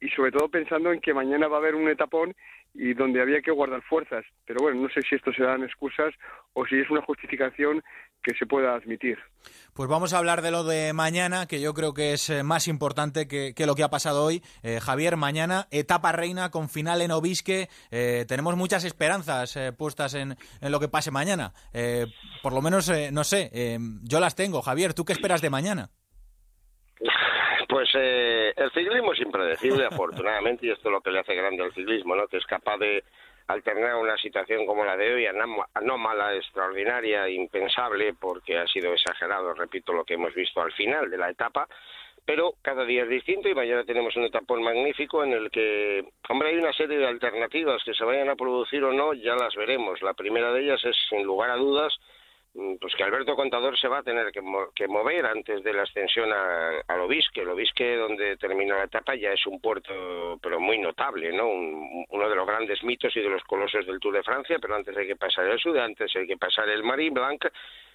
y sobre todo pensando en que mañana va a haber un etapón y donde había que guardar fuerzas. Pero bueno, no sé si esto se dan excusas o si es una justificación que se pueda admitir. Pues vamos a hablar de lo de mañana, que yo creo que es eh, más importante que, que lo que ha pasado hoy. Eh, Javier, mañana etapa reina con final en Obisque. Eh, tenemos muchas esperanzas eh, puestas en, en, lo que pase mañana. Eh, por lo menos, no sé, yo las tengo. Javier, ¿tú qué esperas de mañana? Pues eh, el ciclismo es impredecible, afortunadamente, y esto es lo que le hace grande al ciclismo, ¿no? Que es capaz de alternar una situación como la de hoy, anómala, extraordinaria, impensable, porque ha sido exagerado, repito, lo que hemos visto al final de la etapa, pero cada día es distinto y mañana tenemos un etapón magnífico en el que, hombre, hay una serie de alternativas que se vayan a producir o no, ya las veremos. La primera de ellas es, sin lugar a dudas, pues que Alberto Contador se va a tener que, que mover antes de la extensión al Obisque. El Obisque, donde termina la etapa, ya es un puerto, pero muy notable, ¿no? Un, uno de los grandes mitos y de los colosos del Tour de Francia, pero antes hay que pasar el Sud, antes hay que pasar el Marie Blanc.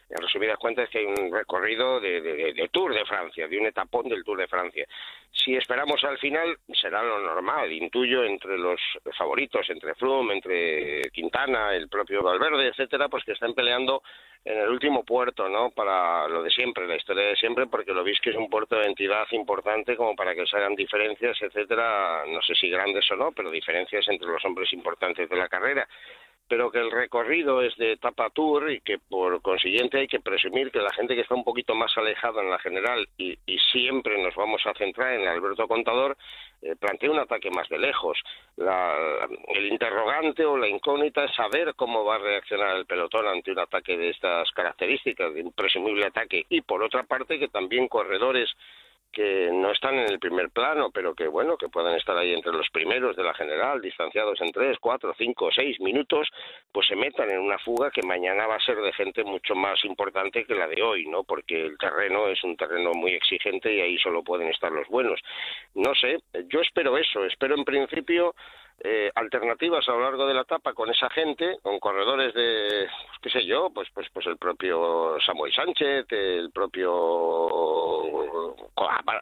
En resumidas cuentas, que hay un recorrido de, de, Tour de Francia, de un etapón del Tour de Francia. Si esperamos al final, será lo normal, intuyo, entre los favoritos, entre Froome, entre Quintana, el propio Valverde, etcétera, pues que están peleando en el último puerto, ¿no? Para lo de siempre, la historia de siempre, porque lo veis que es un puerto de entidad importante como para que se hagan diferencias, etcétera, no sé si grandes o no, pero diferencias entre los hombres importantes de la carrera pero que el recorrido es de etapa tour y que por consiguiente hay que presumir que la gente que está un poquito más alejada en la general y, y siempre nos vamos a centrar en Alberto Contador eh, plantea un ataque más de lejos. La, el interrogante o la incógnita es saber cómo va a reaccionar el pelotón ante un ataque de estas características, de un presumible ataque, y por otra parte que también corredores que no están en el primer plano, pero que bueno, que puedan estar ahí entre los primeros de la general, distanciados en tres, cuatro, cinco, seis minutos, pues se metan en una fuga que mañana va a ser de gente mucho más importante que la de hoy, ¿no? Porque el terreno es un terreno muy exigente y ahí solo pueden estar los buenos. No sé, yo espero eso, espero en principio eh, alternativas a lo largo de la etapa con esa gente, con corredores de, pues, qué sé yo, pues, pues, pues el propio Samuel Sánchez, el propio,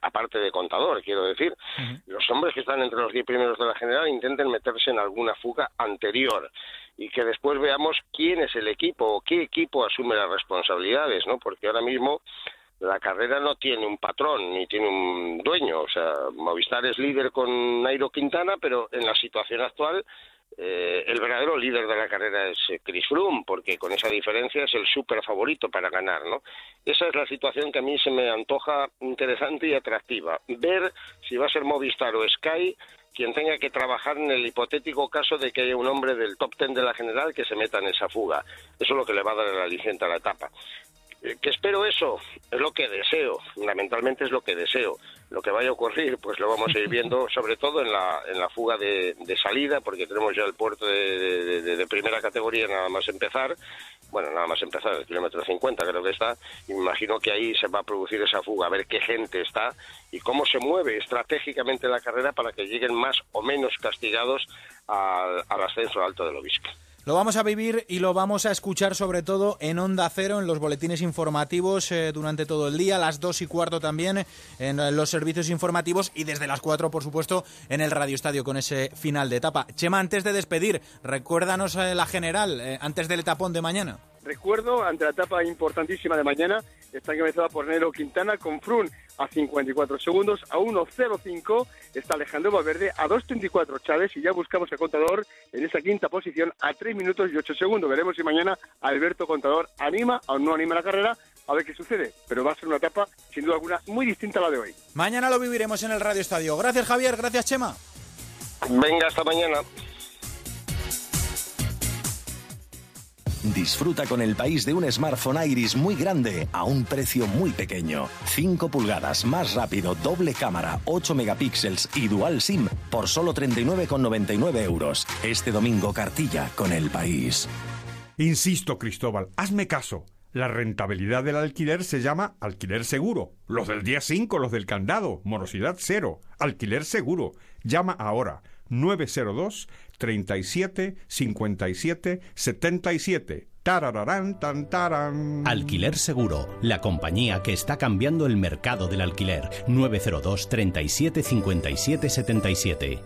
aparte de contador, quiero decir, uh -huh. los hombres que están entre los diez primeros de la general intenten meterse en alguna fuga anterior y que después veamos quién es el equipo o qué equipo asume las responsabilidades, ¿no? Porque ahora mismo la carrera no tiene un patrón ni tiene un dueño. O sea, Movistar es líder con Nairo Quintana, pero en la situación actual eh, el verdadero líder de la carrera es eh, Chris Froome, porque con esa diferencia es el súper favorito para ganar, ¿no? Esa es la situación que a mí se me antoja interesante y atractiva. Ver si va a ser Movistar o Sky quien tenga que trabajar en el hipotético caso de que haya un hombre del top ten de la general que se meta en esa fuga. Eso es lo que le va a dar la licencia a la etapa. ¿Que espero eso? Es lo que deseo, fundamentalmente es lo que deseo. Lo que vaya a ocurrir, pues lo vamos a ir viendo, sobre todo en la, en la fuga de, de salida, porque tenemos ya el puerto de, de, de, primera categoría nada más empezar. Bueno, nada más empezar, el kilómetro 50 creo que está, y me imagino que ahí se va a producir esa fuga, a ver qué gente está y cómo se mueve estratégicamente la carrera para que lleguen más o menos castigados al, al ascenso alto del Obispo. Lo vamos a vivir y lo vamos a escuchar sobre todo en Onda Cero, en los boletines informativos eh, durante todo el día, a las dos y cuarto también en los servicios informativos y desde las cuatro, por supuesto, en el Radio Estadio con ese final de etapa. Chema, antes de despedir, recuérdanos eh, la general, eh, antes del etapón de mañana. Recuerdo, ante la etapa importantísima de mañana, está encabezada por Nero Quintana con Frun a 54 segundos, a 1.05 está Alejandro Valverde, a 2.34 Chávez y ya buscamos a Contador en esa quinta posición a 3 minutos y 8 segundos. Veremos si mañana Alberto Contador anima o no anima la carrera, a ver qué sucede. Pero va a ser una etapa, sin duda alguna, muy distinta a la de hoy. Mañana lo viviremos en el Radio Estadio. Gracias, Javier. Gracias, Chema. Venga, hasta mañana. Disfruta con el país de un smartphone Iris muy grande a un precio muy pequeño. 5 pulgadas, más rápido, doble cámara, 8 megapíxeles y dual SIM por solo 39,99 euros. Este domingo cartilla con el país. Insisto, Cristóbal, hazme caso. La rentabilidad del alquiler se llama alquiler seguro. Los del día 5, los del candado, morosidad cero. Alquiler seguro. Llama ahora 902 37 57 77. Tarararán, tan, tarán. Alquiler Seguro, la compañía que está cambiando el mercado del alquiler. 902 37 57 77.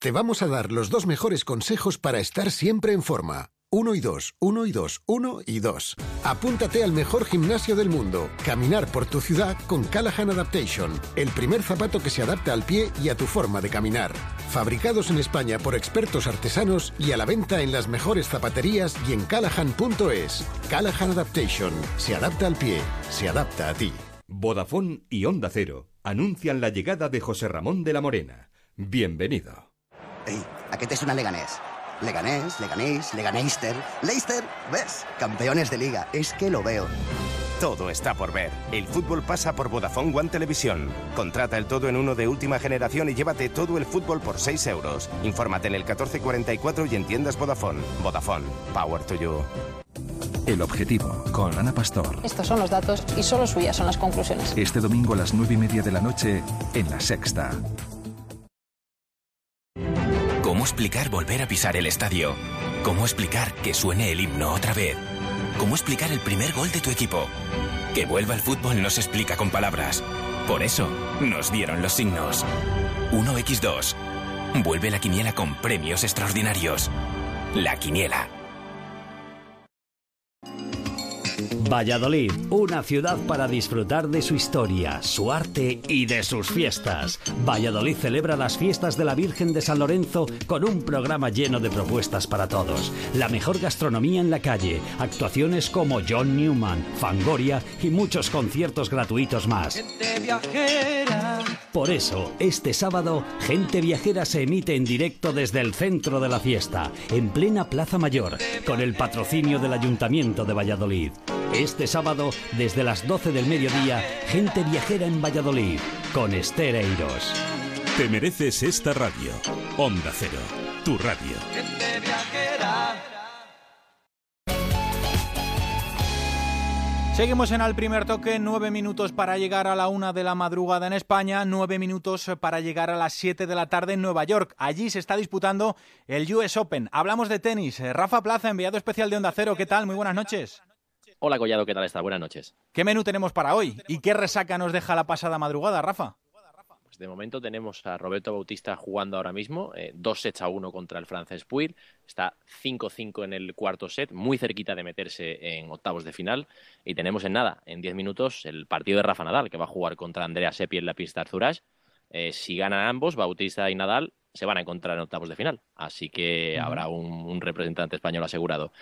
Te vamos a dar los dos mejores consejos para estar siempre en forma. 1 y 2, 1 y 2, 1 y 2. Apúntate al mejor gimnasio del mundo. Caminar por tu ciudad con Callahan Adaptation, el primer zapato que se adapta al pie y a tu forma de caminar. Fabricados en España por expertos artesanos y a la venta en las mejores zapaterías y en callahan.es. Callahan Adaptation, se adapta al pie, se adapta a ti. Vodafone y Onda Cero anuncian la llegada de José Ramón de la Morena. Bienvenido. ¿a qué te suena Leganés? Leganés, Leganés, Leganeister, Leicester, ¿ves? Campeones de liga, es que lo veo. Todo está por ver. El fútbol pasa por Vodafone One Televisión. Contrata el todo en uno de última generación y llévate todo el fútbol por 6 euros. Infórmate en el 1444 y en tiendas Vodafone. Vodafone, power to you. El objetivo, con Ana Pastor. Estos son los datos y solo suyas son las conclusiones. Este domingo a las nueve y media de la noche en La Sexta. ¿Cómo explicar volver a pisar el estadio? ¿Cómo explicar que suene el himno otra vez? ¿Cómo explicar el primer gol de tu equipo? Que vuelva el fútbol no se explica con palabras. Por eso nos dieron los signos. 1x2. Vuelve la quiniela con premios extraordinarios. La quiniela. Valladolid, una ciudad para disfrutar de su historia, su arte y de sus fiestas. Valladolid celebra las fiestas de la Virgen de San Lorenzo con un programa lleno de propuestas para todos. La mejor gastronomía en la calle, actuaciones como John Newman, Fangoria y muchos conciertos gratuitos más. Por eso, este sábado, Gente Viajera se emite en directo desde el centro de la fiesta, en plena Plaza Mayor, con el patrocinio del Ayuntamiento de Valladolid. Este sábado, desde las 12 del mediodía, Gente Viajera en Valladolid, con Esther Eiros. Te mereces esta radio. Onda Cero, tu radio. Seguimos en el primer toque, nueve minutos para llegar a la una de la madrugada en España, nueve minutos para llegar a las siete de la tarde en Nueva York. Allí se está disputando el US Open. Hablamos de tenis. Rafa Plaza, enviado especial de Onda Cero. ¿Qué tal? Muy buenas noches. Hola Collado, ¿qué tal está? Buenas noches. ¿Qué menú tenemos para hoy? ¿Y qué resaca nos deja la pasada madrugada, Rafa? Pues de momento tenemos a Roberto Bautista jugando ahora mismo, eh, dos sets a uno contra el francés Puig. Está 5-5 en el cuarto set, muy cerquita de meterse en octavos de final. Y tenemos en nada, en 10 minutos, el partido de Rafa Nadal, que va a jugar contra Andrea Seppi en la pista Arzurás. Eh, si ganan ambos, Bautista y Nadal, se van a encontrar en octavos de final. Así que habrá un, un representante español asegurado.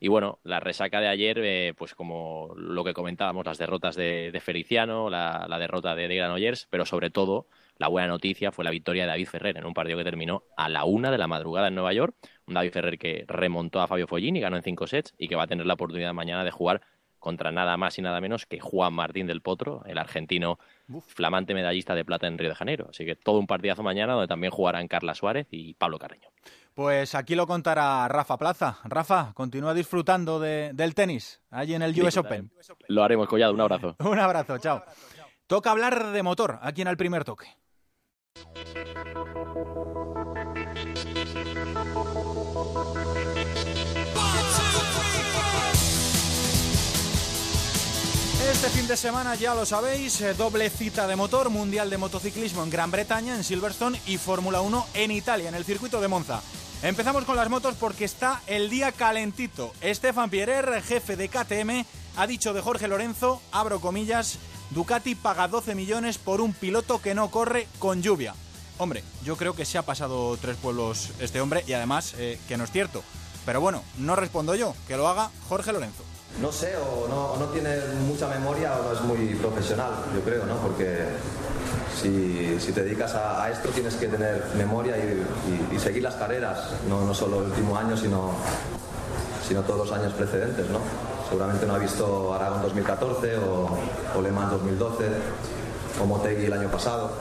Y bueno, la resaca de ayer, eh, pues como lo que comentábamos, las derrotas de, de Feliciano, la, la, derrota de, de Granollers, pero sobre todo la buena noticia fue la victoria de David Ferrer en un partido que terminó a la una de la madrugada en Nueva York. Un David Ferrer que remontó a Fabio Follini, ganó en cinco sets y que va a tener la oportunidad mañana de jugar contra nada más y nada menos que Juan Martín del Potro, el argentino flamante medallista de plata en Río de Janeiro. Así que todo un partidazo mañana donde también jugarán Carla Suárez y Pablo Carreño. Pues aquí lo contará Rafa Plaza. Rafa, continúa disfrutando de, del tenis allí en el US Open. Lo haremos, Collado. Un abrazo. Un abrazo, chao. Toca hablar de motor aquí en el primer toque. Este fin de semana, ya lo sabéis, eh, doble cita de motor, Mundial de Motociclismo en Gran Bretaña, en Silverstone, y Fórmula 1 en Italia, en el circuito de Monza. Empezamos con las motos porque está el día calentito. Estefan Pierrer, jefe de KTM, ha dicho de Jorge Lorenzo, abro comillas, Ducati paga 12 millones por un piloto que no corre con lluvia. Hombre, yo creo que se ha pasado tres pueblos este hombre y además eh, que no es cierto. Pero bueno, no respondo yo, que lo haga Jorge Lorenzo. No sé, o no, tiene mucha memoria o no es muy profesional, yo creo, ¿no? Porque si, te dedicas a, esto tienes que tener memoria y, seguir las carreras, no, solo el último año, sino, sino todos los años precedentes, ¿no? Seguramente no ha visto Aragón 2014 o, o Le Mans 2012 o Motegi el año pasado.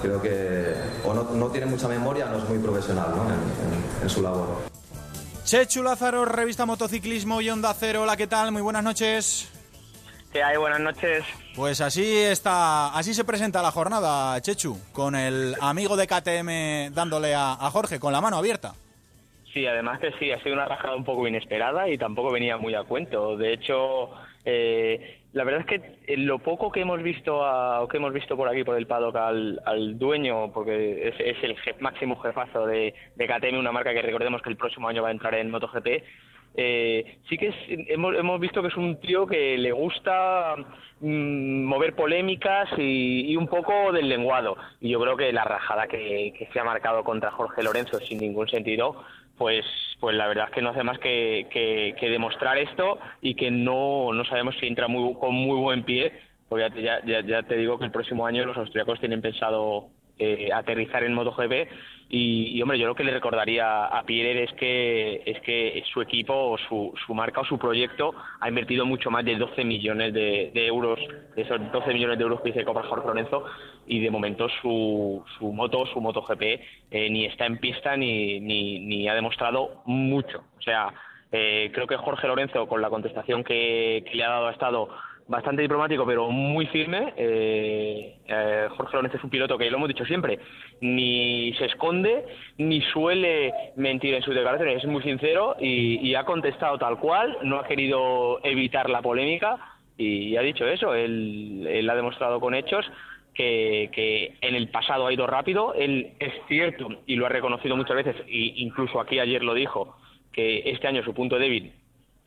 Creo que o no, tiene mucha memoria o no es muy profesional en su labor. Chechu Lázaro, revista Motociclismo y Onda Cero. Hola, ¿qué tal? Muy buenas noches. ¿Qué hay? Buenas noches. Pues así está, así se presenta la jornada, Chechu, con el amigo de KTM dándole a, a Jorge con la mano abierta. Sí, además que sí, ha sido una rajada un poco inesperada y tampoco venía muy a cuento. De hecho, eh, la verdad es que en lo poco que hemos visto a- que hemos visto por aquí por el paddock al, dueño, porque es, es el jef- máximo jefazo de, de KTM, una marca que recordemos que el próximo año va a entrar en MotoGP, eh, sí que es- hemos, hemos visto que es un tío que le gusta mm, mover polémicas y, y un poco del lenguado. Y yo creo que la rajada que se ha marcado contra Jorge Lorenzo sin ningún sentido, pues, pues la verdad es que no hace más que, que- que demostrar esto y que no, no sabemos si entra muy, con muy buen pie, porque ya, ya, ya te digo que el próximo año los austriacos tienen pensado eh, aterrizar en MotoGP y, hombre yo lo que le recordaría a Pierre es que es que su equipo o su, su marca o su proyecto ha invertido mucho más de 12 millones de, euros de esos 12 millones de euros que dice Copa Jorge Lorenzo y de momento su, su moto su MotoGP eh, ni está en pista ni, ni, ni ha demostrado mucho. O sea eh, creo que Jorge Lorenzo con la contestación que, que le ha dado ha estado bastante diplomático, pero muy firme. Eh, eh, Jorge Lorenzo es un piloto que, lo hemos dicho siempre, ni se esconde, ni suele mentir en sus declaraciones, es muy sincero y, ha contestado tal cual, no ha querido evitar la polémica y ha dicho eso, él, él ha demostrado con hechos que, que en el pasado ha ido rápido, él es cierto y lo ha reconocido muchas veces, e incluso aquí ayer lo dijo, que este año su punto débil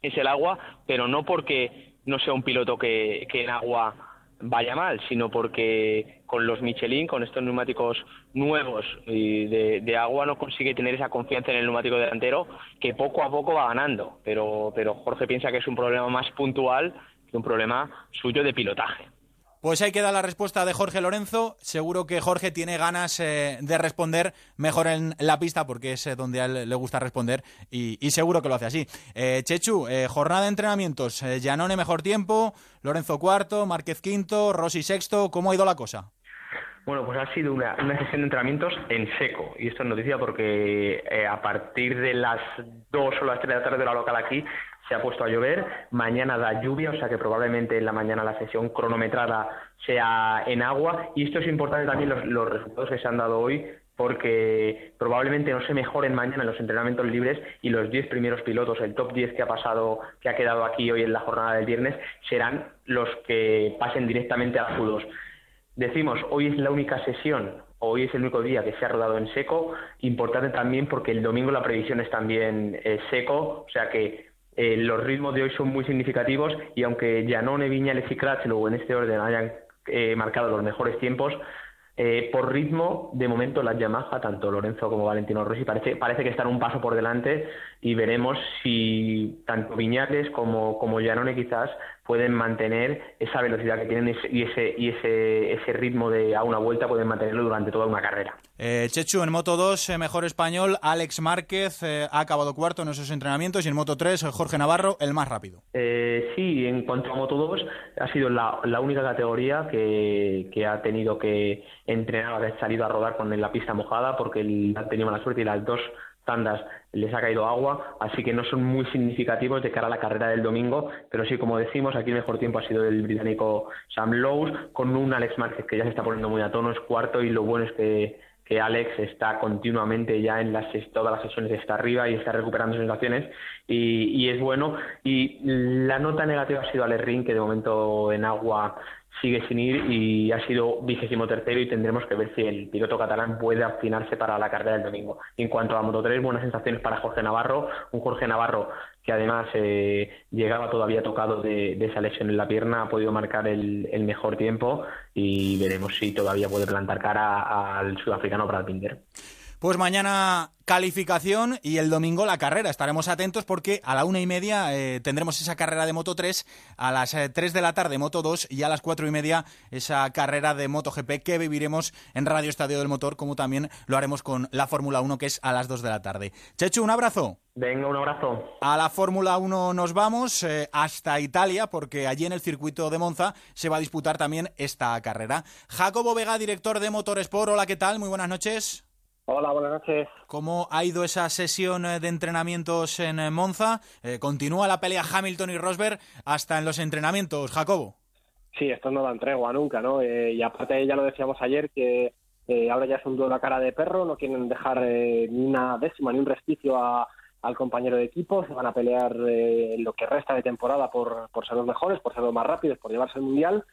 es el agua, pero no porque no sea un piloto que, en agua vaya mal, sino porque con los Michelin, con estos neumáticos nuevos y de, de agua, no consigue tener esa confianza en el neumático delantero que poco a poco va ganando. Pero, pero Jorge piensa que es un problema más puntual que un problema suyo de pilotaje. Pues ahí queda la respuesta de Jorge Lorenzo. Seguro que Jorge tiene ganas eh, de responder mejor en la pista porque es eh, donde a él le gusta responder y, seguro que lo hace así. Eh, Chechu, eh, jornada de entrenamientos. Giannone mejor tiempo, Lorenzo cuarto, Márquez quinto, Rossi sexto. ¿Cómo ha ido la cosa? Bueno, pues ha sido una, sesión de entrenamientos en seco. Y esto es noticia porque a partir de las 2 o las 3 de la tarde de la local aquí se ha puesto a llover. Mañana da lluvia, o sea que probablemente en la mañana la sesión cronometrada sea en agua. Y esto es importante también los, los resultados que se han dado hoy porque probablemente no se mejoren mañana los entrenamientos libres y los 10 primeros pilotos, el top 10 que ha pasado, que ha quedado aquí hoy en la jornada del viernes, serán los que pasen directamente a Q2. Decimos, hoy es la única sesión, hoy es el único día que se ha rodado en seco, importante también porque el domingo la previsión es también eh, seco, o sea que eh, los ritmos de hoy son muy significativos y aunque Janone, Viñales y Crutchlow en este orden hayan eh, marcado los mejores tiempos, eh, por ritmo, de momento las Yamaha, tanto Lorenzo como Valentino Rossi, parece, parece que están un paso por delante y veremos si tanto Viñales como, como Janone quizás pueden mantener esa velocidad que tienen y ese, y ese, ese ritmo de a una vuelta pueden mantenerlo durante toda una carrera. Eh, Chechu, en Moto 2, eh, mejor español, Alex Márquez eh, ha acabado cuarto en esos entrenamientos y en Moto 3, eh, Jorge Navarro, el más rápido. Eh, sí, en cuanto a Moto 2, ha sido la, la única categoría que, que ha tenido que entrenar, haber salido a rodar con la pista mojada, porque el- ha tenido mala suerte y las dos tandas les ha caído agua, así que no son muy significativos de cara a la carrera del domingo, pero sí, como decimos, aquí el mejor tiempo ha sido el británico Sam Lowe, con un Alex Márquez que ya se está poniendo muy a tono, es cuarto, y lo bueno es que, que Alex está continuamente ya en las, todas las sesiones está arriba y está recuperando sensaciones y, y es bueno. Y la nota negativa ha sido Alex Ring, que de momento en agua sigue sin ir y ha sido vigésimo tercero y tendremos que ver si el piloto catalán puede afinarse para la carrera del domingo. En cuanto a Moto 3, buenas sensaciones para Jorge Navarro, un Jorge Navarro que además eh, llegaba todavía tocado de, de esa lesión en la pierna, ha podido marcar el, el mejor tiempo y veremos si todavía puede plantar cara al sudafricano Brad Binder. Pues mañana calificación y el domingo la carrera. Estaremos atentos porque a la una y media eh, tendremos esa carrera de Moto 3, a las eh, 3 de la tarde Moto 2 y a las cuatro y media esa carrera de MotoGP que viviremos en Radio Estadio del Motor, como también lo haremos con la Fórmula 1 que es a las 2 de la tarde. Chechu, un abrazo. Venga, un abrazo. A la Fórmula 1 nos vamos eh, hasta Italia porque allí en el circuito de Monza se va a disputar también esta carrera. Jacobo Vega, director de Motorsport. Hola, ¿qué tal? Muy buenas noches. Hola, buenas noches. ¿Cómo ha ido esa sesión eh, de entrenamientos en eh, Monza? Eh, ¿Continúa la pelea Hamilton y Rosberg hasta en los entrenamientos, Jacobo? Sí, esto no dan tregua nunca, ¿no? Eh, y aparte ya lo decíamos ayer que eh, ahora ya es un duelo a cara de perro, no quieren dejar eh, ni una décima ni un resquicio a- al compañero de equipo, se van a pelear eh, lo que resta de temporada por, por ser los mejores, por ser los más rápidos, por llevarse el mundial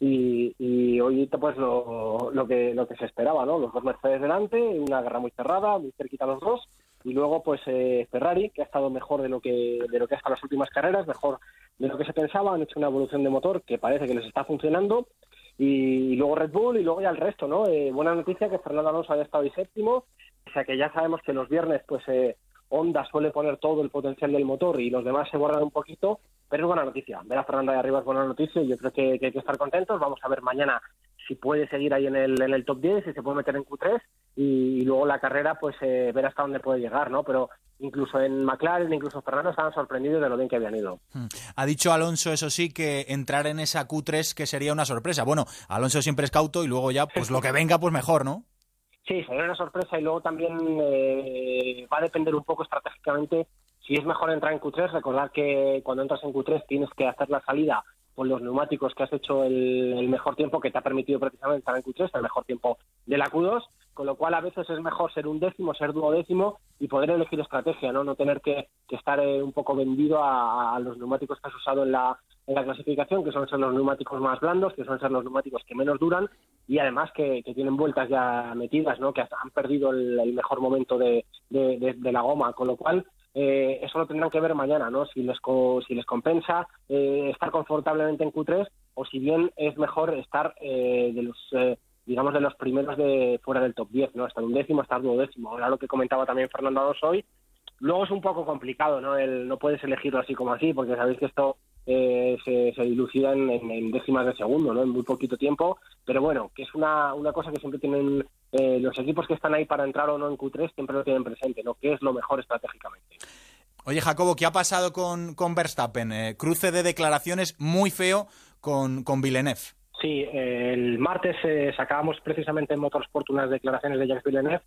y, y hoy pues lo, que lo que se esperaba, ¿no? Los dos Mercedes delante, una guerra muy cerrada, muy cerquita los dos y luego pues eh, Ferrari que ha estado mejor de lo que de lo que ha estado en las últimas carreras, mejor de lo que se pensaba, han hecho una evolución de motor que parece que les está funcionando y, y luego Red Bull y luego ya el resto, ¿no? Eh, buena noticia que Fernando Alonso haya estado ahí séptimo, o sea que ya sabemos que los viernes pues eh, Honda suele poner todo el potencial del motor y los demás se guardan un poquito, pero es buena noticia. Ver a Fernando ahí arriba es buena noticia y yo creo que, que hay que estar contentos. Vamos a ver mañana si puede seguir ahí en el, en el top 10, si se puede meter en Q3 y, y luego la carrera pues eh, ver hasta dónde puede llegar, ¿no? Pero incluso en McLaren, incluso Fernando estaban sorprendidos de lo bien que habían ido. Hmm. Ha dicho Alonso, eso sí, que entrar en esa Q3 que sería una sorpresa. Bueno, Alonso siempre es cauto y luego ya, pues lo que venga, pues mejor, ¿no? Sí, sería una sorpresa y luego también eh, va a depender un poco estratégicamente si es mejor entrar en Q3. Recordar que cuando entras en Q3 tienes que hacer la salida con los neumáticos que has hecho el, mejor tiempo que te ha permitido precisamente estar en Q3, el mejor tiempo de la Q2, con lo cual a veces es mejor ser un décimo, ser duodécimo y poder elegir estrategia, no no tener que, que estar eh, un poco vendido a, a los neumáticos que has usado en la, en la clasificación, que suelen ser los neumáticos más blandos, que suelen ser los neumáticos que menos duran y además que, que tienen vueltas ya metidas, ¿no? que han perdido el, el mejor momento de, de, de- de la goma, con lo cual eh, eso lo tendrán que ver mañana, ¿no? si les, co- si les compensa eh, estar confortablemente en Q3 o si bien es mejor estar eh, de los... eh, digamos de los primeros de fuera del top 10, ¿no? Estar un décimo, estar duodécimo. Ahora lo que comentaba también Fernando Alonso hoy, Luego es un poco complicado, ¿no? El, no puedes elegirlo así como así, porque sabéis que esto eh, se, se dilucida en, en- en décimas de segundo, ¿no? En muy poquito tiempo. Pero bueno, que es una, una cosa que siempre tienen eh, los equipos que están ahí para entrar o no en Q3, siempre lo tienen presente, ¿no? ¿Qué es lo mejor estratégicamente? Oye, Jacobo, ¿qué ha pasado con, con Verstappen? Eh, cruce de declaraciones muy feo con, con Villeneuve. Sí, eh, el martes eh, sacábamos precisamente en Motorsport unas declaraciones de Jacques Villeneuve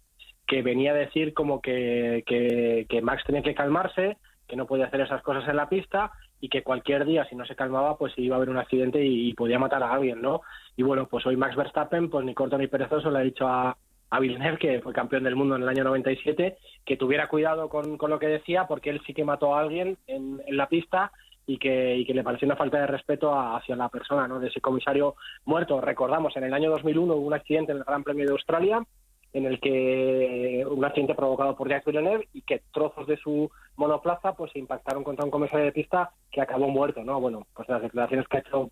que venía a decir como que, que, que Max tenía que calmarse, que no podía hacer esas cosas en la pista y que cualquier día, si no se calmaba, pues iba a haber un accidente y, y podía matar a alguien, ¿no? Y bueno, pues hoy Max Verstappen, pues ni corto ni perezoso, le ha dicho a, a Villeneuve, que fue campeón del mundo en el año 97, que tuviera cuidado con, con lo que decía, porque él sí que mató a alguien en, en la pista y que, y que le pareció una falta de respeto a- hacia la persona ¿no? de ese comisario muerto. Recordamos, en el año 2001 hubo un accidente en el Gran Premio de Australia en el que un accidente provocado por Jacques Villeneuve y que trozos de su monoplaza pues se impactaron contra un comisario de pista que acabó muerto, ¿no? Bueno, pues las declaraciones que ha hecho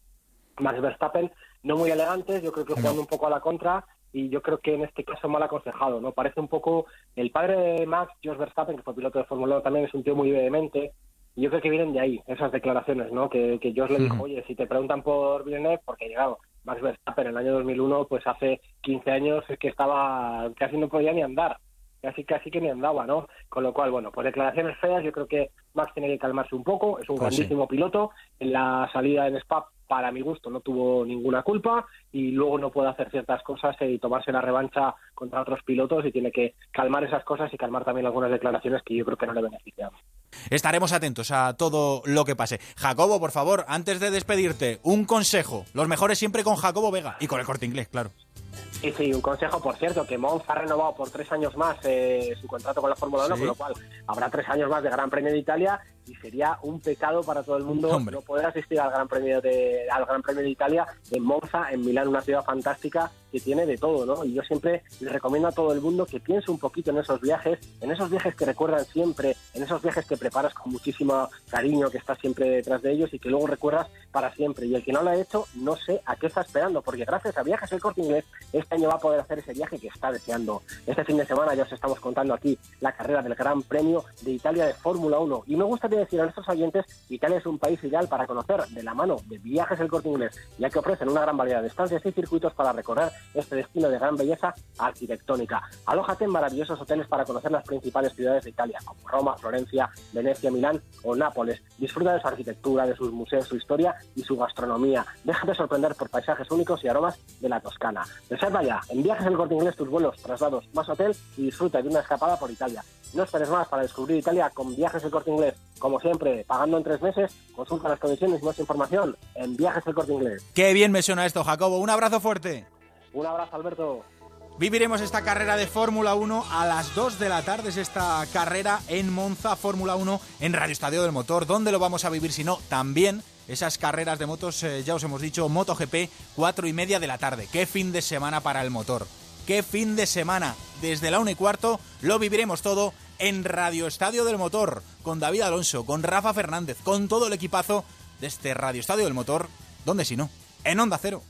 Max Verstappen no muy elegantes, yo creo que jugando un poco a la contra y yo creo que en este caso mal aconsejado, ¿no? Parece un poco el padre de Max, George Verstappen, que fue piloto de Fórmula 1 también, es un tío muy vehemente y yo creo que vienen de ahí, esas declaraciones, ¿no? Que, que George le dijo, oye, si te preguntan por Villeneuve, porque llegado Max Verstappen en el año 2001, pues hace 15 años es que estaba, casi no podía ni andar, casi casi que ni andaba, ¿no? Con lo cual, bueno, pues declaraciones feas, yo creo que Max tiene que calmarse un poco, es un Pues sí. grandísimo piloto, en la salida en Spa, para mi gusto, no tuvo ninguna culpa y luego no puede hacer ciertas cosas y tomarse la revancha contra otros pilotos y tiene que calmar esas cosas y calmar también algunas declaraciones que yo creo que no le benefician. Estaremos atentos a todo lo que pase. Jacobo, por favor, antes de despedirte, un consejo. Los mejores siempre con Jacobo Vega y con el corte inglés, claro. Sí, sí, un consejo, por cierto, que Monza ha renovado por tres años más eh, su contrato con la Fórmula 1, Sí. con lo cual habrá tres años más de Gran Premio de Italia y sería un pecado para todo el mundo no poder asistir al Gran Premio de al Gran Premio de Italia en Monza, en Milán, una ciudad fantástica que tiene de todo, ¿no? Y yo siempre les recomiendo a todo el mundo que piense un poquito en esos viajes, en esos viajes que recuerdan siempre, en esos viajes que preparas con muchísimo cariño, que estás siempre detrás de ellos y que luego recuerdas para siempre. Y el que no lo ha hecho, no sé a qué está esperando, porque gracias a Viajes El Corte Inglés, este año va a poder hacer ese viaje que está deseando. Este fin de semana ya os estamos contando aquí la carrera del Gran Premio de Italia de Fórmula 1. Y me gustaría decir a nuestros oyentes, Italia es un país ideal para conocer de la mano de Viajes El Corte Inglés, ya que ofrecen una gran variedad de estancias y circuitos para recorrer este destino de gran belleza arquitectónica. Alójate en maravillosos hoteles para conocer las principales ciudades de Italia, como Roma, Florencia, Venecia, Milán o Nápoles. Disfruta de su arquitectura, de sus museos, su historia y su gastronomía. Déjate sorprender por paisajes únicos y aromas de la Toscana. Reserva ya en Viajes El Corte Inglés tus vuelos, traslados, más hotel y disfruta de una escapada por Italia. No esperes más para descubrir Italia con Viajes El Corte Inglés. Como siempre, pagando en tres meses, consulta las condiciones y más información en Viajes El Corte Inglés. Qué bien me suena esto, Jacobo. Un abrazo fuerte. Un abrazo, Alberto. Viviremos esta carrera de Fórmula 1 a las 2 de la tarde. Es esta carrera en Monza, Fórmula 1, en Radio Estadio del Motor. ¿Dónde lo vamos a vivir si no? También esas carreras de motos, eh, ya os hemos dicho, MotoGP, 4 y media de la tarde. Qué fin de semana para el motor. Qué fin de semana. Desde la 1 y cuarto lo viviremos todo en Radio Estadio del Motor, con David Alonso, con Rafa Fernández, con todo el equipazo de este Radio Estadio del Motor. ¿Dónde si no? En Onda Cero.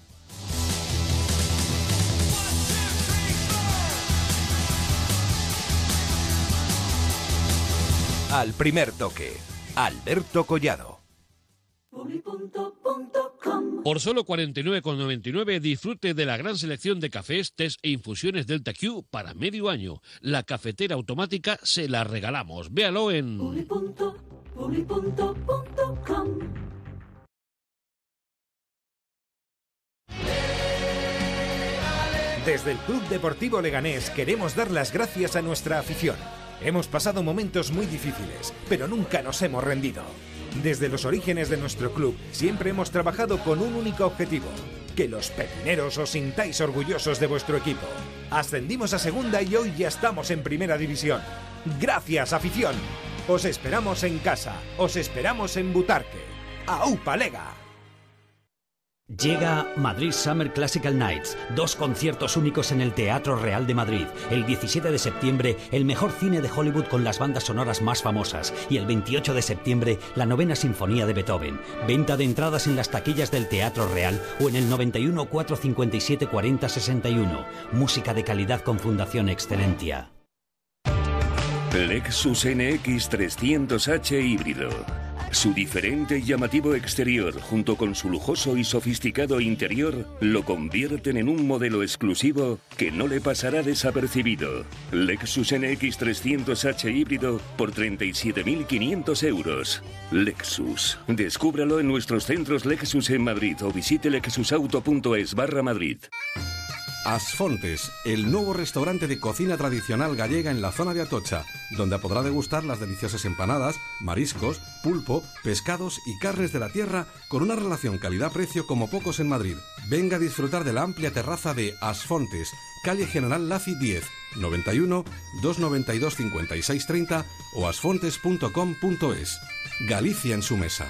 Al primer toque, Alberto Collado. Por solo 49,99 disfrute de la gran selección de cafés, tés e infusiones Delta Q para medio año. La cafetera automática se la regalamos. Véalo en... Desde el Club Deportivo Leganés queremos dar las gracias a nuestra afición. Hemos pasado momentos muy difíciles, pero nunca nos hemos rendido. Desde los orígenes de nuestro club siempre hemos trabajado con un único objetivo, que los pepineros os sintáis orgullosos de vuestro equipo. Ascendimos a segunda y hoy ya estamos en primera división. Gracias, afición. Os esperamos en casa, os esperamos en Butarque. ¡Aupa Lega! Llega Madrid Summer Classical Nights, dos conciertos únicos en el Teatro Real de Madrid. El 17 de septiembre, el mejor cine de Hollywood con las bandas sonoras más famosas. Y el 28 de septiembre, la novena sinfonía de Beethoven. Venta de entradas en las taquillas del Teatro Real o en el 91 457 40 61. Música de calidad con Fundación Excelentia. Lexus NX 300H híbrido. Su diferente y llamativo exterior, junto con su lujoso y sofisticado interior, lo convierten en un modelo exclusivo que no le pasará desapercibido. Lexus NX 300H híbrido por 37.500 euros. Lexus. Descúbralo en nuestros centros Lexus en Madrid o visite lexusauto.es barra Madrid. Asfontes, el nuevo restaurante de cocina tradicional gallega en la zona de Atocha, donde podrá degustar las deliciosas empanadas, mariscos, pulpo, pescados y carnes de la tierra con una relación calidad-precio como pocos en Madrid. Venga a disfrutar de la amplia terraza de Asfontes, calle General Laci 10, 91 292 5630 o asfontes.com.es. Galicia en su mesa.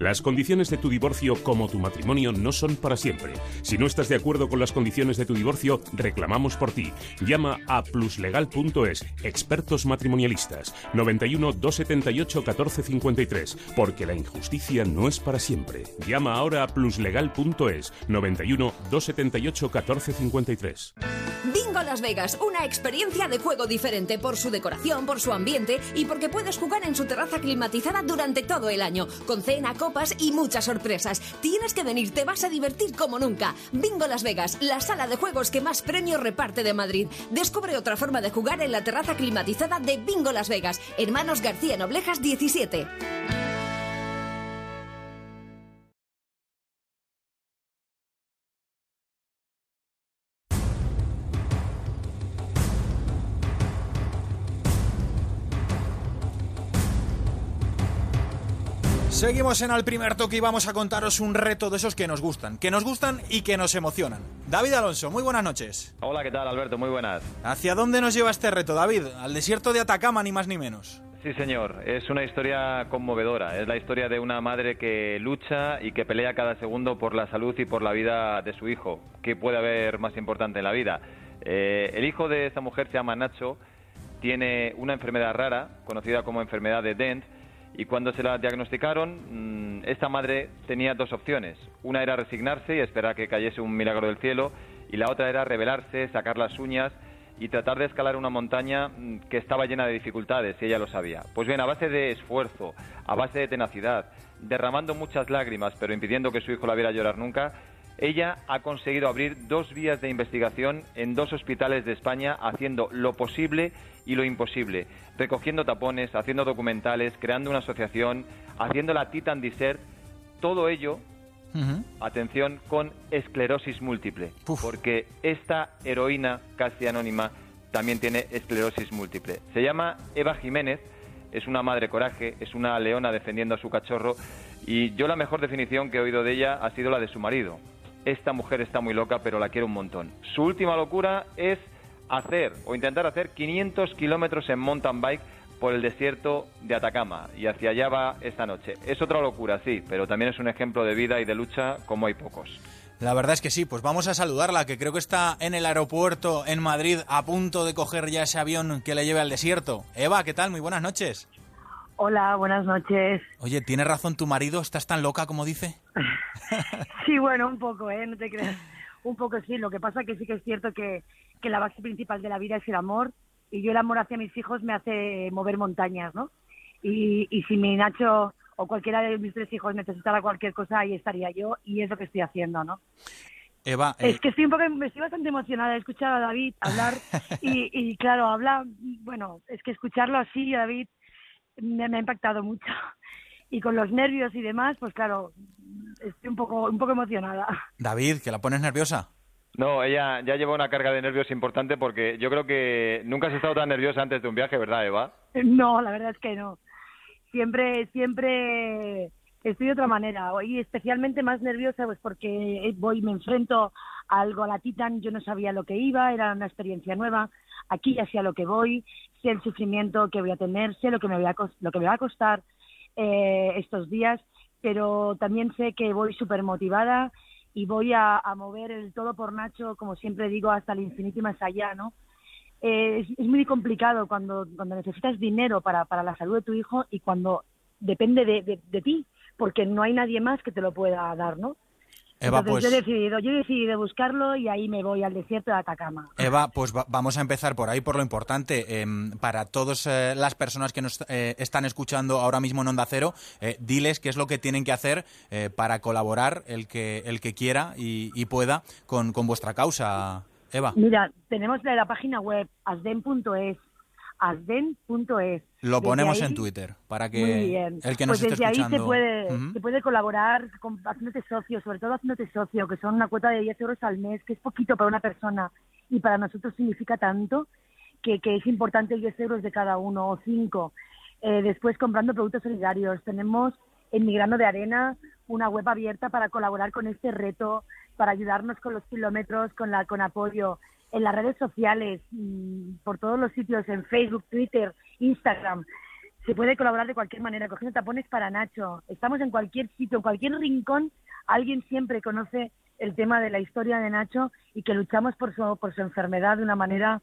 Las condiciones de tu divorcio como tu matrimonio no son para siempre. Si no estás de acuerdo con las condiciones de tu divorcio, reclamamos por ti. Llama a pluslegal.es, expertos matrimonialistas, 91 278 1453, porque la injusticia no es para siempre. Llama ahora a pluslegal.es, 91 278 1453. Bingo Las Vegas, una experiencia de juego diferente por su decoración, por su ambiente y porque puedes jugar en su terraza climatizada durante todo el año, con cena, y muchas sorpresas. Tienes que venir, te vas a divertir como nunca. Bingo Las Vegas, la sala de juegos que más premios reparte de Madrid. Descubre otra forma de jugar en la terraza climatizada de Bingo Las Vegas. Hermanos García Noblejas 17. Seguimos en el primer toque y vamos a contaros un reto de esos que nos gustan, que nos gustan y que nos emocionan. David Alonso, muy buenas noches. Hola, ¿qué tal Alberto? Muy buenas. ¿Hacia dónde nos lleva este reto, David? Al desierto de Atacama, ni más ni menos. Sí, señor. Es una historia conmovedora. Es la historia de una madre que lucha y que pelea cada segundo por la salud y por la vida de su hijo. ¿Qué puede haber más importante en la vida? Eh, el hijo de esa mujer se llama Nacho, tiene una enfermedad rara, conocida como enfermedad de Dent, y cuando se la diagnosticaron, mm, esta madre tenía dos opciones. Una era resignarse y esperar que cayese un milagro del cielo, y la otra era rebelarse, sacar las uñas y tratar de escalar una montaña mm, que estaba llena de dificultades, y ella lo sabía. Pues bien, a base de esfuerzo, a base de tenacidad, derramando muchas lágrimas, pero impidiendo que su hijo la viera llorar nunca, ella ha conseguido abrir dos vías de investigación en dos hospitales de España, haciendo lo posible y lo imposible, recogiendo tapones, haciendo documentales, creando una asociación, haciendo la Titan Desert, todo ello, atención, con esclerosis múltiple, porque esta heroína casi anónima también tiene esclerosis múltiple. Se llama Eva Jiménez, es una madre coraje, es una leona defendiendo a su cachorro y yo la mejor definición que he oído de ella ha sido la de su marido. Esta mujer está muy loca, pero la quiero un montón. Su última locura es hacer o intentar hacer 500 kilómetros en mountain bike por el desierto de Atacama y hacia allá va esta noche. Es otra locura, sí, pero también es un ejemplo de vida y de lucha como hay pocos. La verdad es que sí, pues vamos a saludarla, que creo que está en el aeropuerto en Madrid a punto de coger ya ese avión que le lleve al desierto. Eva, ¿qué tal? Muy buenas noches. Hola, buenas noches. Oye, ¿tiene razón tu marido? ¿Estás tan loca como dice? sí, bueno, un poco, ¿eh? No te creas. Un poco sí. Lo que pasa que sí que es cierto que, que la base principal de la vida es el amor y yo el amor hacia mis hijos me hace mover montañas, ¿no? Y, y si mi Nacho o cualquiera de mis tres hijos necesitara cualquier cosa, ahí estaría yo y es lo que estoy haciendo, ¿no? Eva, Es eh, que estoy un poco, me estoy bastante emocionada de escuchar a David hablar y, y claro, habla, bueno, es que escucharlo así, David, me, me ha impactado mucho. Y con los nervios y demás, pues claro, estoy un poco, un poco emocionada. David, que la pones nerviosa. No, ella ya lleva una carga de nervios importante porque yo creo que nunca has estado tan nerviosa antes de un viaje, ¿verdad, Eva? No, la verdad es que no. Siempre, siempre estoy de otra manera. Hoy especialmente más nerviosa pues porque voy, me enfrento a algo a la Titan, yo no sabía lo que iba, era una experiencia nueva. Aquí ya sé a lo que voy, sé el sufrimiento que voy a tener, sé lo que me, voy a, lo que me va a costar eh, estos días, pero también sé que voy súper motivada y voy a, mover el todo por Nacho, como siempre digo, hasta el infinito y más allá, ¿no? Eh, es, muy complicado cuando, necesitas dinero para, la salud de tu hijo y cuando depende de, de- de ti, porque no hay nadie más que te lo pueda dar, ¿no? Eva, Entonces pues, yo he decidido, yo he decidido buscarlo y ahí me voy al desierto de Atacama. Eva, pues va- vamos a empezar por ahí, por lo importante. Em, para todas eh, las personas que nos eh, están escuchando ahora mismo en Onda Cero, eh, diles qué es lo que tienen que hacer para colaborar el que, el que quiera y, y pueda con, con vuestra causa, Eva. Mira, tenemos la, la página web asden.es, asden.es. Lo ponemos ahí- en Twitter para que Muy bien. el que pues nos esté desde ahí escuchando. se puede, se puede colaborar con, haciéndote socio, sobre todo haciéndote socio, que son una cuota de 10 euros al mes, que es poquito para una persona y para nosotros significa tanto que, que es importante 10 euros de cada uno o 5. después comprando productos solidarios. Tenemos en Mi Grano de Arena una web abierta para colaborar con este reto, para ayudarnos con los kilómetros, con, la, con apoyo en las redes sociales, mm, por todos los sitios, en Facebook, Twitter, Instagram. Se puede colaborar de cualquier manera, cogiendo tapones para Nacho. Estamos en cualquier sitio, en cualquier rincón. Alguien siempre conoce el tema de la historia de Nacho y que luchamos por su, por su enfermedad de una manera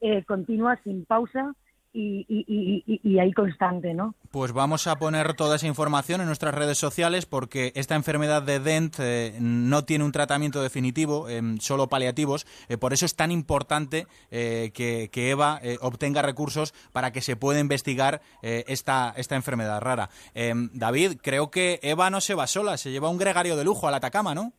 eh, continua, sin pausa y, y, y, y ahí constante, ¿no? Pues vamos a poner toda esa información en nuestras redes sociales porque esta enfermedad de Dent eh, no tiene un tratamiento definitivo, eh, solo paliativos. Eh, por eso es tan importante eh, que, que Eva obtenga recursos para que se pueda investigar esta, esta enfermedad rara. David, creo que Eva no se va sola, se lleva un gregario de lujo al Atacama, ¿no?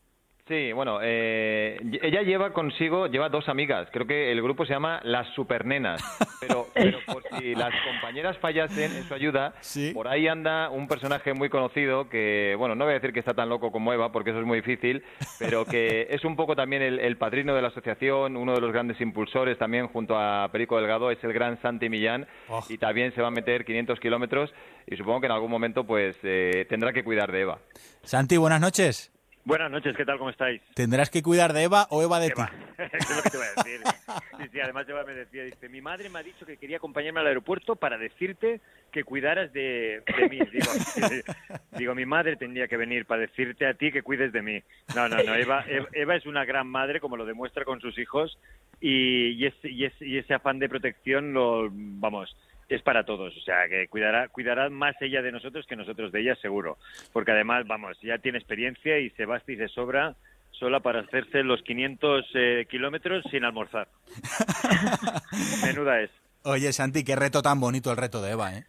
Sí, bueno, eh, ella lleva consigo, lleva dos amigas. Creo que el grupo se llama Las Supernenas. Pero, pero por si las compañeras fallasen en su ayuda, por ahí anda un personaje muy conocido que, bueno, no voy a decir que está tan loco como Eva, porque eso es muy difícil, pero que es un poco también el, el padrino de la asociación, uno de los grandes impulsores también junto a Perico Delgado, es el gran Santi Millán, Oh. y también se va a meter 500 kilómetros y supongo que en algún momento pues eh, tendrá que cuidar de Eva. Santi, buenas noches. Buenas noches, ¿qué tal? ¿Cómo estáis? ¿Tendrás que cuidar de Eva o Eva de ti? Eso es lo que te voy a decir. Sí, sí, además Eva me decía, dice, mi madre me ha dicho que quería acompañarme al aeropuerto para decirte que cuidaras de, de mí. Digo, digo, mi madre tendría que venir para decirte a ti que cuides de mí. No, no, no, Eva, Eva, Eva es una gran madre, como lo demuestra con sus hijos, y, y, ese, y, ese, y ese afán de protección, lo, vamos, es para todos, o sea, que cuidará, cuidará más ella de nosotros que nosotros de ella, seguro. Porque además, vamos, ya tiene experiencia y se basta y se sobra sola para hacerse los 500 eh, kilómetros sin almorzar. Menuda es. Oye, Santi, qué reto tan bonito el reto de Eva, ¿eh?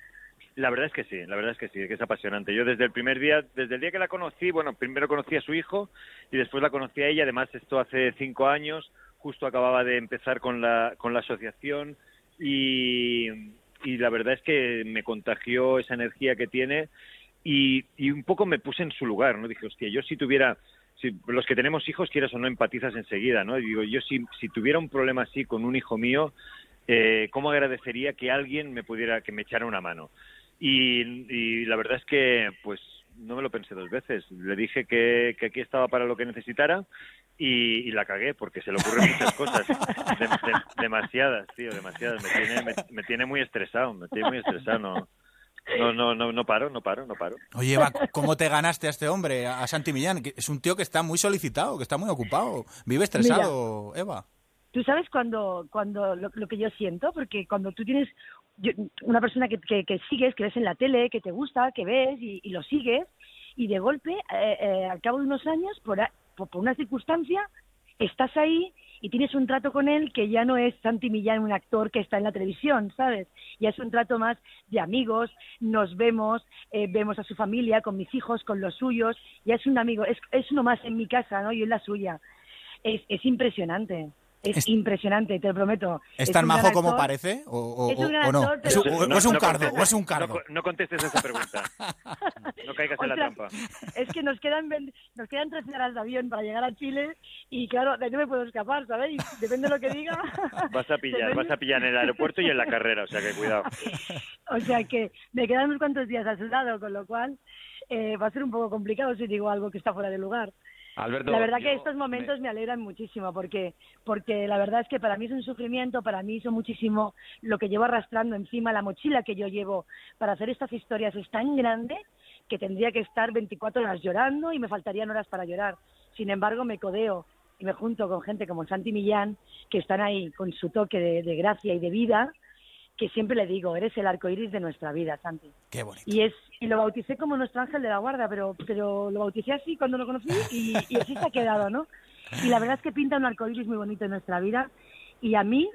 La verdad es que sí, la verdad es que sí, que es apasionante. Yo desde el primer día, desde el día que la conocí, bueno, primero conocí a su hijo y después la conocí a ella. Además, esto hace cinco años, justo acababa de empezar con la, con la asociación y, y la verdad es que me contagió esa energía que tiene y, y un poco me puse en su lugar, ¿no? Dije, hostia, yo si tuviera, si, los que tenemos hijos, quieras o no, empatizas enseguida, ¿no? Digo, yo si, si tuviera un problema así con un hijo mío, eh, ¿cómo agradecería que alguien me pudiera, que me echara una mano? Y, y la verdad es que, pues, no me lo pensé dos veces. Le dije que, que aquí estaba para lo que necesitara y, y la cagué porque se le ocurren muchas cosas. De- de- demasiadas, tío, demasiadas. Me tiene, me, me tiene muy estresado, me tiene muy estresado. No, no, no, no, no paro, no paro, no paro. Oye, Eva, ¿cómo te ganaste a este hombre, a Santi Millán? Que es un tío que está muy solicitado, que está muy ocupado. Vive estresado, Eva. Tú sabes cuando, cuando lo, lo que yo siento, porque cuando tú tienes yo- una persona que, que, que sigues, que ves en la tele, que te gusta, que ves y, y lo sigues, y de golpe, eh, eh, al cabo de unos años, por, a- por, una circunstancia, estás ahí y tienes un trato con él que ya no es Santi Millán, un actor que está en la televisión, ¿sabes? Ya es un trato más de amigos, nos vemos, eh, vemos a su familia, con mis hijos, con los suyos, ya es un amigo, es, es uno más en mi casa, ¿no? Y en la suya. Es, es impresionante. Es, impresionante, te lo prometo. ¿Es Es tan majo como parece? ¿O, o- Es un o- no? ¿Es un, pero- o es un No, no cargo? contestes- ¿O es un cargo? No, no contestes esa pregunta. No caigas en la trampa. Es que nos quedan nos quedan 13 horas de avión para llegar a Chile y claro, de ahí no me puedo escapar, ¿sabes? Y depende de lo que diga. Vas a pillar, vas a pillar en el aeropuerto y en la carrera, o sea que cuidado. O sea que me quedan unos cuantos días a su lado, con lo cual eh, va a ser un poco complicado si digo algo que está fuera de lugar. Alberto, la verdad que estos momentos me... alegran muchísimo porque porque la verdad es que para mí es un sufrimiento, para mí son muchísimo lo que llevo arrastrando encima, la mochila que yo llevo para hacer estas historias es tan grande que tendría que estar 24 horas llorando y me faltarían horas para llorar. Sin embargo, me codeo y me junto con gente como Santi Millán que están ahí con su toque de, de gracia y de vida que siempre le digo, eres el arco iris de nuestra vida, Santi. Qué bonito. Y es y lo bauticé como nuestro ángel de la guarda, pero pero lo bauticé así cuando lo conocí y, y así se ha quedado, ¿no? Y la verdad es que pinta un arco iris muy bonito en nuestra vida y a mí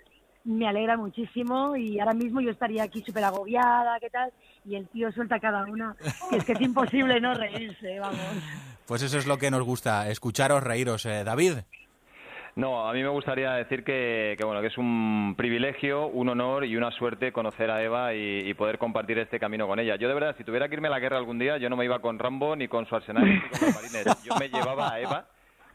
me alegra muchísimo y ahora mismo yo estaría aquí súper agobiada, ¿qué tal? Y el tío suelta cada una, que es que es imposible no reírse, vamos. Pues eso es lo que nos gusta, escucharos, reíros. Eh, David. No, a mí me gustaría decir que, que, bueno que es un privilegio, un honor y una suerte conocer a Eva y, poder compartir este camino con ella. Yo de verdad, si tuviera que irme a la guerra algún día, yo no me iba con Rambo ni con Schwarzenegger ni con marines. Yo me llevaba a Eva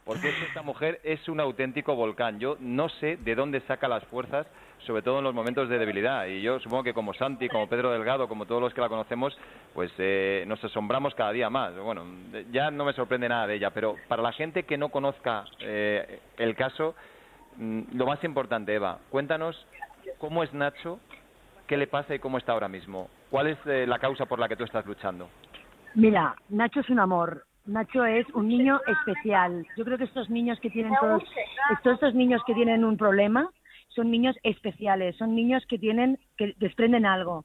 porque es que esta mujer es un auténtico volcán. Yo no sé de dónde saca las fuerzas, sobre todo en los momentos de debilidad. Y yo supongo que como Santi, como Pedro Delgado, como todos los que la conocemos, pues eh, nos asombramos cada día más. Bueno, ya no me sorprende nada de ella, pero para la gente que no conozca eh, el caso, mm, lo más importante, Eva, cuéntanos cómo es Nacho, qué le pasa y cómo está ahora mismo. ¿Cuál es eh, la causa por la que tú estás luchando? Mira, Nacho es un amor. Nacho es un niño especial. Yo creo que estos niños que tienen todos, todos estos niños que tienen un problema son niños especiales, son niños que tienen, que desprenden algo.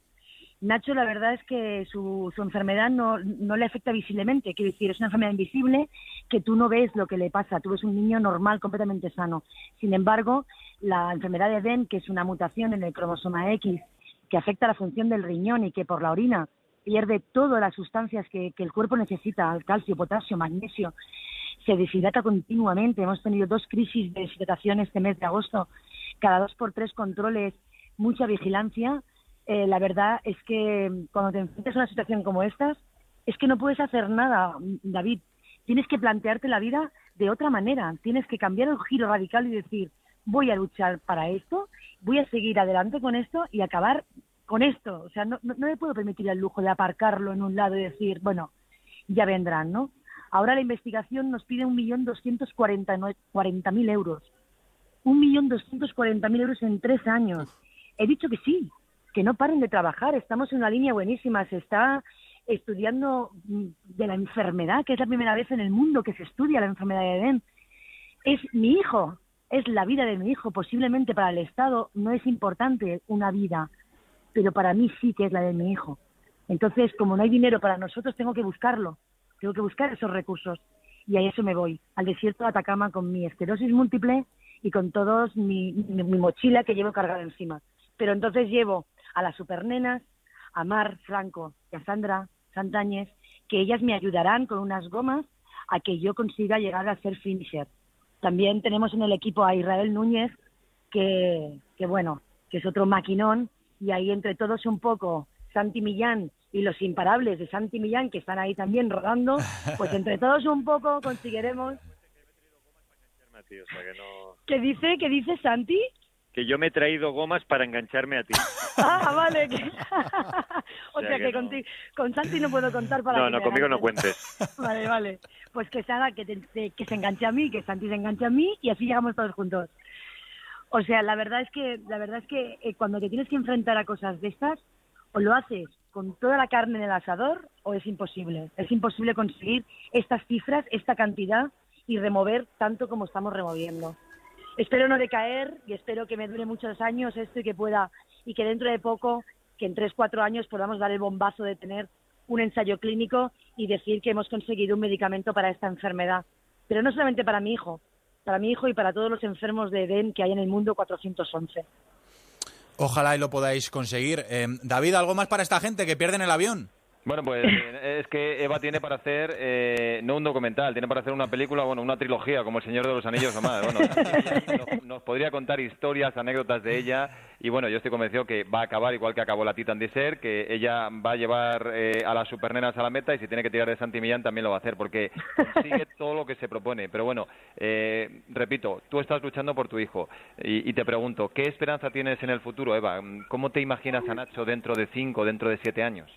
Nacho, la verdad es que su, su enfermedad no, no le afecta visiblemente, quiero decir, es una enfermedad invisible que tú no ves lo que le pasa, tú ves un niño normal, completamente sano. Sin embargo, la enfermedad de Den, que es una mutación en el cromosoma X, que afecta la función del riñón y que por la orina pierde todas las sustancias que, que el cuerpo necesita, calcio, potasio, magnesio, se deshidrata continuamente. Hemos tenido dos crisis de deshidratación este mes de agosto, cada dos por tres controles, mucha vigilancia. Eh, la verdad es que cuando te enfrentas a una situación como esta, es que no puedes hacer nada, David. Tienes que plantearte la vida de otra manera. Tienes que cambiar el giro radical y decir, voy a luchar para esto, voy a seguir adelante con esto y acabar con esto. O sea, no, no, no me puedo permitir el lujo de aparcarlo en un lado y decir, bueno, ya vendrán, ¿no? Ahora la investigación nos pide 1.240.000 euros. 1.240.000 euros en tres años. He dicho que sí, que no paren de trabajar. Estamos en una línea buenísima. Se está estudiando mm, de la enfermedad, que es la primera vez en el mundo que se estudia la enfermedad de Edén. Es mi hijo, es la vida de mi hijo. Posiblemente para el Estado no es importante una vida, pero para mí sí que es la de mi hijo. Entonces, como no hay dinero para nosotros, tengo que buscarlo. Tengo que buscar esos recursos. Y a eso me voy, al desierto de Atacama con mi esclerosis múltiple y con todos mi, mi, mi mochila que llevo cargada encima. Pero entonces llevo a las supernenas, a Mar Franco y a Sandra Santañez, que ellas me ayudarán con unas gomas a que yo consiga llegar a ser finisher. También tenemos en el equipo a Israel Núñez, que, que bueno, que es otro maquinón, y ahí entre todos un poco Santi Millán y los imparables de Santi Millán, que están ahí también rodando, pues entre todos un poco conseguiremos... Tío, o sea, que, no- ¿Qué dice? ¿Qué dice Santi? que yo me he traído gomas para engancharme a ti. Ah, vale. que- o sea sea que que no. con Santi no puedo contar para No, no, conmigo no cuentes. Vale, vale. Pues que se haga, que, te- que se enganche a mí, que Santi se enganche a mí y así llegamos todos juntos. O sea, la verdad es que, la verdad es que eh, cuando te tienes que enfrentar a cosas de estas, o lo haces con toda la carne en el asador o es imposible. Es imposible conseguir estas cifras, esta cantidad y remover tanto como estamos removiendo. Espero no decaer y espero que me dure muchos años esto y que pueda, y que dentro de poco, que en tres, cuatro años podamos dar el bombazo de tener un ensayo clínico y decir que hemos conseguido un medicamento para esta enfermedad. Pero no solamente para mi hijo, para mi hijo y para todos los enfermos de EDEN que hay en el mundo 411. Ojalá y lo podáis conseguir. Eh, David, ¿algo más para esta gente que pierden el avión? Bueno, pues eh, es que Eva tiene para hacer eh, no un documental, tiene para hacer una película, bueno, una trilogía como El Señor de los Anillos o más. Bueno, nos podría contar historias, anécdotas de ella y bueno, yo estoy convencido que va a acabar igual que acabó la Titan Desert, que ella va a llevar eh, a las supernenas a la meta y si tiene que tirar de Santi Millán también lo va a hacer porque consigue todo lo que se propone. Pero bueno, eh, repito, tú estás luchando por tu hijo y, y te pregunto, ¿qué esperanza tienes en el futuro, Eva? ¿Cómo te imaginas a Nacho dentro de cinco, dentro de siete años?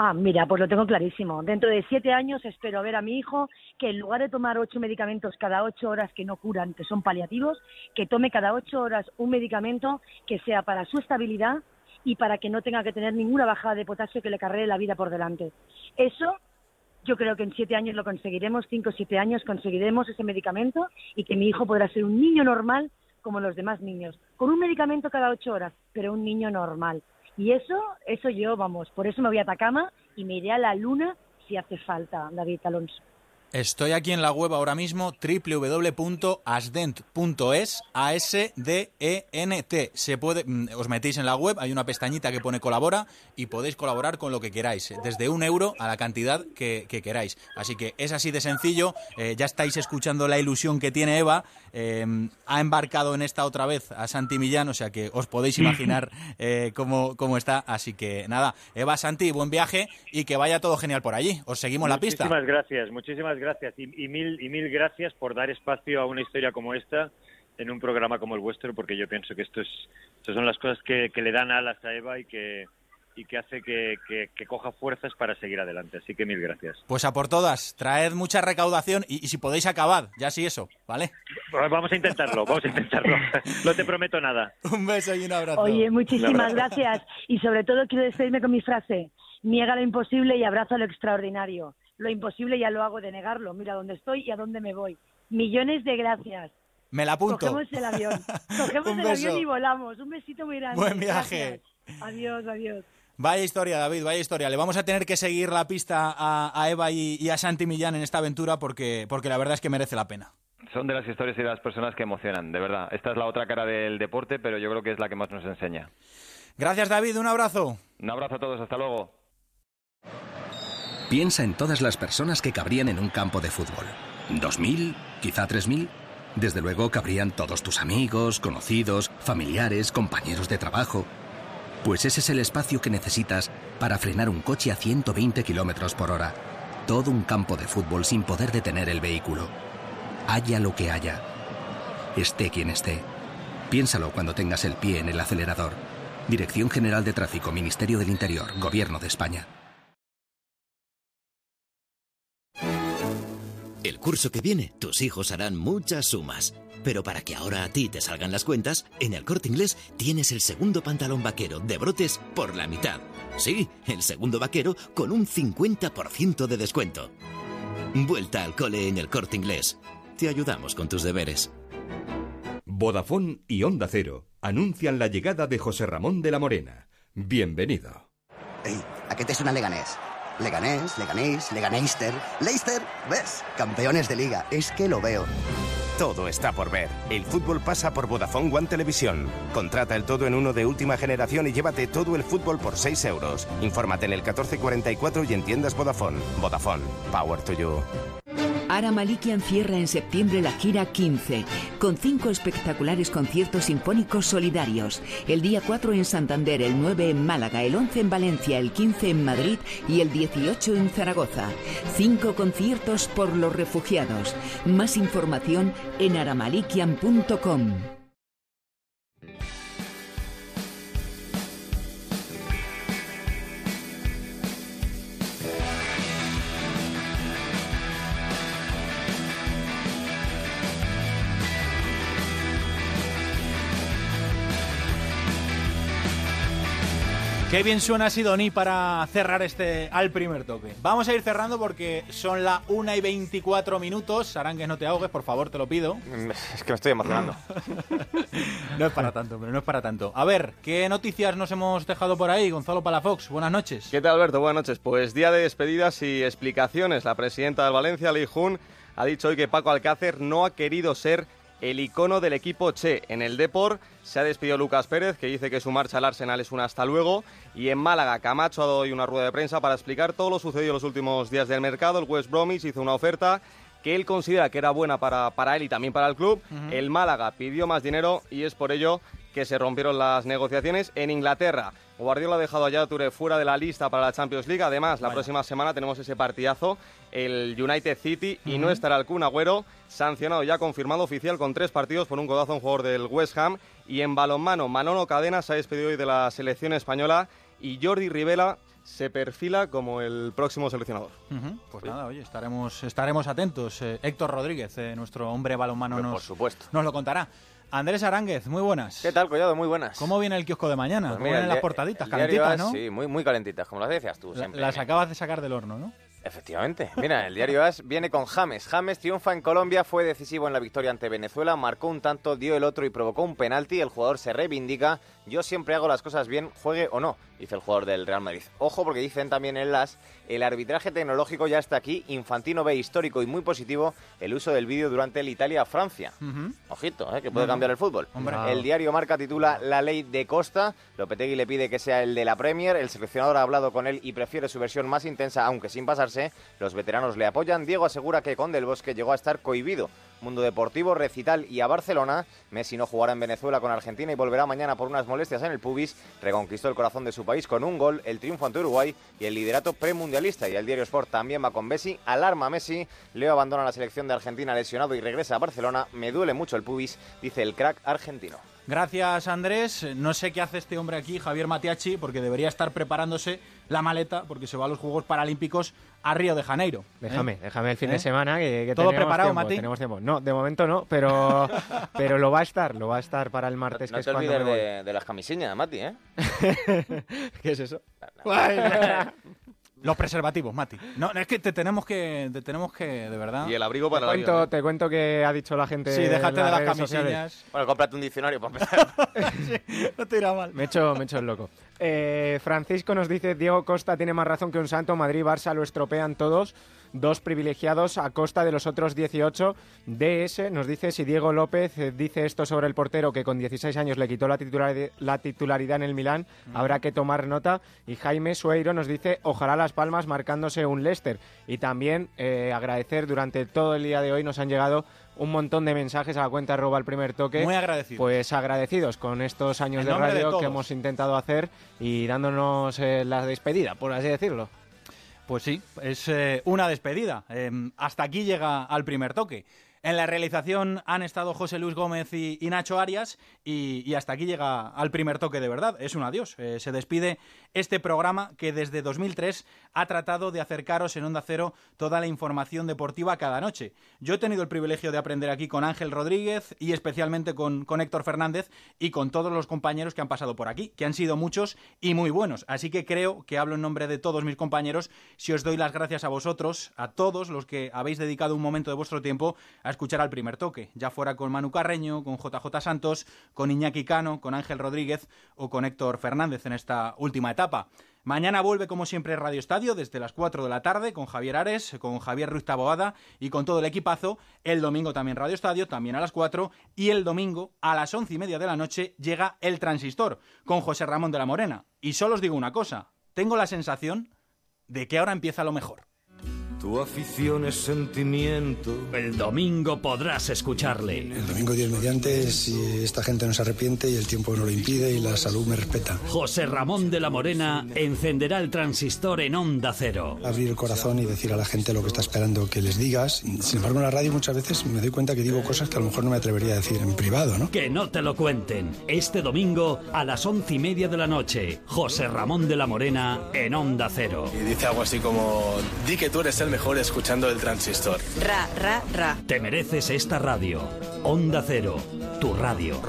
Ah, mira, pues lo tengo clarísimo. Dentro de siete años espero ver a mi hijo que en lugar de tomar ocho medicamentos cada ocho horas que no curan, que son paliativos, que tome cada ocho horas un medicamento que sea para su estabilidad y para que no tenga que tener ninguna bajada de potasio que le carree la vida por delante. Eso yo creo que en siete años lo conseguiremos, cinco o siete años conseguiremos ese medicamento y que mi hijo podrá ser un niño normal como los demás niños, con un medicamento cada ocho horas, pero un niño normal. Y eso, eso yo, vamos, por eso me voy a Atacama y me iré a la luna si hace falta, David Alonso. Estoy aquí en la web ahora mismo, www.asdent.es, A-S-D-E-N-T. Se puede, mm, os metéis en la web, hay una pestañita que pone colabora y podéis colaborar con lo que queráis, desde un euro a la cantidad que, que queráis. Así que es así de sencillo, eh, ya estáis escuchando la ilusión que tiene Eva, eh, ha embarcado en esta otra vez a Santi Millán, o sea que os podéis imaginar eh, cómo, cómo está. Así que nada, Eva, Santi, buen viaje y que vaya todo genial por allí. Os seguimos la pista. Muchísimas gracias, muchísimas gracias y, y mil y mil gracias por dar espacio a una historia como esta en un programa como el vuestro, porque yo pienso que esto es, estas son las cosas que, que le dan alas a Eva y que y que hace que, que- que coja fuerzas para seguir adelante. Así que mil gracias. Pues a por todas, traed mucha recaudación y, y si podéis acabad, ya sí eso, ¿vale? Pues Vamos a intentarlo, vamos a intentarlo. No te prometo nada. Un beso y un abrazo. Oye, muchísimas abrazo. gracias. Y sobre todo quiero despedirme con mi frase. Niega lo imposible y abraza lo extraordinario. Lo imposible ya lo hago de negarlo. Mira dónde estoy y a dónde me voy. Millones de gracias. Me la apunto. Cogemos el avión. Cogemos Un el avión y volamos. Un besito muy grande. Buen viaje. Gracias. Adiós, adiós. Vaya historia, David, vaya historia. Le vamos a tener que seguir la pista a, a Eva y, y a Santi Millán en esta aventura porque, porque la verdad es que merece la pena. Son de las historias y de las personas que emocionan, de verdad. Esta es la otra cara del deporte, pero yo creo que es la que más nos enseña. Gracias, David. Un abrazo. Un abrazo a todos, hasta luego. Piensa en todas las personas que cabrían en un campo de fútbol. ¿Dos mil? ¿Quizá tres mil? Desde luego cabrían todos tus amigos, conocidos, familiares, compañeros de trabajo. Pues ese es el espacio que necesitas para frenar un coche a 120 kilómetros por hora. Todo un campo de fútbol sin poder detener el vehículo. Haya lo que haya. Esté quien esté. Piénsalo cuando tengas el pie en el acelerador. Dirección General de Tráfico, Ministerio del Interior, Gobierno de España. El curso que viene, tus hijos harán muchas sumas. Pero para que ahora a ti te salgan las cuentas, en el corte inglés tienes el segundo pantalón vaquero de brotes por la mitad. Sí, el segundo vaquero con un 50% de descuento. Vuelta al cole en el corte inglés. Te ayudamos con tus deberes. Vodafone y Onda Cero anuncian la llegada de José Ramón de la Morena. Bienvenido. Ei, aquest és una Leganés. Leganés, Leganés, Leganeister, Leicester, ¿ves? Campeones de liga, es que lo veo. Todo está por ver. El fútbol pasa por Vodafone One Televisión. Contrata el todo en uno de última generación y llévate todo el fútbol por 6 euros. Infórmate en el 1444 y en tiendas Vodafone. Vodafone. Power to you. Ara Malikian cierra en septiembre la gira 15, con cinco espectaculares conciertos sinfónicos solidarios. El día 4 en Santander, el 9 en Málaga, el 11 en Valencia, el 15 en Madrid y el 18 en Zaragoza. Cinco conciertos por los refugiados. Más información en aramalikian.com. Qué bien suena Sidoní para cerrar este al primer toque. Vamos a ir cerrando porque son las 1 y 24 minutos. Arangues, no te ahogues, por favor, te lo pido. Es que me estoy emocionando. No es para tanto, pero no es para tanto. A ver, ¿qué noticias nos hemos dejado por ahí? Gonzalo Palafox, buenas noches. ¿Qué tal, Alberto? Buenas noches. Pues día de despedidas y explicaciones. La presidenta del Valencia, Lei Jun, ha dicho hoy que Paco Alcácer no ha querido ser el icono del equipo Che. En el Depor se ha despedido Lucas Pérez, que dice que su marcha al Arsenal es un hasta luego. Y en Málaga, Camacho ha dado hoy una rueda de prensa para explicar todo lo sucedido en los últimos días del mercado. El West Bromwich hizo una oferta que él considera que era buena para, para él y también para el club. El Málaga pidió más dinero y es por ello que se rompieron las negociaciones en Inglaterra. Guardiola ha dejado a Yaya Touré fuera de la lista para la Champions League. Además, la Vaya. próxima semana tenemos ese partidazo, el United City, y Ujú. no estará el Kun Agüero, sancionado ya confirmado oficial con tres partidos por un codazo a un jugador del West Ham. Y en balonmano, Manolo Cadena se ha despedido hoy de la selección española y Jordi Rivela se perfila como el próximo seleccionador. Pues nada, oye, estaremos, estaremos atentos. Eh, Héctor Rodríguez, eh, nuestro hombre balonmano, Hombre, nos, por supuesto. nos lo contará. Andrés Aránguez, muy buenas. ¿Qué tal, Collado? Muy buenas. ¿Cómo viene el kiosco de mañana? Pues ¿Cómo mira, vienen el las portaditas? Calentitas, AS, ¿no? Sí, muy, muy calentitas, como las decías tú La- siempre. las acabas de sacar del horno, ¿no? Efectivamente. Mira, el diario AS viene con James. James triunfa en Colombia, fue decisivo en la victoria ante Venezuela, marcó un tanto, dio el otro y provocó un penalti. El jugador se reivindica. Yo siempre hago las cosas bien, juegue o no, dice el jugador del Real Madrid. Ojo, porque dicen también en las, el arbitraje tecnológico ya está aquí. Infantino ve histórico y muy positivo el uso del vídeo durante el Italia-Francia. Ojito, ¿eh? que puede cambiar el fútbol. Hombre. El diario Marca titula La ley de Costa. Lopetegui le pide que sea el de la Premier. El seleccionador ha hablado con él y prefiere su versión más intensa, aunque sin pasarse. Los veteranos le apoyan. Diego asegura que con Del Bosque llegó a estar cohibido. Mundo Deportivo, Recital y a Barcelona. Messi no jugará en Venezuela con Argentina y volverá mañana por unas molestias en el pubis. Reconquistó el corazón de su país con un gol, el triunfo ante Uruguay y el liderato premundialista. Y el diario Sport también va con Messi. Alarma a Messi. Leo abandona la selección de Argentina lesionado y regresa a Barcelona. Me duele mucho el pubis, dice el crack argentino. Gracias, Andrés. No sé qué hace este hombre aquí, Javier Matiachi, porque debería estar preparándose la maleta, porque se va a los Juegos Paralímpicos a Río de Janeiro. ¿eh? Déjame, déjame el fin ¿Eh? de semana que, que ¿Todo tenemos preparado, tiempo, Mati? tenemos tiempo. No, de momento no, pero, pero lo va a estar, lo va a estar para el martes, No que te es cuando olvides me voy. de, de las camisillas, Mati, ¿eh? ¿Qué es eso? Los preservativos, Mati. No, es que te tenemos que, te tenemos que, de verdad. Y el abrigo para te cuento, avión, ¿eh? Te cuento que ha dicho la gente. Sí, déjate de las sociales. camisillas. Bueno, cómprate un diccionario para empezar. no te irá mal. Me he hecho, me he hecho el loco. Eh, Francisco nos dice, Diego Costa tiene más razón que un santo, Madrid Barça lo estropean todos, dos privilegiados a costa de los otros 18. DS nos dice, si Diego López eh, dice esto sobre el portero que con 16 años le quitó la titularidad en el Milán, habrá que tomar nota. Y Jaime Sueiro nos dice, ojalá Las Palmas marcándose un Leicester. Y también eh, agradecer, durante todo el día de hoy nos han llegado un montón de mensajes a la cuenta arroba el primer toque. Muy agradecidos. Pues agradecidos con estos años de radio que hemos intentado hacer y dándonos eh, la despedida, por así decirlo. Pues sí, es eh, una despedida. Eh, hasta aquí llega al primer toque. En la realización han estado José Luis Gómez y, y Nacho Arias y, y hasta aquí llega al primer toque de verdad. Es un adiós. Eh, se despide este programa que desde 2003 ha tratado de acercaros en Onda Cero toda la información deportiva cada noche. Yo he tenido el privilegio de aprender aquí con Ángel Rodríguez y especialmente con, con Héctor Fernández y con todos los compañeros que han pasado por aquí, que han sido muchos y muy buenos. Así que creo que hablo en nombre de todos mis compañeros si os doy las gracias a vosotros, a todos los que habéis dedicado un momento de vuestro tiempo a escuchar al primer toque, ya fuera con Manu Carreño, con JJ Santos, con Iñaki Cano, con Ángel Rodríguez o con Héctor Fernández en esta última etapa. Mañana vuelve, como siempre, Radio Estadio desde las 4 de la tarde con Javier Ares, con Javier Ruiz Taboada y con todo el equipazo. El domingo también Radio Estadio, también a las 4. Y el domingo a las 11 y media de la noche llega El Transistor con José Ramón de la Morena. Y solo os digo una cosa: tengo la sensación de que ahora empieza lo mejor. Tu afición es sentimiento. El domingo podrás escucharle. El domingo 10 mediante, si esta gente no se arrepiente y el tiempo no lo impide y la salud me respeta. José Ramón de la Morena encenderá el transistor en Onda Cero. Abrir el corazón y decir a la gente lo que está esperando que les digas. Sin embargo, en la radio muchas veces me doy cuenta que digo cosas que a lo mejor no me atrevería a decir en privado, ¿no? Que no te lo cuenten. Este domingo a las once y media de la noche. José Ramón de la Morena en Onda Cero. Y dice algo así como, di que tú eres el mejor escuchando el transistor. Ra, ra, ra. Te mereces esta radio. Onda Cero, tu radio.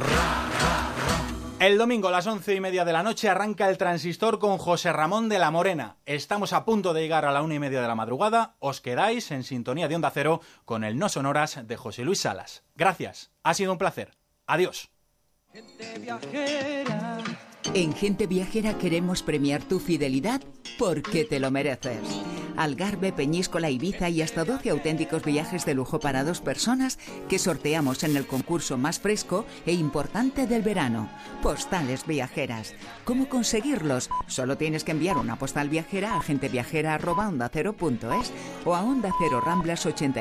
El domingo a las once y media de la noche arranca el transistor con José Ramón de la Morena. Estamos a punto de llegar a la una y media de la madrugada. Os quedáis en sintonía de Onda Cero con el No Sonoras de José Luis Salas. Gracias, ha sido un placer. Adiós. En Gente Viajera queremos premiar tu fidelidad porque te lo mereces. Algarve, Peñíscola, Ibiza y hasta 12 auténticos viajes de lujo para dos personas que sorteamos en el concurso más fresco e importante del verano. Postales viajeras. ¿Cómo conseguirlos? Solo tienes que enviar una postal viajera a genteviajera.ondacero.es o a Onda Cero Ramblas 80